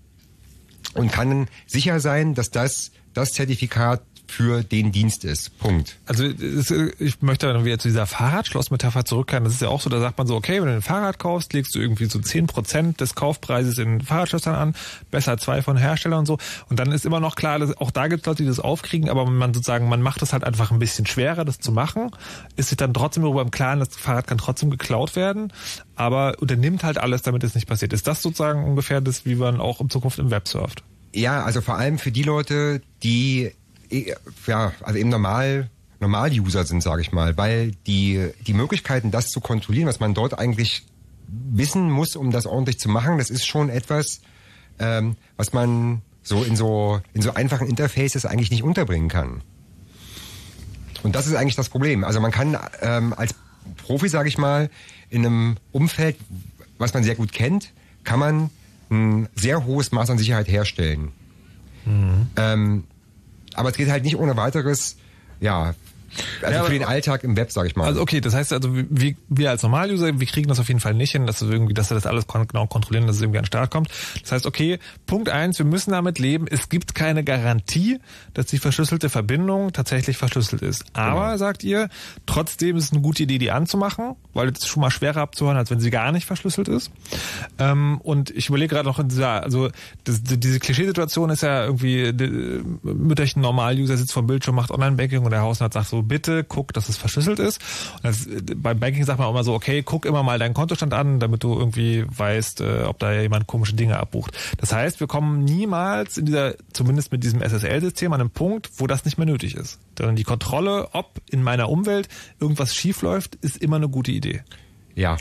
und kann sicher sein, dass das das Zertifikat für den Dienst ist. Punkt. Also ich möchte dann wieder zu dieser Fahrradschlossmetapher zurückkehren. Das ist ja auch so, da sagt man so, okay, wenn du ein Fahrrad kaufst, legst du irgendwie so 10% des Kaufpreises in Fahrradschlössern an, besser zwei von Herstellern und so. Und dann ist immer noch klar, dass auch da gibt es Leute, die das aufkriegen, aber man sozusagen, man macht es halt einfach ein bisschen schwerer, das zu machen, ist sich dann trotzdem darüber im Klaren, das Fahrrad kann trotzdem geklaut werden, aber unternimmt halt alles, damit es nicht passiert. Ist das sozusagen ungefähr das, wie man auch in Zukunft im Web surft? Ja, also vor allem für die Leute, die ja, also eben normal Normal-User sind, sage ich mal, weil die die Möglichkeiten, das zu kontrollieren, was man dort eigentlich wissen muss, um das ordentlich zu machen, das ist schon etwas, ähm, was man so in so in so einfachen Interfaces eigentlich nicht unterbringen kann. Und das ist eigentlich das Problem. Also man kann ähm, als Profi, sage ich mal, in einem Umfeld, was man sehr gut kennt, kann man ein sehr hohes Maß an Sicherheit herstellen. Ähm, aber es geht halt nicht ohne weiteres, ja, also Ja, für den Alltag im Web, sage ich mal. Also okay, das heißt also, wir, wir als Normaluser, wir kriegen das auf jeden Fall nicht hin, dass wir irgendwie, dass wir das alles genau kontrollieren, dass es irgendwie an den Start kommt. Das heißt, okay, Punkt eins, wir müssen damit leben, es gibt keine Garantie, dass die verschlüsselte Verbindung tatsächlich verschlüsselt ist. Aber, sagt ihr, trotzdem ist es eine gute Idee, die anzumachen, weil es ist schon mal schwerer abzuhören, als wenn sie gar nicht verschlüsselt ist. Ähm, und ich überlege gerade noch in dieser, also das, diese Klischeesituation ist ja irgendwie, mütterchen Normal-User sitzt vom Bildschirm, macht Online-Banking und der Hausarzt sagt so, bitte guck, dass es verschlüsselt ist. Und das, beim Banking sagt man auch immer so, okay, guck immer mal deinen Kontostand an, damit du irgendwie weißt, äh, ob da jemand komische Dinge abbucht. Das heißt, wir kommen niemals in dieser, zumindest mit diesem SSL-System an einen Punkt, wo das nicht mehr nötig ist. Denn die Kontrolle, ob in meiner Umwelt irgendwas schief läuft, ist immer eine gute Idee. Ja.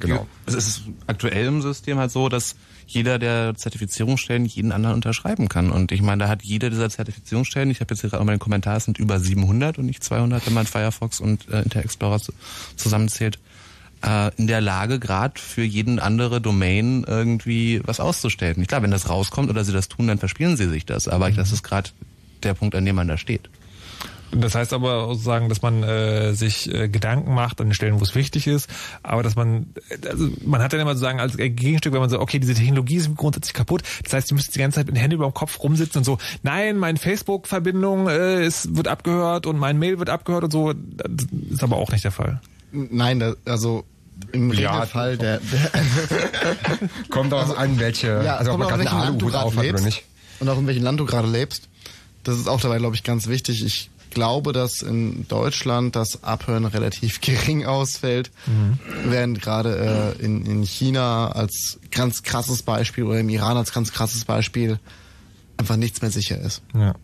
Genau. Es ist aktuell im System halt so, dass jeder der Zertifizierungsstellen jeden anderen unterschreiben kann. Und ich meine, da hat jede dieser Zertifizierungsstellen, ich habe jetzt hier gerade mal den Kommentar, es sind über 700 und nicht 200, wenn man Firefox und äh, Internet Explorer zu, zusammenzählt, äh, in der Lage, gerade für jeden andere Domain irgendwie was auszustellen. Klar, wenn das rauskommt oder sie das tun, dann verspielen sie sich das. Aber das ist gerade der Punkt, an dem man da steht. Das heißt aber sozusagen, dass man äh, sich äh, Gedanken macht an den Stellen, wo es wichtig ist, aber dass man, äh, also man hat dann immer sozusagen als Gegenstück, wenn man so, okay, diese Technologie ist grundsätzlich kaputt, das heißt, du müsstest die ganze Zeit mit den Händen über dem Kopf rumsitzen und so, nein, meine Facebook-Verbindung äh, ist, wird abgehört und mein Mail wird abgehört und so, das ist aber auch nicht der Fall. Nein, da, also im Ja, Regelfall der, der [laughs] Kommt auch an, welche, ja, also ob man auch, gerade du Aluhut gerade auf hat oder nicht. und auch in welchem Land du gerade lebst. Das ist auch dabei, glaube ich, ganz wichtig. Ich glaube, dass in Deutschland das Abhören relativ [laughs] gering ausfällt, während gerade äh, in, in China als ganz krasses Beispiel oder im Iran als ganz krasses Beispiel einfach nichts mehr sicher ist. Ja.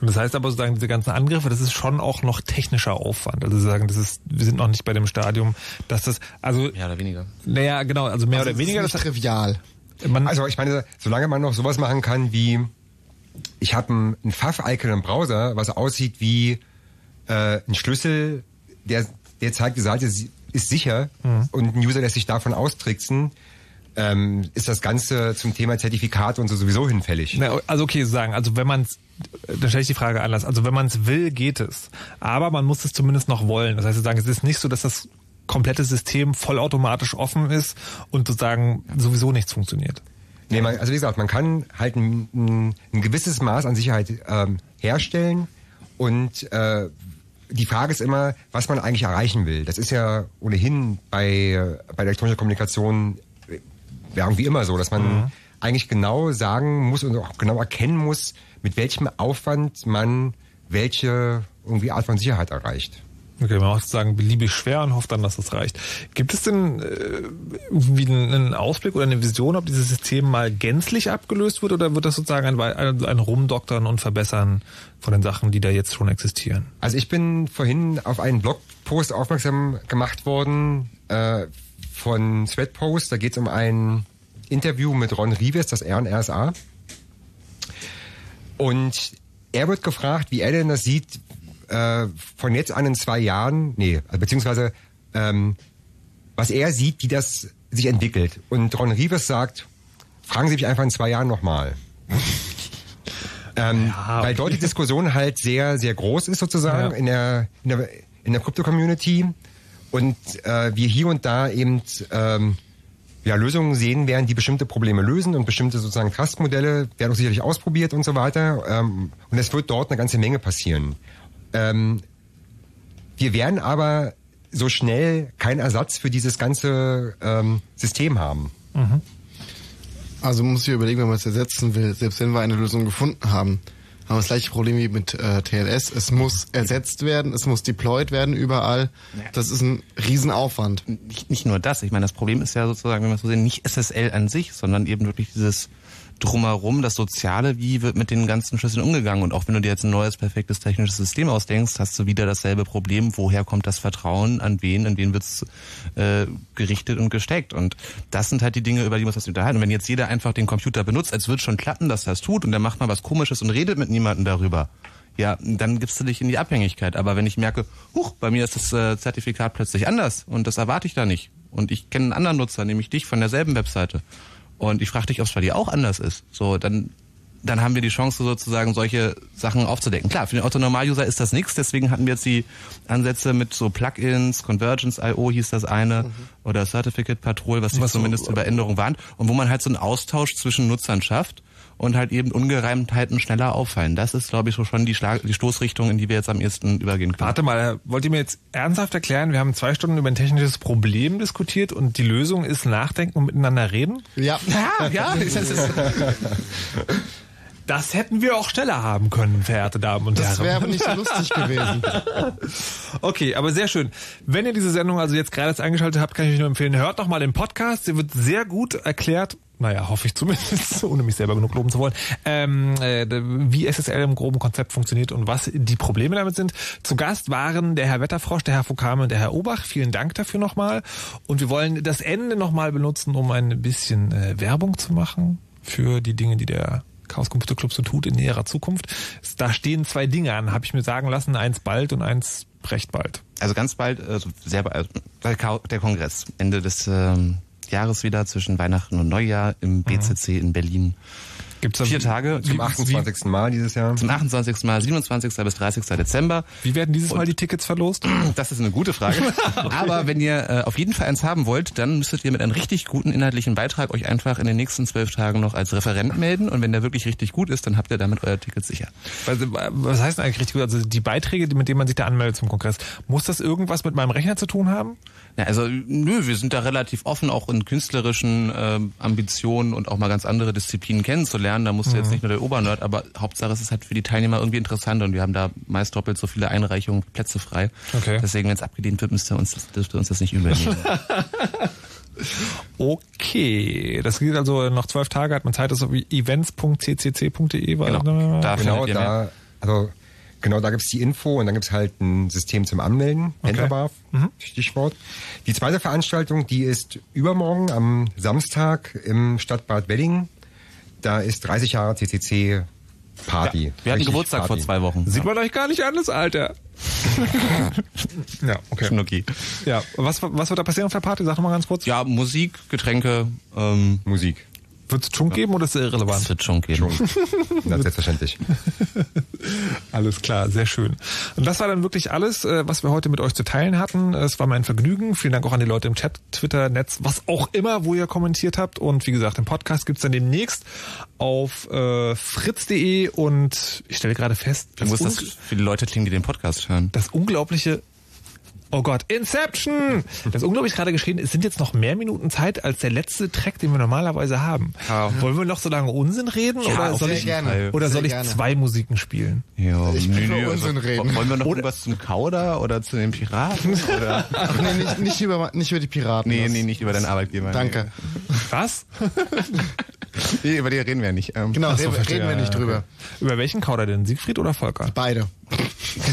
Und das heißt aber sozusagen, diese ganzen Angriffe, das ist schon auch noch technischer Aufwand. Also Sie sagen, das ist, wir sind noch nicht bei dem Stadium, dass das, also. Mehr oder weniger. Naja, genau, also mehr Also oder ist weniger. nicht das trivial. Man, Also ich meine, solange man noch sowas machen kann wie, ich habe ein, ein Pfaff-Icon im Browser, was aussieht wie äh, ein Schlüssel, der, der zeigt, die Seite ist sicher Mhm. und ein User lässt sich davon austricksen, ähm, ist das Ganze zum Thema Zertifikate und so sowieso hinfällig. Na, also okay, sagen, also wenn man es, dann stelle ich die Frage anders. Also wenn man es will, geht es. Aber man muss es zumindest noch wollen. Das heißt, Sie sagen, es ist nicht so, dass das komplette System vollautomatisch offen ist und sozusagen sowieso nichts funktioniert. Nee, man, also wie gesagt, man kann halt ein, ein, gewisses Maß an Sicherheit ähm, herstellen und äh, die Frage ist immer, was man eigentlich erreichen will. Das ist ja ohnehin bei, äh, bei elektronischer Kommunikation äh, irgendwie immer so, dass man mhm. eigentlich genau sagen muss und auch genau erkennen muss, mit welchem Aufwand man welche irgendwie Art von Sicherheit erreicht. Okay, man macht sozusagen beliebig schwer und hofft dann, dass das reicht. Gibt es denn äh, irgendwie einen Ausblick oder eine Vision, ob dieses System mal gänzlich abgelöst wird oder wird das sozusagen ein, ein, Rumdoktern und Verbessern von den Sachen, die da jetzt schon existieren? Also ich bin vorhin auf einen Blogpost aufmerksam gemacht worden äh, von Sweatpost. Da geht es um ein Interview mit Ron Rives, das R und RSA. Und er wird gefragt, wie er denn das sieht, äh, von jetzt an in zwei Jahren, nee, also beziehungsweise ähm, was er sieht, wie das sich entwickelt. Und Ron Rivers sagt, fragen Sie mich einfach in zwei Jahren nochmal. [laughs] ähm, ja, weil dort die Diskussion halt sehr, sehr groß ist sozusagen ja. in der, in der, in der Krypto-Community und äh, wir hier und da eben ähm, ja, Lösungen sehen werden, die bestimmte Probleme lösen und bestimmte sozusagen Trust-Modelle werden auch sicherlich ausprobiert und so weiter. Ähm, und es wird dort eine ganze Menge passieren. Ähm, wir werden aber so schnell keinen Ersatz für dieses ganze ähm, System haben. Mhm. Also man muss sich überlegen, wenn man es ersetzen will, selbst wenn wir eine Lösung gefunden haben, haben wir das gleiche Problem wie mit äh, TLS. Es muss ersetzt werden, es muss deployed werden überall. Das ist ein Riesenaufwand. Nicht, nicht nur das. Ich meine, das Problem ist ja sozusagen, wenn wir es so sehen, nicht SSL an sich, sondern eben wirklich dieses drumherum, das Soziale, wie wird mit den ganzen Schlüsseln umgegangen? Und auch wenn du dir jetzt ein neues, perfektes technisches System ausdenkst, hast du wieder dasselbe Problem. Woher kommt das Vertrauen? An wen? An wen wird's äh, gerichtet und gesteckt? Und das sind halt die Dinge, über die man sich unterhalten. Und wenn jetzt jeder einfach den Computer benutzt, als wird schon klappen, dass das tut und der macht mal was Komisches und redet mit niemandem darüber, ja, dann gibst du dich in die Abhängigkeit. Aber wenn ich merke, huch, bei mir ist das äh, Zertifikat plötzlich anders und das erwarte ich da nicht. Und ich kenne einen anderen Nutzer, nämlich dich von derselben Webseite und ich frage dich, ob es bei dir auch anders ist. So, dann dann haben wir die Chance sozusagen solche Sachen aufzudecken. Klar, für den Otto-Normal-User ist das nichts, deswegen hatten wir jetzt die Ansätze mit so Plugins, Convergence.io hieß das eine mhm. oder Certificate Patrol, was sich zumindest so, über Änderungen warnt und wo man halt so einen Austausch zwischen Nutzern schafft und halt eben Ungereimtheiten schneller auffallen. Das ist, glaube ich, so schon die, Schlag die Stoßrichtung, in die wir jetzt am ehesten übergehen können. Warte mal, wollt ihr mir jetzt ernsthaft erklären, wir haben zwei Stunden über ein technisches Problem diskutiert und die Lösung ist nachdenken und miteinander reden? Ja. Ja, ja. [laughs] Das hätten wir auch schneller haben können, verehrte Damen und Herren. Das wäre aber nicht so lustig gewesen. [laughs] Okay, aber sehr schön. Wenn ihr diese Sendung also jetzt gerade eingeschaltet habt, kann ich euch nur empfehlen, hört noch mal den Podcast. Sie wird sehr gut erklärt, naja, hoffe ich zumindest, [laughs] ohne mich selber genug loben zu wollen, ähm, äh, wie SSL im groben Konzept funktioniert und was die Probleme damit sind. Zu Gast waren der Herr Wetterfrosch, der Herr Fukame und der Herr Obach. Vielen Dank dafür nochmal. Und wir wollen das Ende nochmal benutzen, um ein bisschen äh, Werbung zu machen für die Dinge, die der Chaos Computer Club so tut in näherer Zukunft. Da stehen zwei Dinge an, habe ich mir sagen lassen, eins bald und eins recht bald. Also ganz bald, also sehr bald, der Kongress, Ende des ähm, Jahres wieder zwischen Weihnachten und Neujahr im BCC mhm. in Berlin. Gibt's Vier Tage. Zum 28. Wie, Mal dieses Jahr. Zum 28. Mal, 27. bis 30. Dezember. Wie werden dieses Mal die Tickets verlost? [clears throat] Das ist eine gute Frage. okay. [laughs] Aber wenn ihr äh, auf jeden Fall eins haben wollt, dann müsstet ihr mit einem richtig guten inhaltlichen Beitrag euch einfach in den nächsten zwölf Tagen noch als Referent melden. Und wenn der wirklich richtig gut ist, dann habt ihr damit euer Ticket sicher. Also, was heißt eigentlich richtig gut? Also die Beiträge, mit denen man sich da anmeldet zum Kongress, muss das irgendwas mit meinem Rechner zu tun haben? Ja, also nö, wir sind da relativ offen, auch in künstlerischen äh, Ambitionen und auch mal ganz andere Disziplinen kennenzulernen. Da musst du mhm. jetzt nicht nur der Obernerd, aber Hauptsache es ist halt für die Teilnehmer irgendwie interessant und wir haben da meist doppelt so viele Einreichungen, Plätze frei. Okay. Deswegen, wenn es abgedient wird, müsst ihr uns, dürft ihr uns das nicht übernehmen. [laughs] okay, das geht also noch zwölf Tage, hat man Zeit, das auf events.ccc.de. Genau, da, genau, da also Genau, da gibt's die Info und dann gibt's halt ein System zum Anmelden, okay. mhm. Stichwort. Die zweite Veranstaltung, die ist übermorgen am Samstag im Stadtbad Wedding. Da ist 30 Jahre CCC Party. Ja, wir hatten Geburtstag Party. vor zwei Wochen. Sieht man euch gar nicht an, das Alter. [laughs] ja, okay. Schnucki. Ja, was, was wird da passieren auf der Party? Sag doch mal ganz kurz. Ja, Musik, Getränke, ähm, Musik. Wird es Chunk geben oder ist es irrelevant? Es wird Chunk geben. Chunk. [laughs] Na, selbstverständlich. [laughs] alles klar, sehr schön. Und das war dann wirklich alles, äh, was wir heute mit euch zu teilen hatten. Es war mein Vergnügen. Vielen Dank auch an die Leute im Chat, Twitter, Netz, was auch immer, wo ihr kommentiert habt. Und wie gesagt, den Podcast gibt's dann demnächst auf äh, fritz.de und ich stelle gerade fest, Wie muss das für die Leute klingen, die den Podcast hören? Das unglaubliche Oh Gott, Inception! Das ist unglaublich gerade geschehen. Es sind jetzt noch mehr Minuten Zeit als der letzte Track, den wir normalerweise haben. Ja. Wollen wir noch so lange Unsinn reden Ja, oder soll ich, Fall. oder Sehr soll ich gerne. zwei Musiken spielen? Ja, Ich will über Unsinn reden. Wollen wir noch irgendwas zum Kauder oder zu den Piraten? [laughs] Oder? Ach nee, nicht, nicht, über, nicht über die Piraten. Nee, nee, nicht über deinen Arbeitgeber. Danke. Was? [laughs] Nee, über die reden wir nicht. Ähm, Genau, so, reden, reden wir nicht drüber. Über welchen Kauder denn? Siegfried oder Volker? Beide.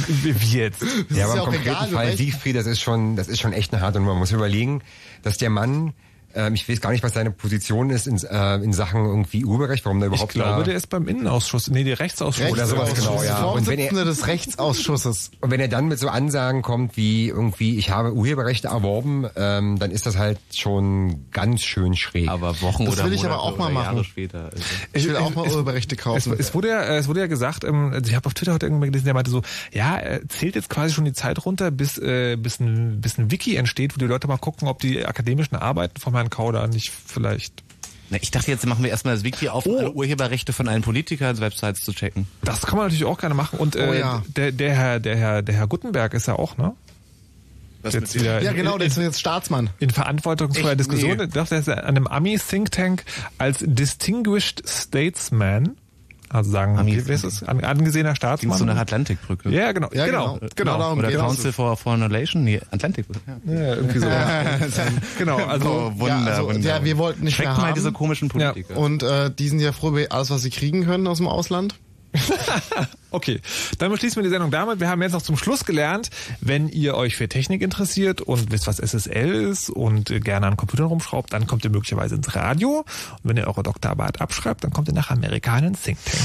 Wie jetzt? Das ja, ist aber im ja auch konkreten egal, Fall Siegfried, das ist schon, das ist schon echt eine harte Nummer. Man muss überlegen, dass der Mann, ähm, ich weiß gar nicht, was seine Position ist in, äh, in Sachen irgendwie Urheberrecht, warum der Ich überhaupt glaube, da der ist beim Innenausschuss, nee, der Rechtsausschuss. oder sowas genau, ja. Und wenn, er, des Rechtsausschusses. und wenn er dann mit so Ansagen kommt wie irgendwie, ich habe Urheberrechte erworben, ähm, dann ist das halt schon ganz schön schräg. Aber Wochen Das oder will ich aber Monate auch mal machen. später. Also. Ich will Es- auch mal es- Urheberrechte Es, kaufen. es, wurde ja, äh, es wurde ja gesagt, ähm, also ich habe auf Twitter heute irgendwann gelesen, der meinte so, ja, er zählt jetzt quasi schon die Zeit runter, bis, äh, bis, ein, bis ein Wiki entsteht, wo die Leute mal gucken, ob die akademischen Arbeiten vom Herrn Kauder nicht vielleicht. Na, ich dachte, jetzt machen wir erstmal das Wiki auf, Oh. alle Urheberrechte von allen Politikern Websites zu checken. Das kann man natürlich auch gerne machen. Und äh, Oh ja. der, der, Herr, der, Herr, der Herr Gutenberg ist ja auch, ne? Was Jetzt wieder ja, in- genau, der ist jetzt Staatsmann. in verantwortungsvoller? Diskussion. Nee. Ich dachte, er ist an einem Ami-Think Tank als Distinguished Statesman, also sagen, Ami- wie, ist es? An, angesehener Ging Staatsmann. so nach Atlantikbrücke. ja, genau, Ja, genau, genau. genau. darum Oder. Council for Foreign Relation? Nee, Atlantikbrücke. Ja. Ja, irgendwie so. [laughs] genau, also Oh, Wunder, ja, also, Wunder. ja, wir wollten nicht Schreckt mehr mal haben. diese komischen Politiker. Und äh, die sind ja froh über alles, was sie kriegen können aus dem Ausland. [laughs] Okay, dann beschließen wir die Sendung damit. Wir haben jetzt noch zum Schluss gelernt, wenn ihr euch für Technik interessiert und wisst, was SSL ist und gerne an Computern rumschraubt, dann kommt ihr möglicherweise ins Radio. Und wenn ihr eure Doktorarbeit abschreibt, dann kommt ihr nach Amerika in den Think Tank.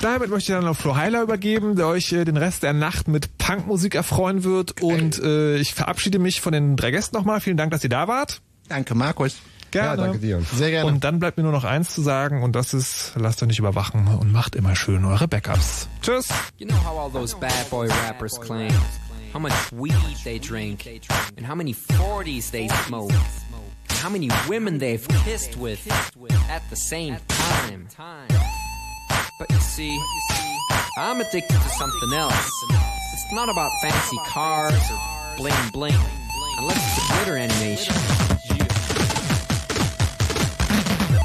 Damit möchte ich dann auf Flo Heiler übergeben, der euch äh, den Rest der Nacht mit Punkmusik erfreuen wird. Und äh, ich verabschiede mich von den drei Gästen nochmal. Vielen Dank, dass ihr da wart. Danke, Markus. Gerne. Ja, danke dir. Sehr gerne. Und dann bleibt mir nur noch eins zu sagen und das ist, lasst euch nicht überwachen und macht immer schön eure Backups. Tschüss. You know how all those bad boy rappers claim how much weed they drink and how many 40s they smoke and how many women they've kissed with at the same time. But you see, I'm addicted to something else. It's not about fancy cars or bling bling, unless it's a glitter animation.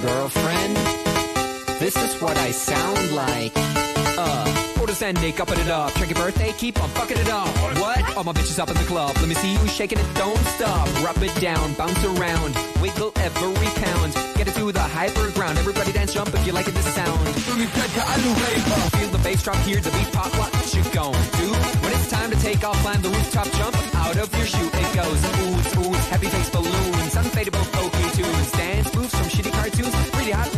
Girlfriend. This is what I sound like. Uh, orders upping it up. Check your birthday, keep on fucking it up. What? All my bitches up in the club. Let me see you shaking it, don't stop. Rub it down, bounce around, wiggle every pound. Get it to the hyper ground. Everybody dance, jump if you like it, this sound. Feel the bass drop, hear the beat pop. What you gon' do? When it's time to take off, climb the rooftop, jump out of your shoe. It goes oohs, oohs, happy face balloons, unfadable pokey tunes, dance familiar